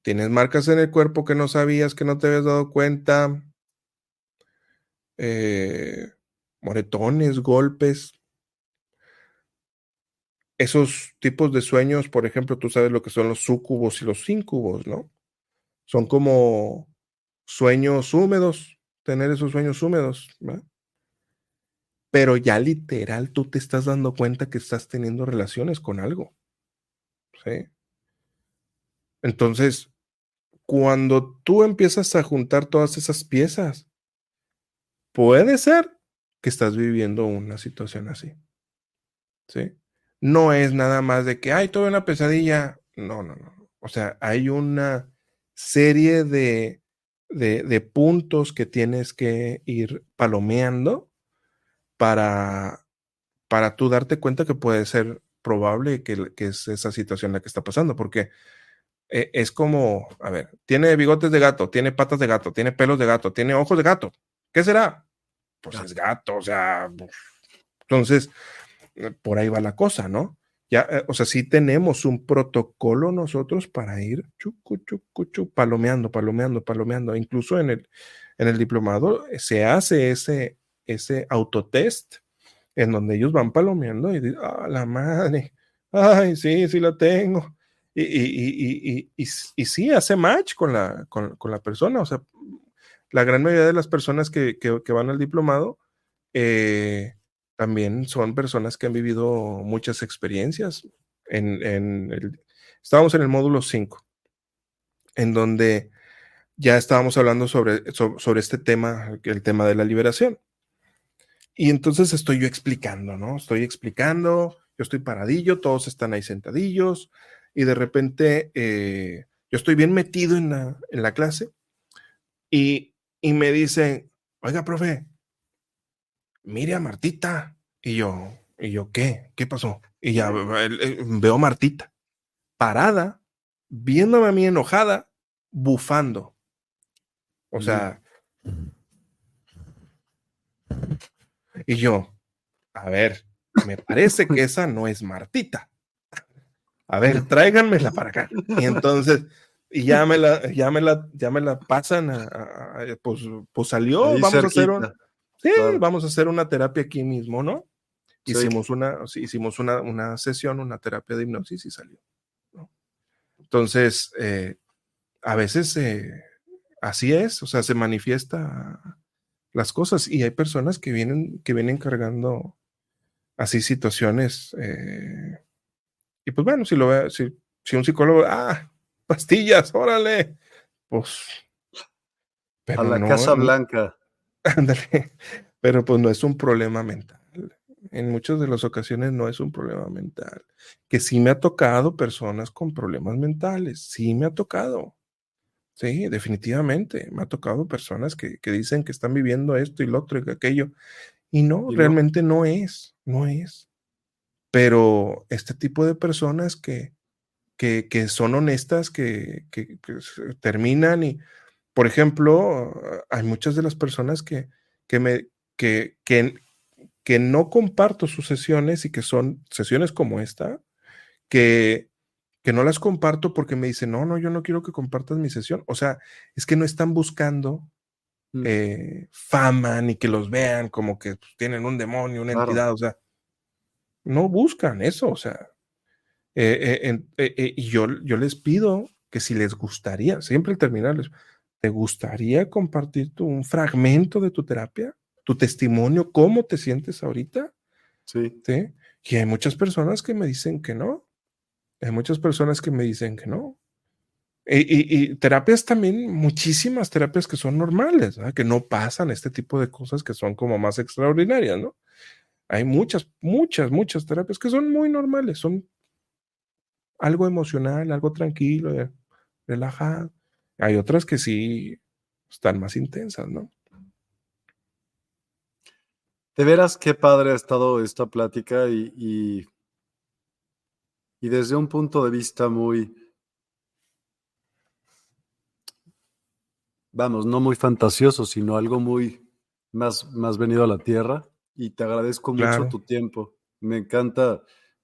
tienes marcas en el cuerpo que no sabías, que no te habías dado cuenta, eh, moretones, golpes, esos tipos de sueños, por ejemplo, tú sabes lo que son los súcubos y los íncubos, ¿no? Son como sueños húmedos, tener esos sueños húmedos, ¿verdad? Pero ya literal tú te estás dando cuenta que estás teniendo relaciones con algo, ¿sí? Entonces, cuando tú empiezas a juntar todas esas piezas, puede ser que estás viviendo una situación así, ¿sí? No es nada más de que, ay, tuve una pesadilla. No, no, no. O sea, hay una serie de, de, puntos que tienes que ir palomeando para, para tú darte cuenta que puede ser probable que, que es esa situación la que está pasando, porque eh, es como, a ver, tiene bigotes de gato, tiene patas de gato, tiene pelos de gato, tiene ojos de gato. ¿Qué será? Pues es gato, o sea, entonces, por ahí va la cosa, ¿no? Ya, eh, o sea, sí tenemos un protocolo nosotros para ir chucu, chucu, chucu, palomeando, palomeando, palomeando. Incluso en el, en el diplomado se hace ese, ese autotest en donde ellos van palomeando y dicen, ah, la madre, ay, sí, sí la tengo. Y, y, y, y, sí, hace match con la, con, con, la persona. O sea, la gran mayoría de las personas que, que, que van al diplomado eh, también son personas que han vivido muchas experiencias. En, en el, estábamos en el módulo 5, en donde ya estábamos hablando sobre, sobre, este tema, el tema de la liberación. Y entonces estoy yo explicando, ¿no? Estoy explicando, yo estoy paradillo, todos están ahí sentadillos, y de repente eh, yo estoy bien metido en la, clase y, y me dicen, oiga, profe, mire a Martita. Y yo, ¿y yo qué? ¿Qué pasó? Y ya veo a Martita parada, viéndome a mí enojada, bufando. O sea, y yo, a ver, me parece que esa no es Martita. A ver, tráiganmela para acá. Y entonces, y ya me la, ya me la, ya me la pasan, pues, pues salió, vamos a hacer una, sí, vamos a hacer una terapia aquí mismo, ¿no? Hicimos, una, hicimos una, una, sesión, una terapia de hipnosis y salió. ¿no? Entonces, eh, a veces eh, así es, o sea, se manifiesta las cosas y hay personas que vienen, que vienen cargando así situaciones. Eh, y pues bueno, si lo ve, si, si un psicólogo, ah, pastillas, órale, pues. a la Casa Blanca. Ándale, pero pues no es un problema mental en muchas de las ocasiones no es un problema mental. Que sí me ha tocado personas con problemas mentales, sí me ha tocado. Sí, definitivamente. Me ha tocado personas que, dicen que están viviendo esto y lo otro y aquello. Y no, realmente no? es, no es. Pero este tipo de personas que, que, son honestas, que, que, terminan y, por ejemplo, hay muchas de las personas que, que me, que, que, que no comparto sus sesiones y que son sesiones como esta, que, que no las comparto porque me dicen, no, no, yo no quiero que compartas mi sesión. O sea, es que no están buscando mm. eh, fama ni que los vean como que pues, tienen un demonio, una entidad, o sea, no buscan eso, o sea. Eh, eh, y yo, yo les pido que si les gustaría, siempre al terminarles, ¿te gustaría compartir un fragmento de tu terapia? tu testimonio, cómo te sientes ahorita. Sí. ¿sí? Y hay muchas personas que me dicen que no. Hay muchas personas que me dicen que no. Y, terapias también, muchísimas terapias que son normales, que no pasan este tipo de cosas que son como más extraordinarias, ¿no? Hay muchas, muchas, muchas terapias que son muy normales, son algo emocional, algo tranquilo, relajado. Hay otras que sí están más intensas, ¿no? De veras, qué padre ha estado esta plática y, y, desde un punto de vista muy, vamos, no muy fantasioso, sino algo muy más, más venido a la tierra. Y te agradezco mucho tu tiempo. Me encanta,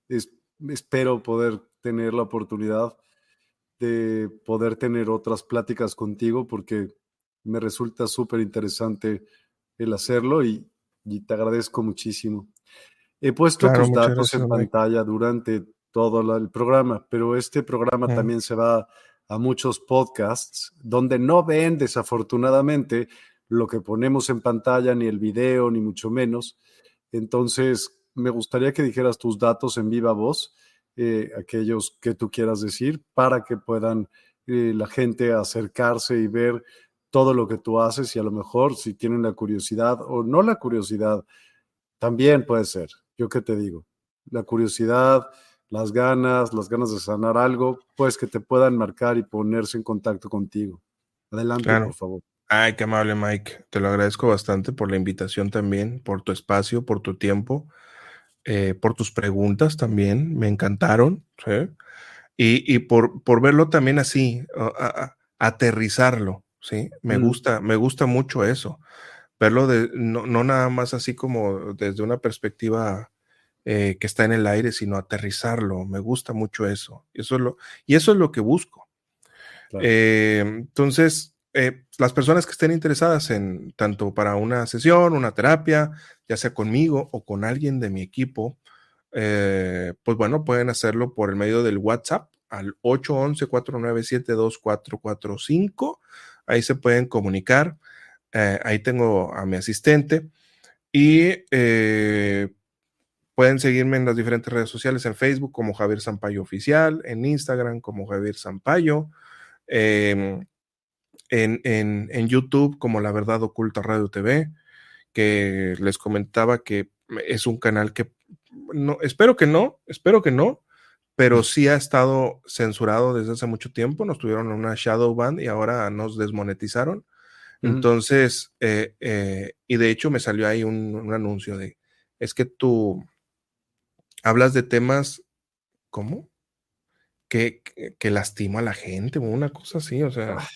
espero poder tener la oportunidad de poder tener otras pláticas contigo porque me resulta súper interesante el hacerlo y, y te agradezco muchísimo. He puesto tus datos en pantalla durante todo el programa, pero este programa también se va a muchos podcasts donde no ven desafortunadamente lo que ponemos en pantalla, ni el video, ni mucho menos. Entonces, me gustaría que dijeras tus datos en viva voz, eh, aquellos que tú quieras decir, para que puedan eh, la gente acercarse y ver todo lo que tú haces y a lo mejor si tienen la curiosidad o no la curiosidad, también puede ser. Yo qué te digo, la curiosidad las ganas, las ganas de sanar algo, pues que te puedan marcar y ponerse en contacto contigo. Adelante, por favor. Ay, qué amable, Mike. Te lo agradezco bastante por la invitación también, por tu espacio, por tu tiempo, eh, por tus preguntas también. Me encantaron. ¿sí? Y, por, por, verlo también así, aterrizarlo. ¿sí? Me, gusta, me gusta mucho eso. Verlo de, no, no, nada más así como desde una perspectiva eh, que está en el aire, sino aterrizarlo. Me gusta mucho eso. Eso es lo, y eso es lo que busco. Eh, entonces, eh, las personas que estén interesadas en tanto para una sesión, una terapia, ya sea conmigo o con alguien de mi equipo, pues bueno, pueden hacerlo por el medio del WhatsApp al 811-497-2445. Ahí se pueden comunicar. ahí tengo a mi asistente. Y Pueden seguirme en las diferentes redes sociales, en Facebook como Javier Sampaio Oficial, en Instagram como Javier Sampaio, em, en, YouTube como La Verdad Oculta Radio TV, que les comentaba que es un canal que no, espero que no, espero que no, pero sí ha estado censurado desde hace mucho tiempo. Nos tuvieron en una shadow band y ahora nos desmonetizaron. Entonces, eh, eh, y de hecho me salió ahí un, un, anuncio de, es que tu, hablas de temas, ¿cómo? Que, que, lastima a la gente o una cosa así, o sea, ah,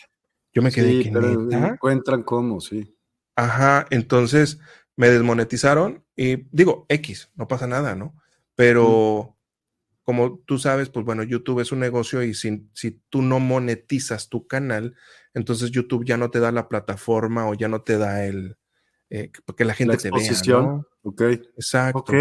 yo me quedé sí, pero encuentran cómo, sí. Ajá, entonces me desmonetizaron y digo, X, no pasa nada, ¿no? Pero como tú sabes, pues bueno, YouTube es un negocio y si, si tú no monetizas tu canal, entonces YouTube ya no te da la plataforma o ya no te da el, eh, que la gente te vea. ¿no? Ok. Exacto. Ok.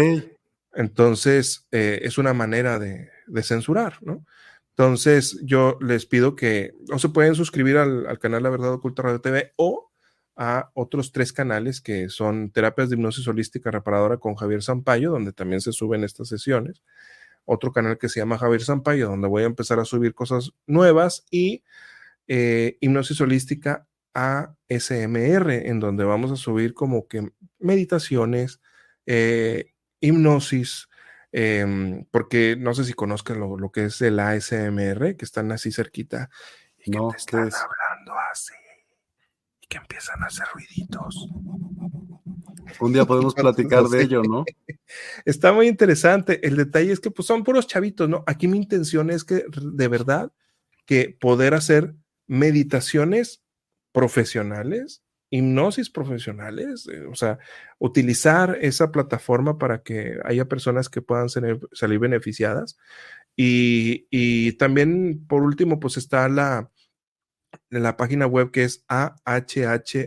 Entonces, eh, es una manera de, censurar, ¿no? Entonces, yo les pido que o se pueden suscribir al, canal La Verdad Oculta Radio TV o a otros tres canales que son Terapias de Hipnosis Holística Reparadora con Javier Sampaio, donde también se suben estas sesiones. Otro canal que se llama Javier Sampaio, donde voy a empezar a subir cosas nuevas y eh, Hipnosis Holística ASMR, en donde vamos a subir como que meditaciones, eh, hipnosis, em, porque no sé si conozcan lo, que es el ASMR, que están así cerquita y que te están hablando así y que empiezan a hacer ruiditos. Un día podemos platicar de ello, ¿no? Está muy interesante. El detalle es que pues, son puros chavitos, ¿no? Aquí mi intención es que de verdad que poder hacer meditaciones profesionales hipnosis profesionales, eh, o sea, utilizar esa plataforma para que haya personas que puedan salir beneficiadas. Y, también, por último, pues está la, la página web que es ahhdt.com,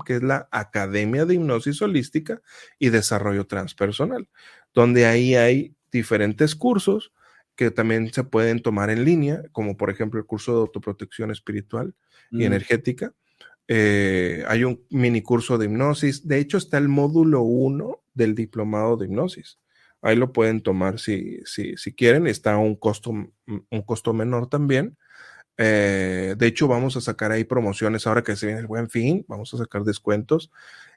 que es la Academia de Hipnosis Holística y Desarrollo Transpersonal, donde ahí hay diferentes cursos que también se pueden tomar en línea, como por ejemplo el curso de autoprotección espiritual y mm. energética, eh, hay un mini curso de hipnosis. De hecho, está el módulo 1 del diplomado de hipnosis. Ahí lo pueden tomar si, si, quieren. Está un costo, un costo menor también. Eh, de hecho, vamos a sacar ahí promociones ahora que se viene el buen fin. Vamos a sacar descuentos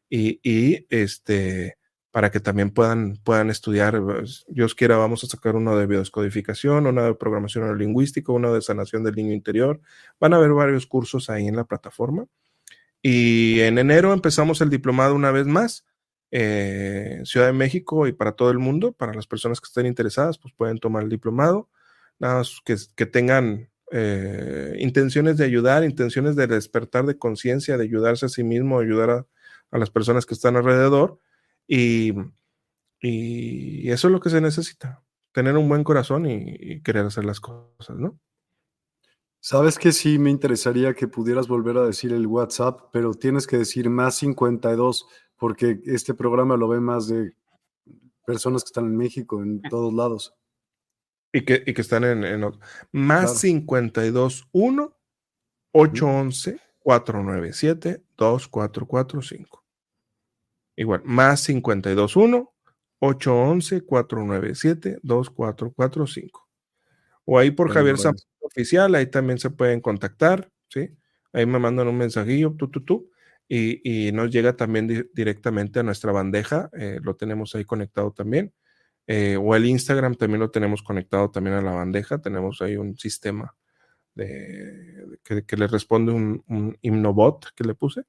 y, y este para que también puedan, puedan estudiar. Dios quiera, vamos a sacar uno de biodescodificación, uno de programación neurolingüística, uno de sanación del niño interior. Van a haber varios cursos ahí en la plataforma. Y en enero empezamos el diplomado una vez más, eh, Ciudad de México y para todo el mundo. Para las personas que estén interesadas, pues pueden tomar el diplomado. Nada más que, que tengan eh, intenciones de ayudar, intenciones de despertar de conciencia, de ayudarse a sí mismo, ayudar a, las personas que están alrededor. Y, y, eso es lo que se necesita, tener un buen corazón y querer hacer las cosas, ¿no? Sabes que sí me interesaría que pudieras volver a decir el WhatsApp, pero tienes que decir más 52, porque este programa lo ve más de personas que están en México, en todos lados. Y que, y que están en, en más 52 1 811 497 2445. Igual, más 52 1 811 497 2445. O ahí por Javier oficial, ahí también se pueden contactar, ¿sí? Ahí me mandan un mensajillo, tú, tú, tú, y, y nos llega también directamente a nuestra bandeja, eh, lo tenemos ahí conectado también. Eh, o el Instagram también lo tenemos conectado también a la bandeja. Tenemos ahí un sistema de, que, le responde un, un himnobot que le puse.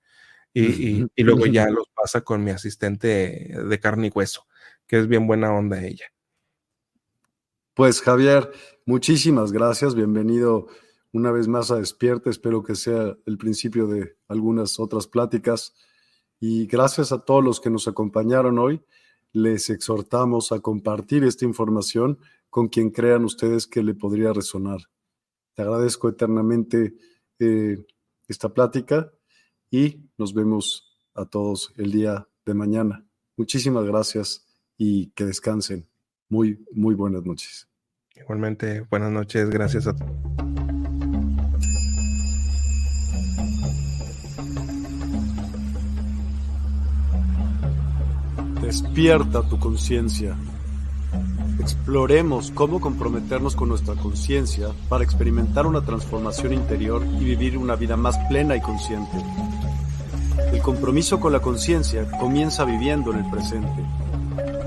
Y, y, luego ya los pasa con mi asistente de carne y hueso, que es bien buena onda ella. Pues Javier, muchísimas gracias. Bienvenido una vez más a Despierta. Espero que sea el principio de algunas otras pláticas. Y gracias a todos los que nos acompañaron hoy. Les exhortamos a compartir esta información con quien crean ustedes que le podría resonar. Te agradezco eternamente eh, esta plática y nos vemos a todos el día de mañana. Muchísimas gracias y que descansen. Muy, muy buenas noches. Igualmente, buenas noches. Gracias a. Despierta tu conciencia. Exploremos cómo comprometernos con nuestra conciencia para experimentar una transformación interior y vivir una vida más plena y consciente. El compromiso con la conciencia comienza viviendo en el presente.